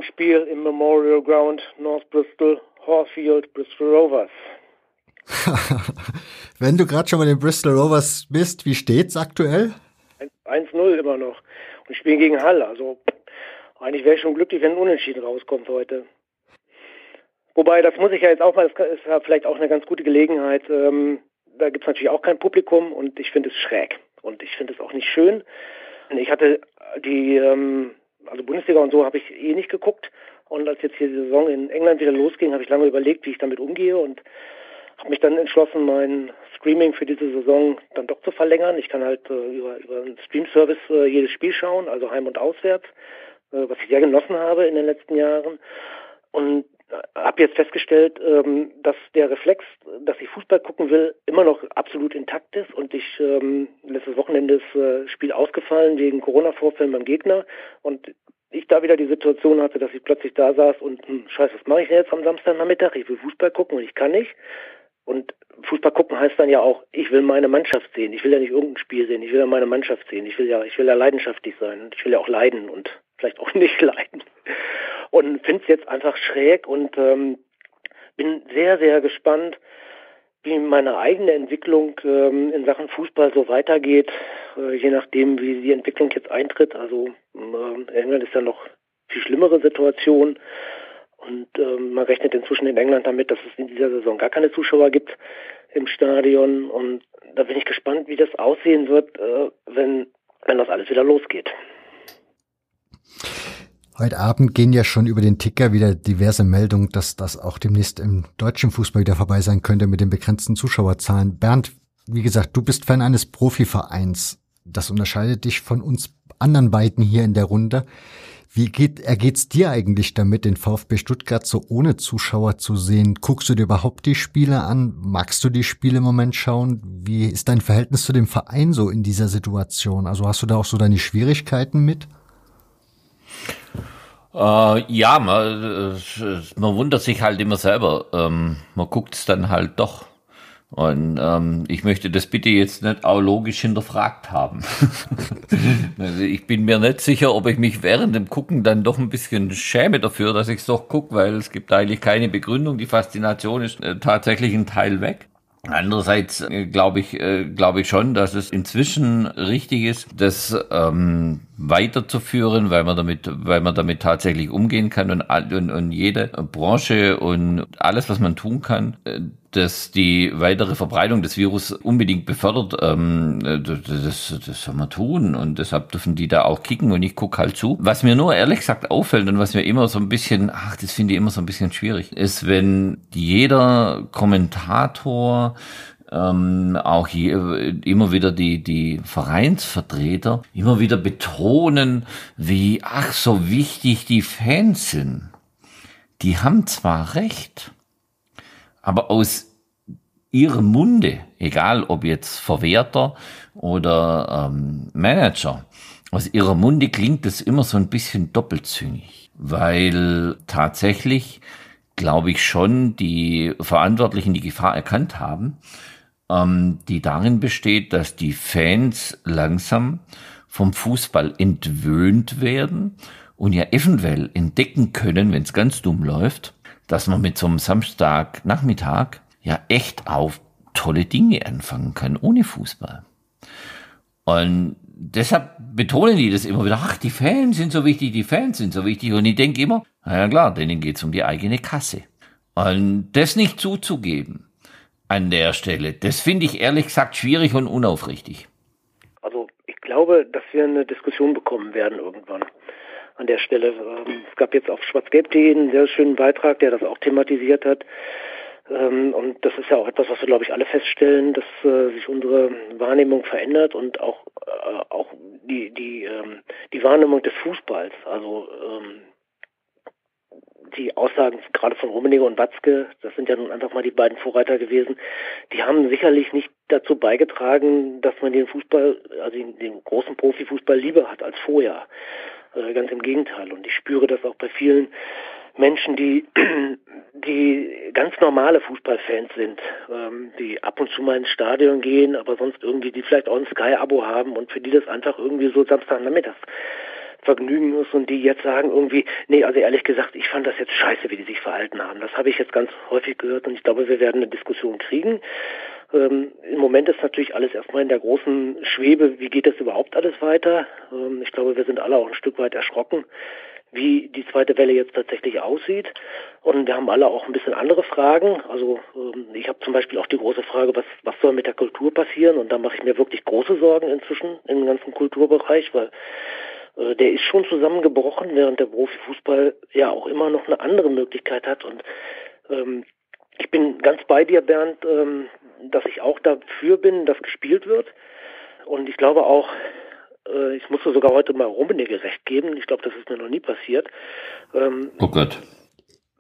Spiel im Memorial Ground, North Bristol, Horfield, Bristol Rovers. Wenn du gerade schon bei den Bristol Rovers bist, wie steht's aktuell? 1-0 immer noch. Und spielen gegen Hall. Also eigentlich wäre ich schon glücklich, wenn ein Unentschieden rauskommt heute. Wobei, das muss ich ja jetzt auch mal, das ist ja vielleicht auch eine ganz gute Gelegenheit. Ähm, da gibt es natürlich auch kein Publikum und ich finde es schräg. Und ich finde es auch nicht schön. Ich hatte die, ähm, also Bundesliga und so habe ich eh nicht geguckt. Und als jetzt hier die Saison in England wieder losging, habe ich lange überlegt, wie ich damit umgehe und habe mich dann entschlossen, mein Streaming für diese Saison dann doch zu verlängern. Ich kann halt äh, über, über einen Stream-Service äh, jedes Spiel schauen, also heim und auswärts, äh, was ich sehr genossen habe in den letzten Jahren. Und habe jetzt festgestellt, ähm, dass der Reflex, dass ich Fußball gucken will, immer noch absolut intakt ist. Und ich ähm, letztes Wochenende ist äh, Spiel ausgefallen wegen Corona-Vorfällen beim Gegner. Und ich da wieder die Situation hatte, dass ich plötzlich da saß und hm, scheiße, was mache ich denn jetzt am Samstagnachmittag? Ich will Fußball gucken und ich kann nicht. Und Fußball gucken heißt dann ja auch, ich will meine Mannschaft sehen. Ich will ja nicht irgendein Spiel sehen. Ich will ja meine Mannschaft sehen. Ich will ja, ich will ja leidenschaftlich sein. Ich will ja auch leiden und vielleicht auch nicht leiden. Und finde es jetzt einfach schräg und ähm, bin sehr, sehr gespannt, wie meine eigene Entwicklung ähm, in Sachen Fußball so weitergeht, äh, je nachdem, wie die Entwicklung jetzt eintritt. Also ähm, England ist ja noch viel schlimmere Situation. Und ähm, man rechnet inzwischen in England damit, dass es in dieser Saison gar keine Zuschauer gibt. im Stadion und da bin ich gespannt, wie das aussehen wird, äh, wenn, wenn das alles wieder losgeht. Heute Abend gehen ja schon über den Ticker wieder diverse Meldungen, dass das auch demnächst im deutschen Fußball wieder vorbei sein könnte mit den begrenzten Zuschauerzahlen. Bernd, wie gesagt, du bist Fan eines Profivereins. Das unterscheidet dich von uns anderen beiden hier in der Runde. Wie geht, ergeht's dir eigentlich damit, den VfB Stuttgart so ohne Zuschauer zu sehen? Guckst du dir überhaupt die Spiele an? Magst du die Spiele im Moment schauen? Wie ist dein Verhältnis zu dem Verein so in dieser Situation? Also hast du da auch so deine Schwierigkeiten mit? Äh, ja, man, äh, man wundert sich halt immer selber. Ähm, man guckt es dann halt doch. Und ähm, ich möchte das bitte jetzt nicht auch logisch hinterfragt haben. also ich bin mir nicht sicher, ob ich mich während dem Gucken dann doch ein bisschen schäme dafür, dass ich es doch gucke, weil es gibt eigentlich keine Begründung. Die Faszination ist äh, tatsächlich ein Teil weg. Andererseits äh, glaube ich, äh, glaube ich schon, dass es inzwischen richtig ist, das ähm, weiterzuführen, weil man damit, weil man damit tatsächlich umgehen kann und, und, und jede Branche und alles, was man tun kann, äh, dass die weitere Verbreitung des Virus unbedingt befördert, ähm, das, das soll man tun und deshalb dürfen die da auch kicken und ich gucke halt zu. Was mir nur ehrlich gesagt auffällt und was mir immer so ein bisschen, ach, das finde ich immer so ein bisschen schwierig, ist, wenn jeder Kommentator ähm, auch hier immer wieder die, die Vereinsvertreter immer wieder betonen, wie, ach, so wichtig die Fans sind. Die haben zwar recht, aber aus ihrem Munde, egal ob jetzt Verwerter oder ähm, Manager, aus ihrer Munde klingt es immer so ein bisschen doppelzüngig, weil tatsächlich, glaube ich schon, die Verantwortlichen die Gefahr erkannt haben, ähm, die darin besteht, dass die Fans langsam vom Fußball entwöhnt werden und ja eventuell entdecken können, wenn es ganz dumm läuft, dass man mit so einem Samstagnachmittag ja echt auf tolle Dinge anfangen kann, ohne Fußball. Und deshalb betonen die das immer wieder, ach, die Fans sind so wichtig, die Fans sind so wichtig. Und ich denke immer, na ja klar, denen geht's um die eigene Kasse. Und das nicht zuzugeben an der Stelle, das finde ich ehrlich gesagt schwierig und unaufrichtig. Also ich glaube, dass wir eine Diskussion bekommen werden irgendwann an der Stelle. Ähm, es gab jetzt auf schwarzgelb.de einen sehr schönen Beitrag, der das auch thematisiert hat. Ähm, und das ist ja auch etwas, was wir, glaube ich, alle feststellen, dass äh, sich unsere Wahrnehmung verändert und auch, äh, auch die, die, ähm, die Wahrnehmung des Fußballs. Also die Aussagen gerade von Rummenigge und Watzke, das sind ja nun einfach mal die beiden Vorreiter gewesen, die haben sicherlich nicht dazu beigetragen, dass man den Fußball, also den, den großen Profifußball lieber hat als vorher. Äh, ganz im Gegenteil. Und ich spüre das auch bei vielen Menschen, die, die ganz normale Fußballfans sind, ähm, die ab und zu mal ins Stadion gehen, aber sonst irgendwie, die vielleicht auch ein Sky-Abo haben und für die das einfach irgendwie so Samstagnachmittags Vergnügen ist und die jetzt sagen irgendwie, nee, also ehrlich gesagt, ich fand das jetzt scheiße, wie die sich verhalten haben. Das habe ich jetzt ganz häufig gehört und ich glaube, wir werden eine Diskussion kriegen. Ähm, Im Moment ist natürlich alles erstmal in der großen Schwebe, wie geht das überhaupt alles weiter? Ähm, ich glaube, wir sind alle auch ein Stück weit erschrocken, wie die zweite Welle jetzt tatsächlich aussieht. Und wir haben alle auch ein bisschen andere Fragen. Also ähm, ich habe zum Beispiel auch die große Frage, was, was soll mit der Kultur passieren? Und da mache ich mir wirklich große Sorgen inzwischen im ganzen Kulturbereich, weil äh, der ist schon zusammengebrochen, während der Profifußball ja auch immer noch eine andere Möglichkeit hat. Und ähm, ich bin ganz bei dir, Bernd, ähm, dass ich auch dafür bin, dass gespielt wird. Und ich glaube auch, äh, ich musste sogar heute mal Rummenigge recht geben. Ich glaube, das ist mir noch nie passiert. Ähm, oh Gott.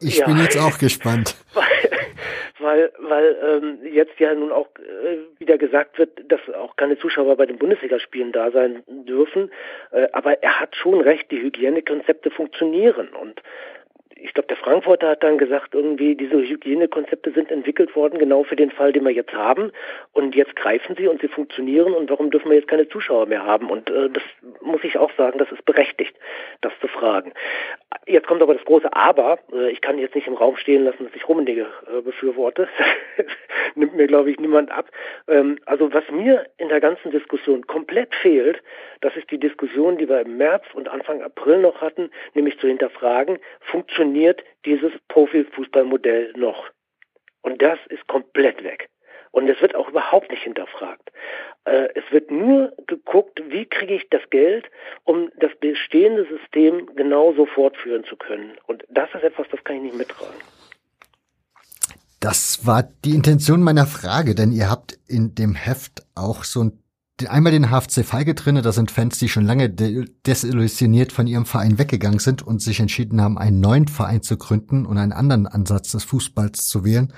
Ich ja. bin jetzt auch gespannt. weil, weil ähm, jetzt ja nun auch äh, wieder gesagt wird, dass auch keine Zuschauer bei den Bundesligaspielen da sein dürfen. Äh, aber er hat schon recht, die Hygienekonzepte funktionieren. Und ich glaube, der Frankfurter hat dann gesagt, irgendwie diese Hygienekonzepte sind entwickelt worden, genau für den Fall, den wir jetzt haben. Und jetzt greifen sie und sie funktionieren. Und warum dürfen wir jetzt keine Zuschauer mehr haben? Und äh, das muss ich auch sagen, das ist berechtigt, das zu fragen. Jetzt kommt aber das große Aber. Äh, ich kann jetzt nicht im Raum stehen lassen, dass ich Rummenigge äh, befürworte. Nimmt mir, glaube ich, niemand ab. Ähm, also was mir in der ganzen Diskussion komplett fehlt, das ist die Diskussion, die wir im März und Anfang April noch hatten, nämlich zu hinterfragen, funktioniert dieses Profifußballmodell noch? Und das ist komplett weg. Und es wird auch überhaupt nicht hinterfragt. Äh, es wird nur geguckt, wie kriege ich das Geld, um das bestehende System genauso fortführen zu können. Und das ist etwas, das kann ich nicht mittragen. Das war die Intention meiner Frage, denn ihr habt in dem Heft auch so ein einmal den HFC Feige drinne, da sind Fans, die schon lange desillusioniert von ihrem Verein weggegangen sind und sich entschieden haben, einen neuen Verein zu gründen und einen anderen Ansatz des Fußballs zu wählen.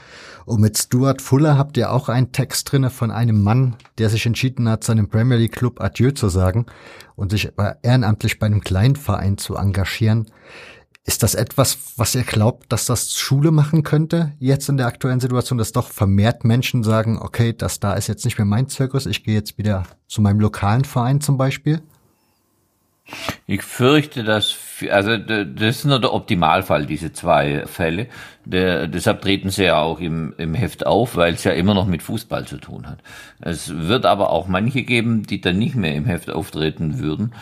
Und mit Stuart Fuller habt ihr auch einen Text drinne von einem Mann, der sich entschieden hat, seinem Premier League Club Adieu zu sagen und sich ehrenamtlich bei einem kleinen Verein zu engagieren. Ist das etwas, was ihr glaubt, dass das Schule machen könnte, jetzt in der aktuellen Situation, dass doch vermehrt Menschen sagen, okay, das da ist jetzt nicht mehr mein Zirkus, ich gehe jetzt wieder zu meinem lokalen Verein zum Beispiel? Ich fürchte, dass, also das ist nur der Optimalfall, diese zwei Fälle. Der, deshalb treten sie ja auch im, im Heft auf, weil es ja immer noch mit Fußball zu tun hat. Es wird aber auch manche geben, die dann nicht mehr im Heft auftreten würden,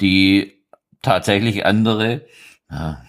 die tatsächlich andere ja,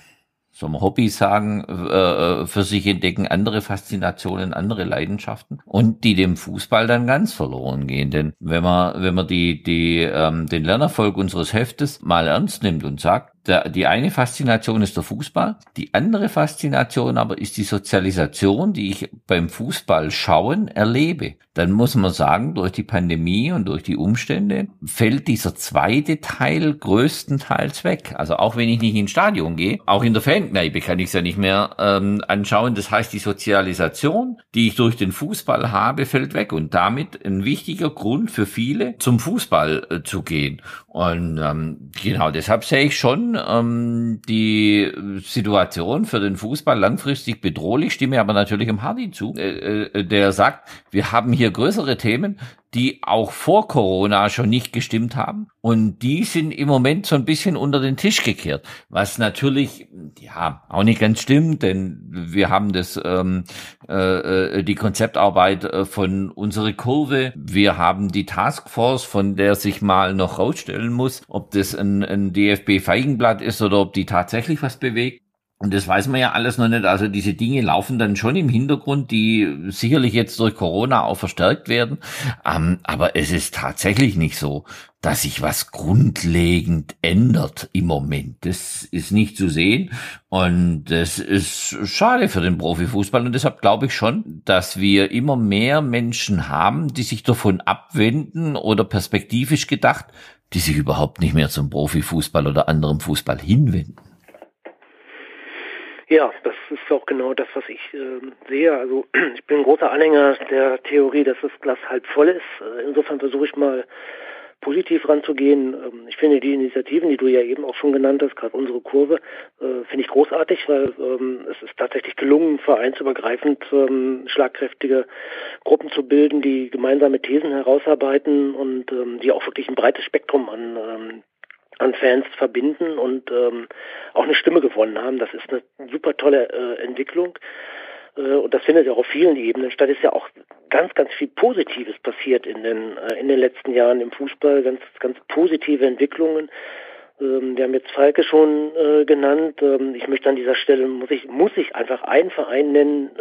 soll man Hobbys sagen, äh, äh, für sich entdecken, andere Faszinationen, andere Leidenschaften und die dem Fußball dann ganz verloren gehen. Denn wenn man, wenn man die, die, ähm, den Lernerfolg unseres Heftes mal ernst nimmt und sagt, der, die eine Faszination ist der Fußball, die andere Faszination aber ist die Sozialisation, die ich beim Fußball schauen erlebe. Dann muss man sagen, durch die Pandemie und durch die Umstände fällt dieser zweite Teil größtenteils weg. Also auch wenn ich nicht ins Stadion gehe, auch in der Fankneipe kann ich es ja nicht mehr ähm, anschauen. Das heißt, die Sozialisation, die ich durch den Fußball habe, fällt weg und damit ein wichtiger Grund für viele, zum Fußball äh, zu gehen. Und ähm, genau deshalb sehe ich schon ähm, die Situation für den Fußball langfristig bedrohlich, stimme aber natürlich im Hardy zu, äh, äh, der sagt, wir haben hier größere Themen, die auch vor Corona schon nicht gestimmt haben. Und die sind im Moment so ein bisschen unter den Tisch gekehrt, was natürlich ja auch nicht ganz stimmt, denn wir haben das ähm, äh, die Konzeptarbeit äh, von unserer Kurve, wir haben die Taskforce, von der sich mal noch rausstellen muss, ob das ein, ein DFB-Feigenblatt ist oder ob die tatsächlich was bewegt. Und das weiß man ja alles noch nicht. Also diese Dinge laufen dann schon im Hintergrund, die sicherlich jetzt durch Corona auch verstärkt werden. Ähm, aber es ist tatsächlich nicht so, dass sich was grundlegend ändert im Moment. Das ist nicht zu sehen. Und das ist schade für den Profifußball. Und deshalb glaube ich schon, dass wir immer mehr Menschen haben, die sich davon abwenden oder perspektivisch gedacht, die sich überhaupt nicht mehr zum Profifußball oder anderem Fußball hinwenden. Ja, das ist auch genau das, was ich äh, sehe. Also ich bin großer Anhänger der Theorie, dass das Glas halb voll ist. Äh, insofern versuche ich mal positiv ranzugehen. Ähm, ich finde die Initiativen, die du ja eben auch schon genannt hast, gerade unsere Kurve, äh, finde ich großartig, weil ähm, es ist tatsächlich gelungen, vereinsübergreifend ähm, schlagkräftige Gruppen zu bilden, die gemeinsame Thesen herausarbeiten und ähm, die auch wirklich ein breites Spektrum an ähm, an Fans verbinden und ähm, auch eine Stimme gewonnen haben. Das ist eine super tolle äh, Entwicklung. Äh, und das findet ja auf vielen Ebenen statt. Ist ja auch ganz, ganz viel Positives passiert in den, äh, in den letzten Jahren im Fußball. Ganz, ganz positive Entwicklungen. Ähm, wir haben jetzt Falke schon äh, genannt. Ähm, ich möchte an dieser Stelle, muss ich, muss ich einfach einen Verein nennen,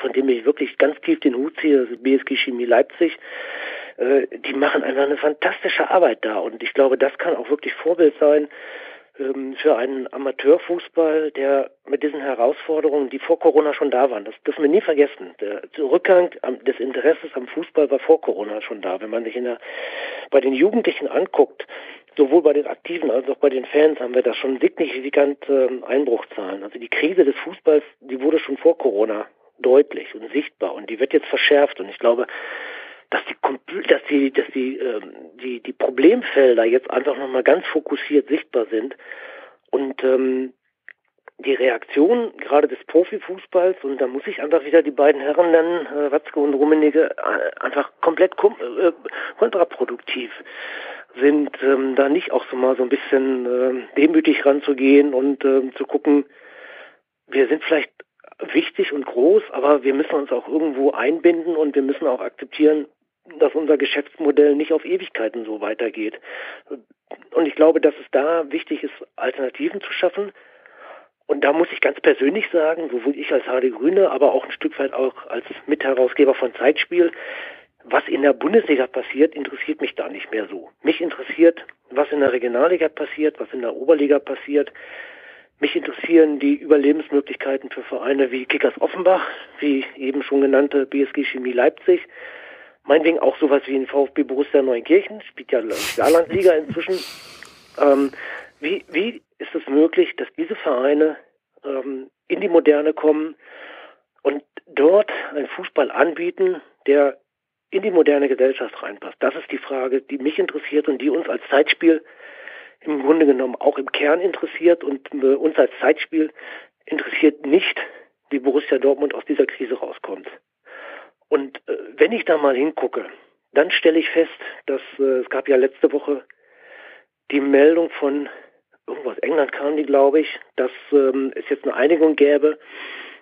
von dem ich wirklich ganz tief den Hut ziehe, das ist BSG Chemie Leipzig äh, die machen einfach eine fantastische Arbeit da. Und ich glaube, das kann auch wirklich Vorbild sein ähm, für einen Amateurfußball, der mit diesen Herausforderungen, die vor Corona schon da waren, das dürfen wir nie vergessen. Der Rückgang des Interesses am Fußball war vor Corona schon da. Wenn man sich in der, bei den Jugendlichen anguckt, sowohl bei den Aktiven als auch bei den Fans haben wir da schon signifikant ähm, Einbruchzahlen. Also die Krise des Fußballs, die wurde schon vor Corona deutlich und sichtbar und die wird jetzt verschärft. Und ich glaube, dass die, dass die, dass die, ähm, die, die Problemfelder jetzt einfach nochmal ganz fokussiert sichtbar sind. Und ähm, die Reaktion gerade des Profifußballs, und da muss ich einfach wieder die beiden Herren nennen, äh, Watzke und Rummenigge, äh, einfach komplett äh, kontraproduktiv sind, ähm, da nicht auch so mal so ein bisschen äh, demütig ranzugehen und äh, zu gucken, wir sind vielleicht wichtig und groß, aber wir müssen uns auch irgendwo einbinden und wir müssen auch akzeptieren, dass unser Geschäftsmodell nicht auf Ewigkeiten so weitergeht. Und ich glaube, dass es da wichtig ist, Alternativen zu schaffen. Und da muss ich ganz persönlich sagen, sowohl ich als HD Grüne, aber auch ein Stück weit auch als Mitherausgeber von Zeitspiel, was in der Bundesliga passiert, interessiert mich da nicht mehr so. Mich interessiert, was in der Regionalliga passiert, was in der Oberliga passiert. Mich interessieren die Überlebensmöglichkeiten für Vereine wie Kickers Offenbach, wie eben schon genannte BSG Chemie Leipzig, meinetwegen auch sowas wie ein VfB Borussia Neunkirchen, spielt ja Saarlandliga inzwischen. Ähm, wie, wie ist es möglich, dass diese Vereine ähm, in die Moderne kommen und dort einen Fußball anbieten, der in die moderne Gesellschaft reinpasst? Das ist die Frage, die mich interessiert und die uns als Zeitspiel im Grunde genommen auch im Kern interessiert und äh, uns als Zeitspiel interessiert nicht, wie Borussia Dortmund aus dieser Krise rauskommt. Und äh, wenn ich da mal hingucke, dann stelle ich fest, dass äh, es gab ja letzte Woche die Meldung von irgendwo aus England kam die, glaube ich, dass ähm, es jetzt eine Einigung gäbe,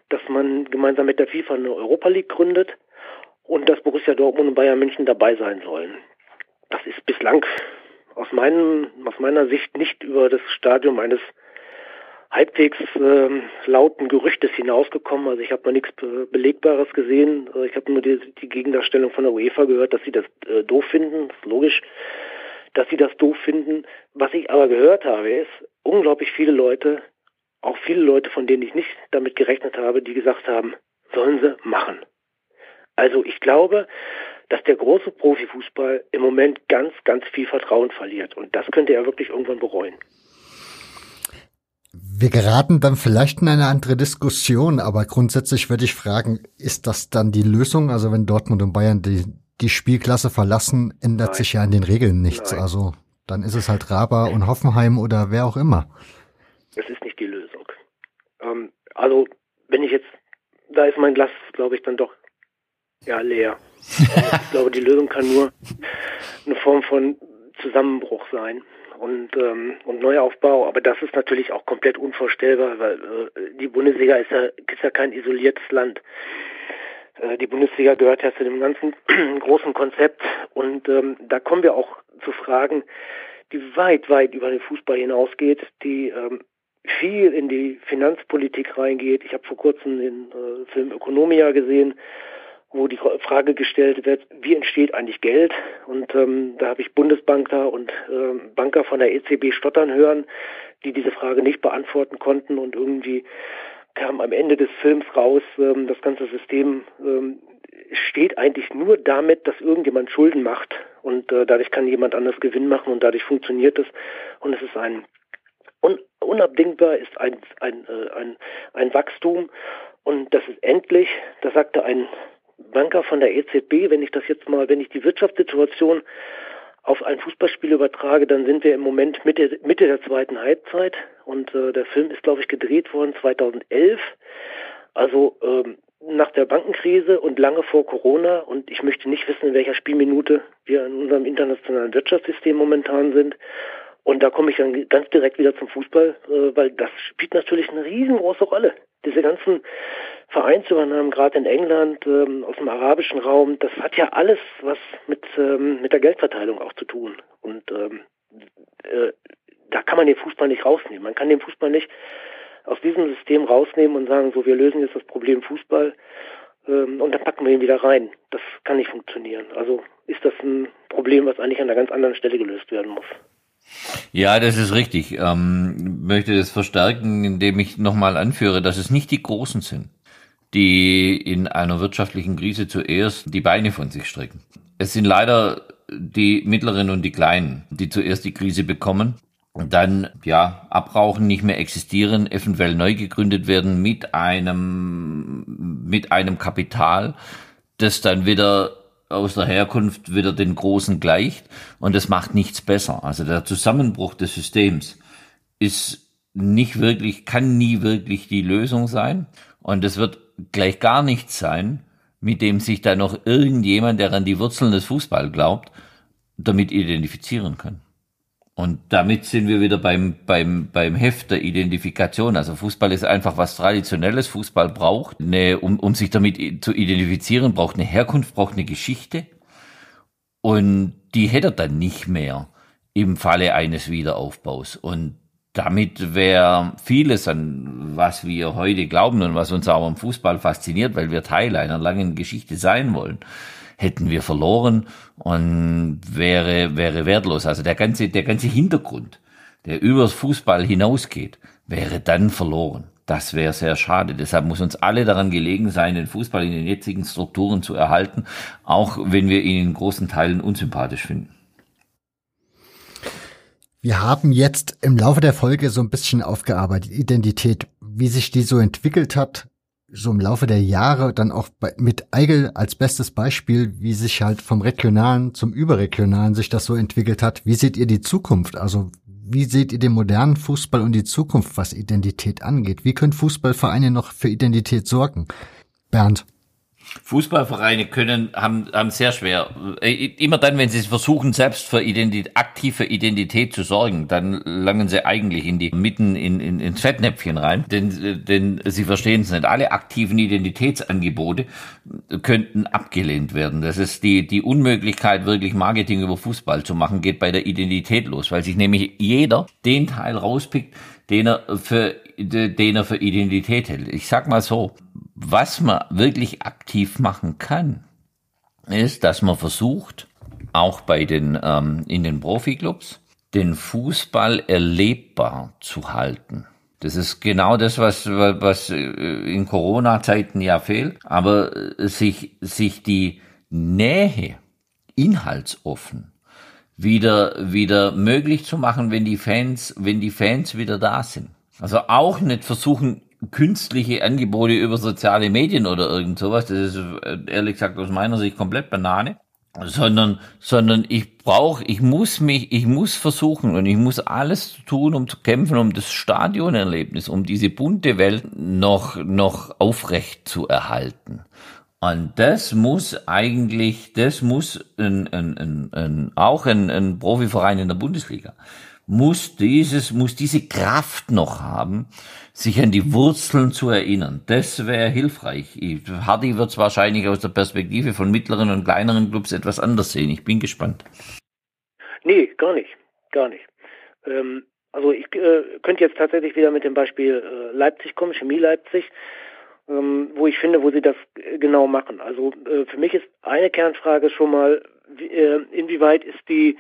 dass man gemeinsam mit der FIFA eine Europa League gründet und dass Borussia Dortmund und Bayern München dabei sein sollen. Das ist bislang aus, meinem, aus meiner Sicht nicht über das Stadium eines halbwegs ähm, lauten Gerüchtes hinausgekommen. Also ich habe noch nichts Be Belegbares gesehen. Äh, Ich habe nur die, die Gegendarstellung von der UEFA gehört, dass sie das äh, doof finden. Das ist logisch, dass sie das doof finden. Was ich aber gehört habe, ist unglaublich viele Leute, auch viele Leute, von denen ich nicht damit gerechnet habe, die gesagt haben, sollen sie machen. Also ich glaube, dass der große Profifußball im Moment ganz, ganz viel Vertrauen verliert. Und das könnte er wirklich irgendwann bereuen. Wir geraten dann vielleicht in eine andere Diskussion, aber grundsätzlich würde ich fragen, ist das dann die Lösung? Also wenn Dortmund und Bayern die, die Spielklasse verlassen, ändert Nein. sich ja in den Regeln nichts. Nein. Also dann ist es halt Raba und Hoffenheim oder wer auch immer. Das ist nicht die Lösung. Ähm, also, wenn ich jetzt, da ist mein Glas, glaube ich, dann doch ja leer. ich glaube, die Lösung kann nur eine Form von Zusammenbruch sein und, ähm, und Neuaufbau. Aber das ist natürlich auch komplett unvorstellbar, weil äh, die Bundesliga ist ja, ist ja kein isoliertes Land. Äh, Die Bundesliga gehört ja zu dem ganzen großen Konzept und ähm, da kommen wir auch zu Fragen, die weit, weit über den Fußball hinausgeht, die ähm, viel in die Finanzpolitik reingeht. Ich habe vor kurzem den äh, Film Ökonomia gesehen, wo die Frage gestellt wird, wie entsteht eigentlich Geld? Und ähm, da habe ich Bundesbanker und ähm, Banker von der EZB stottern hören, die diese Frage nicht beantworten konnten und irgendwie kam am Ende des Films raus, ähm, das ganze System ähm, steht eigentlich nur damit, dass irgendjemand Schulden macht. Und äh, dadurch kann jemand anders Gewinn machen und dadurch funktioniert es. Und es ist ein un unabdingbar ist ein, ein, äh, ein, ein Wachstum. Und das ist endlich, das sagte ein Banker von der EZB, wenn ich das jetzt mal, wenn ich die Wirtschaftssituation auf ein Fußballspiel übertrage, dann sind wir im Moment Mitte, Mitte der zweiten Halbzeit und äh, der Film ist, glaube ich, gedreht worden 2011, also ähm, nach der Bankenkrise und lange vor Corona und ich möchte nicht wissen, in welcher Spielminute wir in unserem internationalen Wirtschaftssystem momentan sind. Und da komme ich dann ganz direkt wieder zum Fußball, äh, weil das spielt natürlich eine riesengroße Rolle. Diese ganzen Vereinsübernahmen, gerade in England, ähm, aus dem arabischen Raum, das hat ja alles was mit, ähm, mit der Geldverteilung auch zu tun. Und ähm, äh, da kann man den Fußball nicht rausnehmen. Man kann den Fußball nicht aus diesem System rausnehmen und sagen, so, wir lösen jetzt das Problem Fußball ähm, und dann packen wir ihn wieder rein. Das kann nicht funktionieren. Also ist das ein Problem, was eigentlich an einer ganz anderen Stelle gelöst werden muss. Ja, das ist richtig. Ähm, möchte das verstärken, indem ich nochmal anführe, dass es nicht die Großen sind, die in einer wirtschaftlichen Krise zuerst die Beine von sich strecken. Es sind leider die Mittleren und die Kleinen, die zuerst die Krise bekommen dann ja abrauchen, nicht mehr existieren, eventuell neu gegründet werden mit einem mit einem Kapital, das dann wieder aus der Herkunft wieder den Großen gleicht und das macht nichts besser. Also der Zusammenbruch des Systems ist nicht wirklich, kann nie wirklich die Lösung sein und es wird gleich gar nichts sein, mit dem sich da noch irgendjemand, der an die Wurzeln des Fußball glaubt, damit identifizieren kann. Und damit sind wir wieder beim, beim, beim Heft der Identifikation. Also Fußball ist einfach was Traditionelles. Fußball braucht eine, um, um sich damit zu identifizieren, braucht eine Herkunft, braucht eine Geschichte. Und die hätte er dann nicht mehr im Falle eines Wiederaufbaus. Und damit wäre vieles an was wir heute glauben und was uns auch am Fußball fasziniert, weil wir Teil einer langen Geschichte sein wollen, hätten wir verloren und wäre, wäre wertlos. Also der ganze, der ganze Hintergrund, der übers Fußball hinausgeht, wäre dann verloren. Das wäre sehr schade. Deshalb muss uns alle daran gelegen sein, den Fußball in den jetzigen Strukturen zu erhalten, auch wenn wir ihn in großen Teilen unsympathisch finden. Wir haben jetzt im Laufe der Folge so ein bisschen aufgearbeitet, Identität, wie sich die so entwickelt hat, so im Laufe der Jahre, dann auch bei, mit Eigel als bestes Beispiel, wie sich halt vom Regionalen zum Überregionalen sich das so entwickelt hat. Wie seht ihr die Zukunft? Also wie seht ihr den modernen Fußball und die Zukunft, was Identität angeht? Wie können Fußballvereine noch für Identität sorgen? Bernd. Fußballvereine können, haben, haben sehr schwer. Äh, Immer dann, wenn sie versuchen, selbst für Identität, aktive Identität zu sorgen, dann langen sie eigentlich in die, mitten in, in, ins Fettnäpfchen rein, denn, denn sie verstehen es nicht. Alle aktiven Identitätsangebote könnten abgelehnt werden. Das ist die, die Unmöglichkeit, wirklich Marketing über Fußball zu machen, geht bei der Identität los, weil sich nämlich jeder den Teil rauspickt, den er für, den er für Identität hält. Ich sag mal so, was man wirklich aktiv machen kann, ist, dass man versucht, auch bei den, ähm, in den Profiklubs, den Fußball erlebbar zu halten. Das ist genau das, was, was in Corona-Zeiten ja fehlt. Aber sich, sich die Nähe inhaltsoffen wieder, wieder möglich zu machen, wenn die Fans, wenn die Fans wieder da sind. Also auch nicht versuchen, künstliche Angebote über soziale Medien oder irgend sowas. Das ist ehrlich gesagt aus meiner Sicht komplett Banane. Sondern, sondern ich brauche, ich muss mich, ich muss versuchen und ich muss alles tun, um zu kämpfen, um das Stadionerlebnis, um diese bunte Welt noch, noch aufrecht zu erhalten. Und das muss eigentlich, das muss ein, ein, ein, ein, auch ein, ein Profiverein in der Bundesliga, muss dieses, muss diese Kraft noch haben, sich an die Wurzeln zu erinnern. Das wäre hilfreich. Hardy wird es wahrscheinlich aus der Perspektive von mittleren und kleineren Clubs etwas anders sehen. Ich bin gespannt. Nee, gar nicht. Gar nicht. Ähm, also ich äh, könnte jetzt tatsächlich wieder mit dem Beispiel äh, Leipzig kommen, Chemie Leipzig, ähm, wo ich finde, wo sie das äh, genau machen. Also äh, für mich ist eine Kernfrage schon mal, äh, inwieweit ist die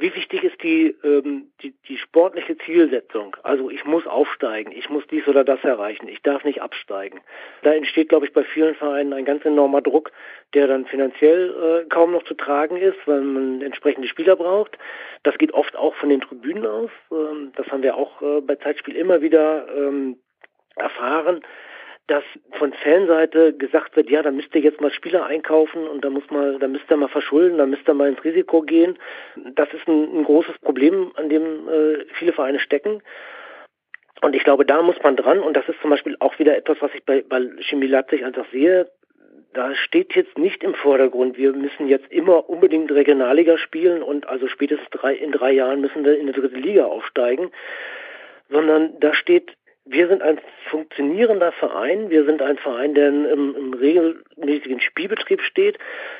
wie wichtig ist die, ähm, die, die sportliche Zielsetzung? Also ich muss aufsteigen, ich muss dies oder das erreichen, ich darf nicht absteigen. Da entsteht, glaube ich, bei vielen Vereinen ein ganz enormer Druck, der dann finanziell äh, kaum noch zu tragen ist, weil man entsprechende Spieler braucht. Das geht oft auch von den Tribünen aus. Ähm, das haben wir auch äh, bei Zeitspiel immer wieder ähm, erfahren dass von Fanseite gesagt wird, ja, da müsst ihr jetzt mal Spieler einkaufen und da muss mal, da müsst ihr mal verschulden, da müsst ihr mal ins Risiko gehen. Das ist ein, ein großes Problem, an dem äh, viele Vereine stecken. Und ich glaube, da muss man dran und das ist zum Beispiel auch wieder etwas, was ich bei, bei Chemie Leipzig einfach sehe. Da steht jetzt nicht im Vordergrund, wir müssen jetzt immer unbedingt Regionalliga spielen und also spätestens drei, in drei Jahren müssen wir in die dritte Liga aufsteigen, sondern da steht wir sind ein funktionierender Verein. Wir sind ein Verein, der im, im, regelmäßigen Spielbetrieb steht.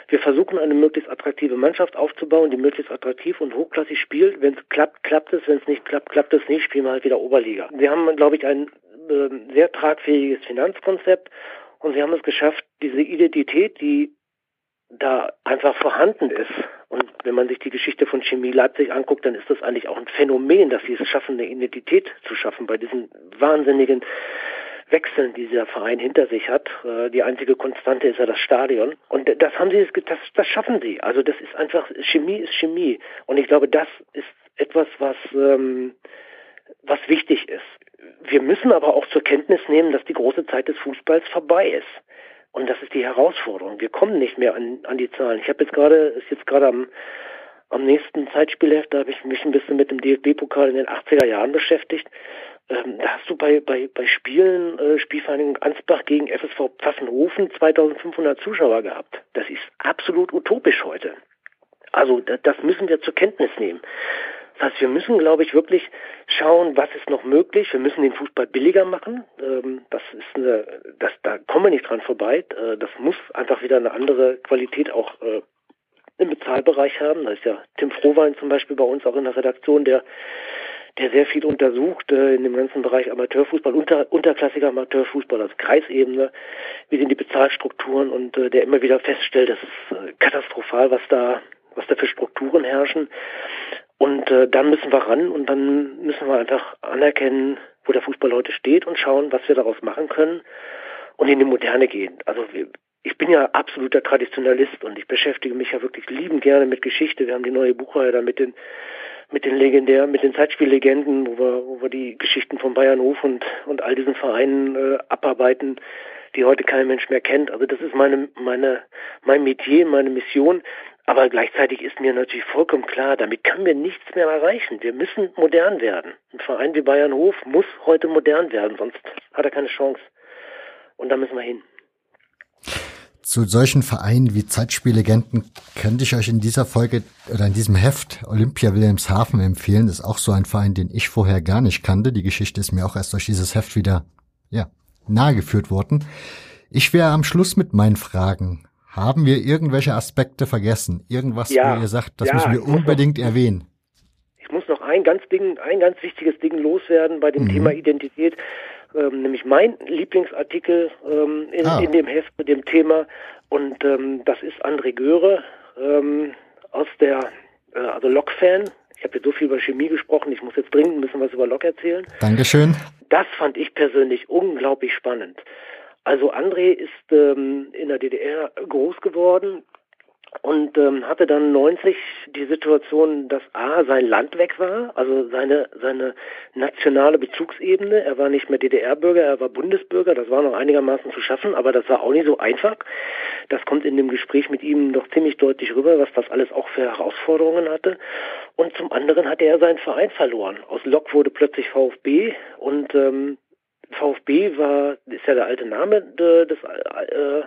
Wir versuchen eine möglichst attraktive Mannschaft aufzubauen, die möglichst attraktiv und hochklassig spielt. Wenn es klappt, klappt es. Wenn es nicht klappt, klappt es nicht. Spielen wir halt wieder Oberliga. Wir haben, glaube ich, ein äh, sehr tragfähiges Finanzkonzept und wir haben es geschafft, diese Identität, die da einfach vorhanden ist. Und wenn man sich die Geschichte von Chemie Leipzig anguckt, dann ist das eigentlich auch ein Phänomen, dass sie es schaffen, eine Identität zu schaffen bei diesen wahnsinnigen Wechseln, die dieser Verein hinter sich hat. Äh, die einzige Konstante ist ja das Stadion. Und das haben sie, das, das schaffen sie. Also das ist einfach, Chemie ist Chemie. Und ich glaube, das ist etwas, was, ähm, was wichtig ist. Wir müssen aber auch zur Kenntnis nehmen, dass die große Zeit des Fußballs vorbei ist. Und das ist die Herausforderung. Wir kommen nicht mehr an, an die Zahlen. Ich habe jetzt gerade, ist jetzt gerade am, am nächsten Zeitspielheft, da habe ich mich ein bisschen mit dem DFB-Pokal in den 80er Jahren beschäftigt. Ähm, da hast du bei, bei, bei Spielen, äh, Spielvereinigung Ansbach gegen FSV Pfaffenhofen 2500 Zuschauer gehabt. Das ist absolut utopisch heute. Also das müssen wir zur Kenntnis nehmen. Das heißt, wir müssen, glaube ich, wirklich schauen, was ist noch möglich. Wir müssen den Fußball billiger machen. Ähm, das ist eine, das, da kommen wir nicht dran vorbei. Äh, das muss einfach wieder eine andere Qualität auch äh, im Bezahlbereich haben. Da ist ja Tim Frohwein zum Beispiel bei uns auch in der Redaktion, der der sehr viel untersucht äh, in dem ganzen Bereich Amateurfußball, unter, unterklassiger Amateurfußball, also Kreisebene, wie sind die Bezahlstrukturen und der immer wieder feststellt, das ist katastrophal, was da, was da für Strukturen herrschen. Und äh, dann müssen wir ran und dann müssen wir einfach anerkennen, wo der Fußball heute steht und schauen, was wir daraus machen können und in die Moderne gehen. Also wir, ich bin ja absoluter Traditionalist und ich beschäftige mich ja wirklich liebend gerne mit Geschichte. Wir haben die neue Buchreihe da mit den mit den legendären, mit den Zeitspiellegenden, wo wir, wo wir die Geschichten von Bayernhof und und all diesen Vereinen äh, abarbeiten, die heute kein Mensch mehr kennt. Also das ist meine meine mein Metier, meine Mission. Aber gleichzeitig ist mir natürlich vollkommen klar, damit können wir nichts mehr erreichen. Wir müssen modern werden. Ein Verein wie Bayernhof muss heute modern werden, sonst hat er keine Chance. Und da müssen wir hin. Zu solchen Vereinen wie Zeitspiellegenden könnte ich euch in dieser Folge oder in diesem Heft Olympia Wilhelmshaven empfehlen. Das ist auch so ein Verein, den ich vorher gar nicht kannte. Die Geschichte ist mir auch erst durch dieses Heft wieder, ja, nahegeführt worden. Ich wäre am Schluss mit meinen Fragen. Haben wir irgendwelche Aspekte vergessen? Irgendwas, Ja. wo ihr sagt, das Ja, müssen wir muss noch- unbedingt erwähnen? Ich muss noch ein ganz Ding, ein ganz wichtiges Ding loswerden bei dem Mhm. Thema Identität, ähm, nämlich mein Lieblingsartikel ähm, in, Ah. in dem Heft mit dem Thema und ähm, das ist André Göre ähm, aus der, äh, also Lok-Fan. Ich habe jetzt so viel über Chemie gesprochen, ich muss jetzt dringend ein bisschen was über Lok erzählen. Dankeschön. Das fand ich persönlich unglaublich spannend. Also André ist ähm, in der DDR groß geworden und ähm, hatte dann 90 die Situation, dass A, sein Land weg war, also seine, seine nationale Bezugsebene. Er war nicht mehr DDR-Bürger, er war Bundesbürger, das war noch einigermaßen zu schaffen, aber das war auch nicht so einfach. Das kommt in dem Gespräch mit ihm doch ziemlich deutlich rüber, was das alles auch für Herausforderungen hatte. Und zum anderen hatte er seinen Verein verloren. Aus Lok wurde plötzlich VfB und ähm, VfB war, ist ja der alte Name äh, des, äh,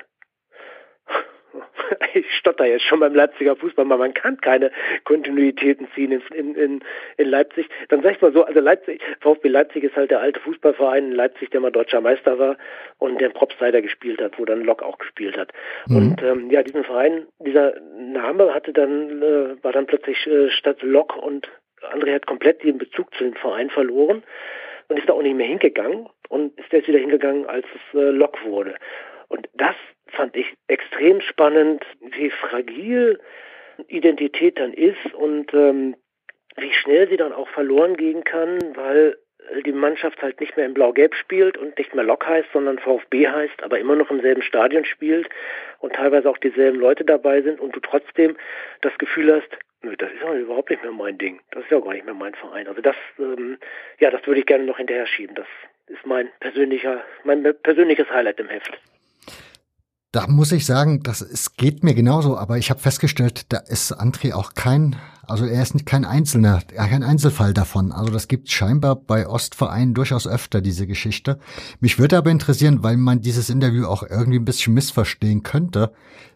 ich stotter jetzt schon beim Leipziger Fußball, man kann keine Kontinuitäten ziehen in, in, in, Leipzig. Dann sag ich mal so, also Leipzig, VfB Leipzig ist halt der alte Fußballverein in Leipzig, der mal deutscher Meister war und der Propseider gespielt hat, wo dann Lok auch gespielt hat. Mhm. Und ähm, ja, diesen Verein, dieser Name hatte dann, äh, war dann plötzlich äh, statt Lok und André hat komplett den Bezug zu dem Verein verloren und ist da auch nicht mehr hingegangen und ist jetzt wieder hingegangen, als es äh, Lok wurde. Und das fand ich extrem spannend, wie fragil Identität dann ist und ähm, wie schnell sie dann auch verloren gehen kann, weil die Mannschaft halt nicht mehr in Blau-Gelb spielt und nicht mehr Lok heißt, sondern VfB heißt, aber immer noch im selben Stadion spielt und teilweise auch dieselben Leute dabei sind und du trotzdem das Gefühl hast, nö, das ist ja überhaupt nicht mehr mein Ding. Das ist ja gar nicht mehr mein Verein. Also das, ähm, ja, das würde ich gerne noch hinterher schieben. Das ist mein persönlicher, mein persönliches Highlight im Heft. Da muss ich sagen, das es geht mir genauso, aber ich habe festgestellt, da ist André auch kein, also er ist kein Einzelner, er kein Einzelfall davon. Also das gibt scheinbar bei Ostvereinen durchaus öfter diese Geschichte. Mich würde aber interessieren, weil man dieses Interview auch irgendwie ein bisschen missverstehen könnte.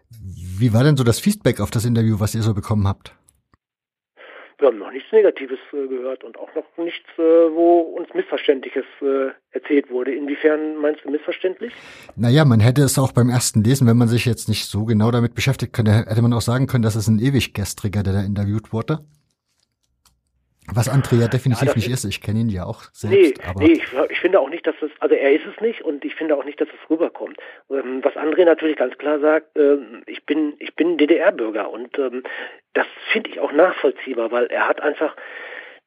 Wie war denn so das Feedback auf das Interview, was ihr so bekommen habt? Wir haben noch nichts Negatives äh, gehört und auch noch nichts, äh, wo uns Missverständliches äh, erzählt wurde. Inwiefern meinst du missverständlich? Naja, man hätte es auch beim ersten Lesen, wenn man sich jetzt nicht so genau damit beschäftigt könnte, hätte man auch sagen können, dass es ein Ewiggestriger, der da interviewt wurde. Was André ja definitiv Ja, nicht ist-. Ich kenne ihn ja auch Nee, selbst. aber nee ich, ich finde auch nicht, dass es, also er ist es nicht und ich finde auch nicht, dass es rüberkommt. Ähm, was André natürlich ganz klar sagt, ähm, ich bin, ich bin DDR-Bürger und ähm, das finde ich auch nachvollziehbar, weil er hat einfach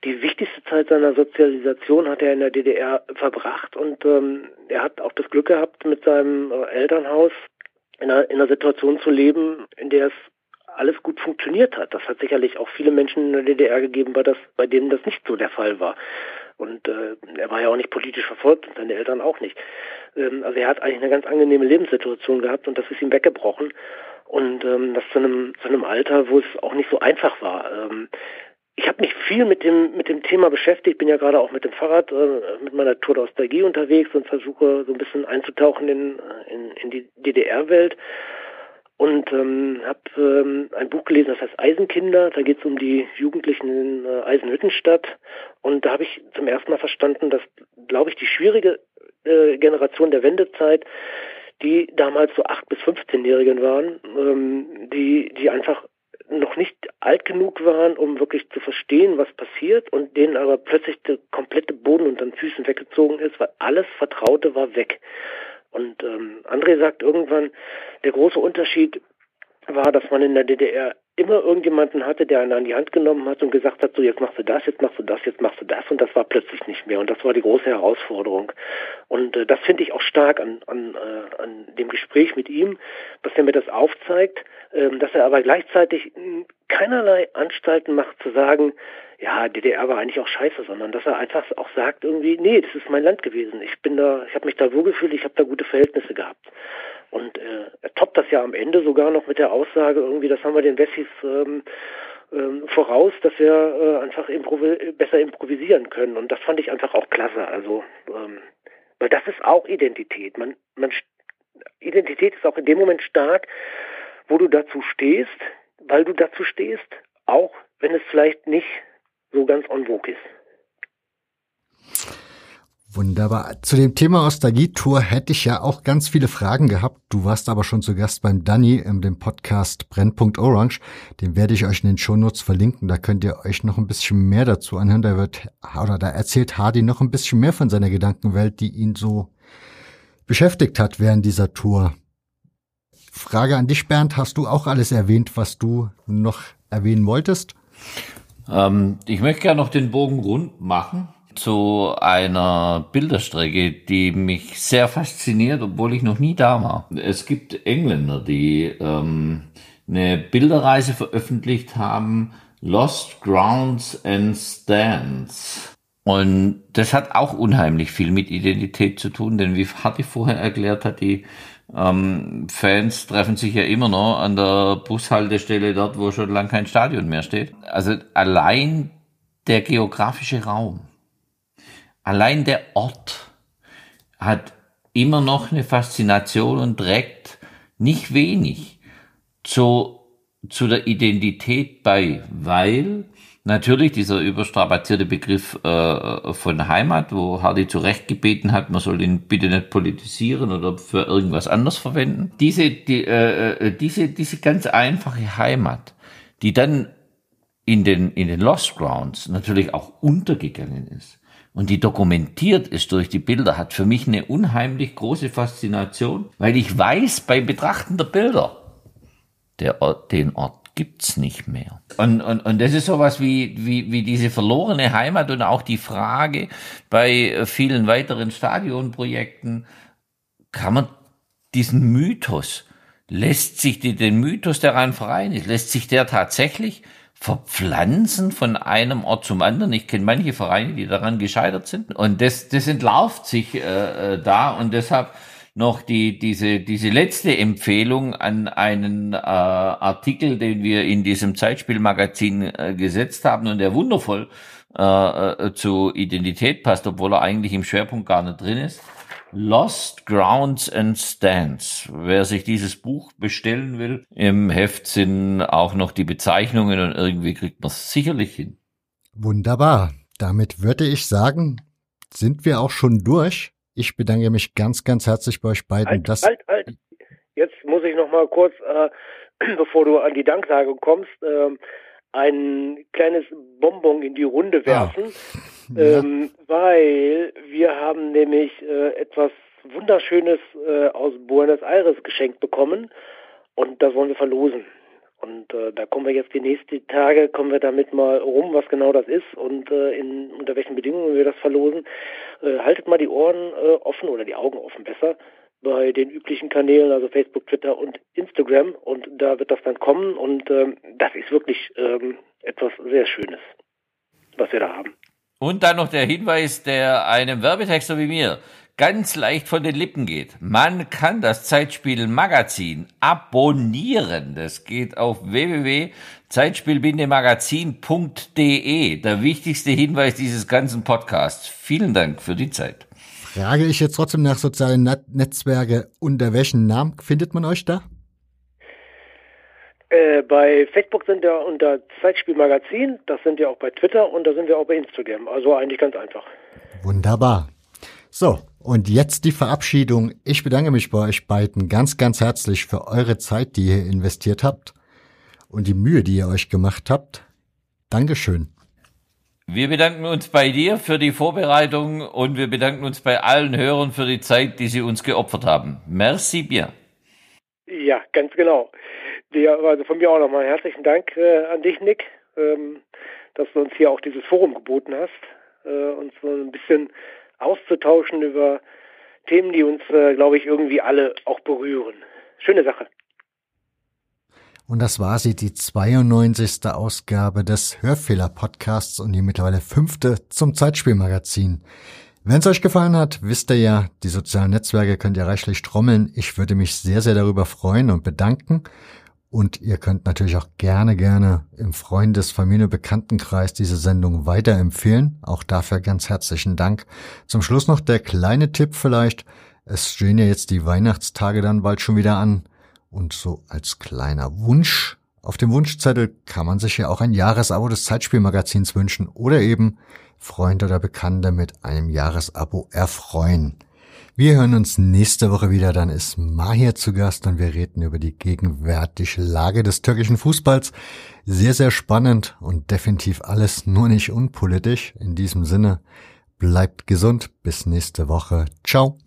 die wichtigste Zeit seiner Sozialisation hat er in der DDR verbracht und ähm, er hat auch das Glück gehabt, mit seinem äh, Elternhaus in einer, in einer Situation zu leben, in der es alles gut funktioniert hat. Das hat sicherlich auch viele Menschen in der DDR gegeben, bei, das, bei denen das nicht so der Fall war. Und äh, er war ja auch nicht politisch verfolgt und seine Eltern auch nicht. Ähm, also er hat eigentlich eine ganz angenehme Lebenssituation gehabt und das ist ihm weggebrochen. Und ähm, das zu einem, zu einem Alter, wo es auch nicht so einfach war. Ähm, ich habe mich viel mit dem mit dem Thema beschäftigt. Bin ja gerade auch mit dem Fahrrad äh, mit meiner Tour d'Ostalgie unterwegs und versuche so ein bisschen einzutauchen in in, in die DDR-Welt und ähm, habe ähm, ein Buch gelesen, das heißt Eisenkinder. Da geht es um die Jugendlichen in äh, Eisenhüttenstadt und da habe ich zum ersten Mal verstanden, dass, glaube ich, die schwierige äh, Generation der Wendezeit die damals so 8- bis 15-Jährigen waren, ähm, die, die einfach noch nicht alt genug waren, um wirklich zu verstehen, was passiert und denen aber plötzlich der komplette Boden unter den Füßen weggezogen ist, weil alles Vertraute war weg. Und ähm, André sagt irgendwann, der große Unterschied war, dass man in der DDR immer irgendjemanden hatte, der einen an die Hand genommen hat und gesagt hat, so jetzt machst du das, jetzt machst du das, jetzt machst du das und das war plötzlich nicht mehr und das war die große Herausforderung. Und äh, das finde ich auch stark an, an, äh, an dem Gespräch mit ihm, dass er mir das aufzeigt, ähm, dass er aber gleichzeitig mh, keinerlei Anstalten macht zu sagen, ja, DDR war eigentlich auch scheiße, sondern dass er einfach auch sagt irgendwie, nee, das ist mein Land gewesen. Ich bin da, ich habe mich da wohlgefühlt, ich habe da gute Verhältnisse gehabt. Und äh, er toppt das ja am Ende sogar noch mit der Aussage irgendwie, das haben wir den Wessis ähm, ähm, voraus, dass wir äh, einfach improvi besser improvisieren können. Und das fand ich einfach auch klasse. Also, ähm, weil das ist auch Identität. Man, man Identität ist auch in dem Moment stark, wo du dazu stehst, weil du dazu stehst, auch wenn es vielleicht nicht so ganz en vogue ist. Wunderbar. Zu dem Thema Nostalgie-Tour hätte ich ja auch ganz viele Fragen gehabt. Du warst aber schon zu Gast beim Danny in dem Podcast Brennpunkt Orange. Den werde ich euch in den Shownotes verlinken. Da könnt ihr euch noch ein bisschen mehr dazu anhören. Da wird, oder da erzählt Hardy noch ein bisschen mehr von seiner Gedankenwelt, die ihn so beschäftigt hat während dieser Tour. Frage an dich, Bernd. Hast du auch alles erwähnt, was du noch erwähnen wolltest? Ähm, ich möchte gerne noch den Bogen rund machen zu einer Bilderstrecke, die mich sehr fasziniert, obwohl ich noch nie da war. Es gibt Engländer, die ähm, eine Bilderreise veröffentlicht haben, Lost Grounds and Stands. Und das hat auch unheimlich viel mit Identität zu tun, denn wie Hardy vorher erklärt hat, die ähm, Fans treffen sich ja immer noch an der Bushaltestelle dort, wo schon lange kein Stadion mehr steht. Also allein der geografische Raum, allein der Ort hat immer noch eine Faszination und trägt nicht wenig zu, zu der Identität bei, weil natürlich dieser überstrapazierte Begriff äh, von Heimat, wo Hardy zu Recht gebeten hat, man soll ihn bitte nicht politisieren oder für irgendwas anderes verwenden. Diese, die, äh, äh diese, diese ganz einfache Heimat, die dann in den, in den Lost Grounds natürlich auch untergegangen ist und die dokumentiert ist durch die Bilder, hat für mich eine unheimlich große Faszination, weil ich weiß beim Betrachten der Bilder, der Ort, den Ort gibt's nicht mehr. Und, und, und das ist sowas wie, wie, wie diese verlorene Heimat und auch die Frage bei vielen weiteren Stadionprojekten, kann man diesen Mythos, lässt sich die, den Mythos der Rheinverein, lässt sich der tatsächlich verpflanzen von einem Ort zum anderen. Ich kenne manche Vereine, die daran gescheitert sind. Und das, das entlarvt sich äh, äh da und deshalb noch die, diese, diese letzte Empfehlung an einen äh, Artikel, den wir in diesem Zeitspielmagazin äh, gesetzt haben und der wundervoll äh, äh, zu Identität passt, obwohl er eigentlich im Schwerpunkt gar nicht drin ist. Lost Grounds and Stands. Wer sich dieses Buch bestellen will, im Heft sind auch noch die Bezeichnungen und irgendwie kriegt man es sicherlich hin. Wunderbar. Damit würde ich sagen, sind wir auch schon durch. Ich bedanke mich ganz, ganz herzlich bei euch beiden. Halt, dass halt, halt. Jetzt muss ich noch mal kurz, äh, bevor du an die Danksage kommst, ähm, ein kleines Bonbon in die Runde werfen, ähm, weil wir haben nämlich äh, etwas Wunderschönes äh, aus Buenos Aires geschenkt bekommen und das wollen wir verlosen. Und äh, da kommen wir jetzt die nächsten Tage, kommen wir damit mal rum, was genau das ist und äh, in, unter welchen Bedingungen wir das verlosen. Äh, haltet mal die Ohren äh, offen oder die Augen offen besser bei den üblichen Kanälen, also Facebook, Twitter und Instagram. Und da wird das dann kommen und ähm, das ist wirklich ähm, etwas sehr Schönes, was wir da haben. Und dann noch der Hinweis, der einem Werbetexter wie mir ganz leicht von den Lippen geht. Man kann das Zeitspiel Magazin abonnieren. Das geht auf www.zeitspiel-magazin.de. Der wichtigste Hinweis dieses ganzen Podcasts. Vielen Dank für die Zeit. Frage ich jetzt trotzdem nach sozialen Net Netzwerke. Unter welchen Namen findet man euch da? Äh, bei Facebook sind wir unter Zeitspielmagazin, das sind wir auch bei Twitter und da sind wir auch bei Instagram. Also eigentlich ganz einfach. Wunderbar. So, und jetzt die Verabschiedung. Ich bedanke mich bei euch beiden ganz, ganz herzlich für eure Zeit, die ihr investiert habt. und die Mühe, die ihr euch gemacht habt. Dankeschön. Wir bedanken uns bei dir für die Vorbereitung und wir bedanken uns bei allen Hörern für die Zeit, die sie uns geopfert haben. Merci bien. Ja, ganz genau. Also von mir auch nochmal herzlichen Dank äh, an dich, Nick, ähm, dass du uns hier auch dieses Forum geboten hast, äh, uns so ein bisschen auszutauschen über Themen, die uns, äh, glaube ich, irgendwie alle auch berühren. Schöne Sache. Und das war sie, die 92. Ausgabe des Hörfehler-Podcasts und die mittlerweile fünfte zum Zeitspielmagazin. Wenn es euch gefallen hat, wisst ihr ja, die sozialen Netzwerke könnt ihr reichlich trommeln. Ich würde mich sehr, sehr darüber freuen und bedanken. Und ihr könnt natürlich auch gerne, gerne im Freundes-, Familie-, Bekanntenkreis diese Sendung weiterempfehlen. Auch dafür ganz herzlichen Dank. Zum Schluss noch der kleine Tipp vielleicht. Es stehen ja jetzt die Weihnachtstage dann bald schon wieder an. Und so als kleiner Wunsch auf dem Wunschzettel kann man sich ja auch ein Jahresabo des Zeitspielmagazins wünschen oder eben Freunde oder Bekannte mit einem Jahresabo erfreuen. Wir hören uns nächste Woche wieder, dann ist Mahir zu Gast und wir reden über die gegenwärtige Lage des türkischen Fußballs. Sehr, sehr spannend und definitiv alles nur nicht unpolitisch. In diesem Sinne, bleibt gesund, bis nächste Woche. Ciao.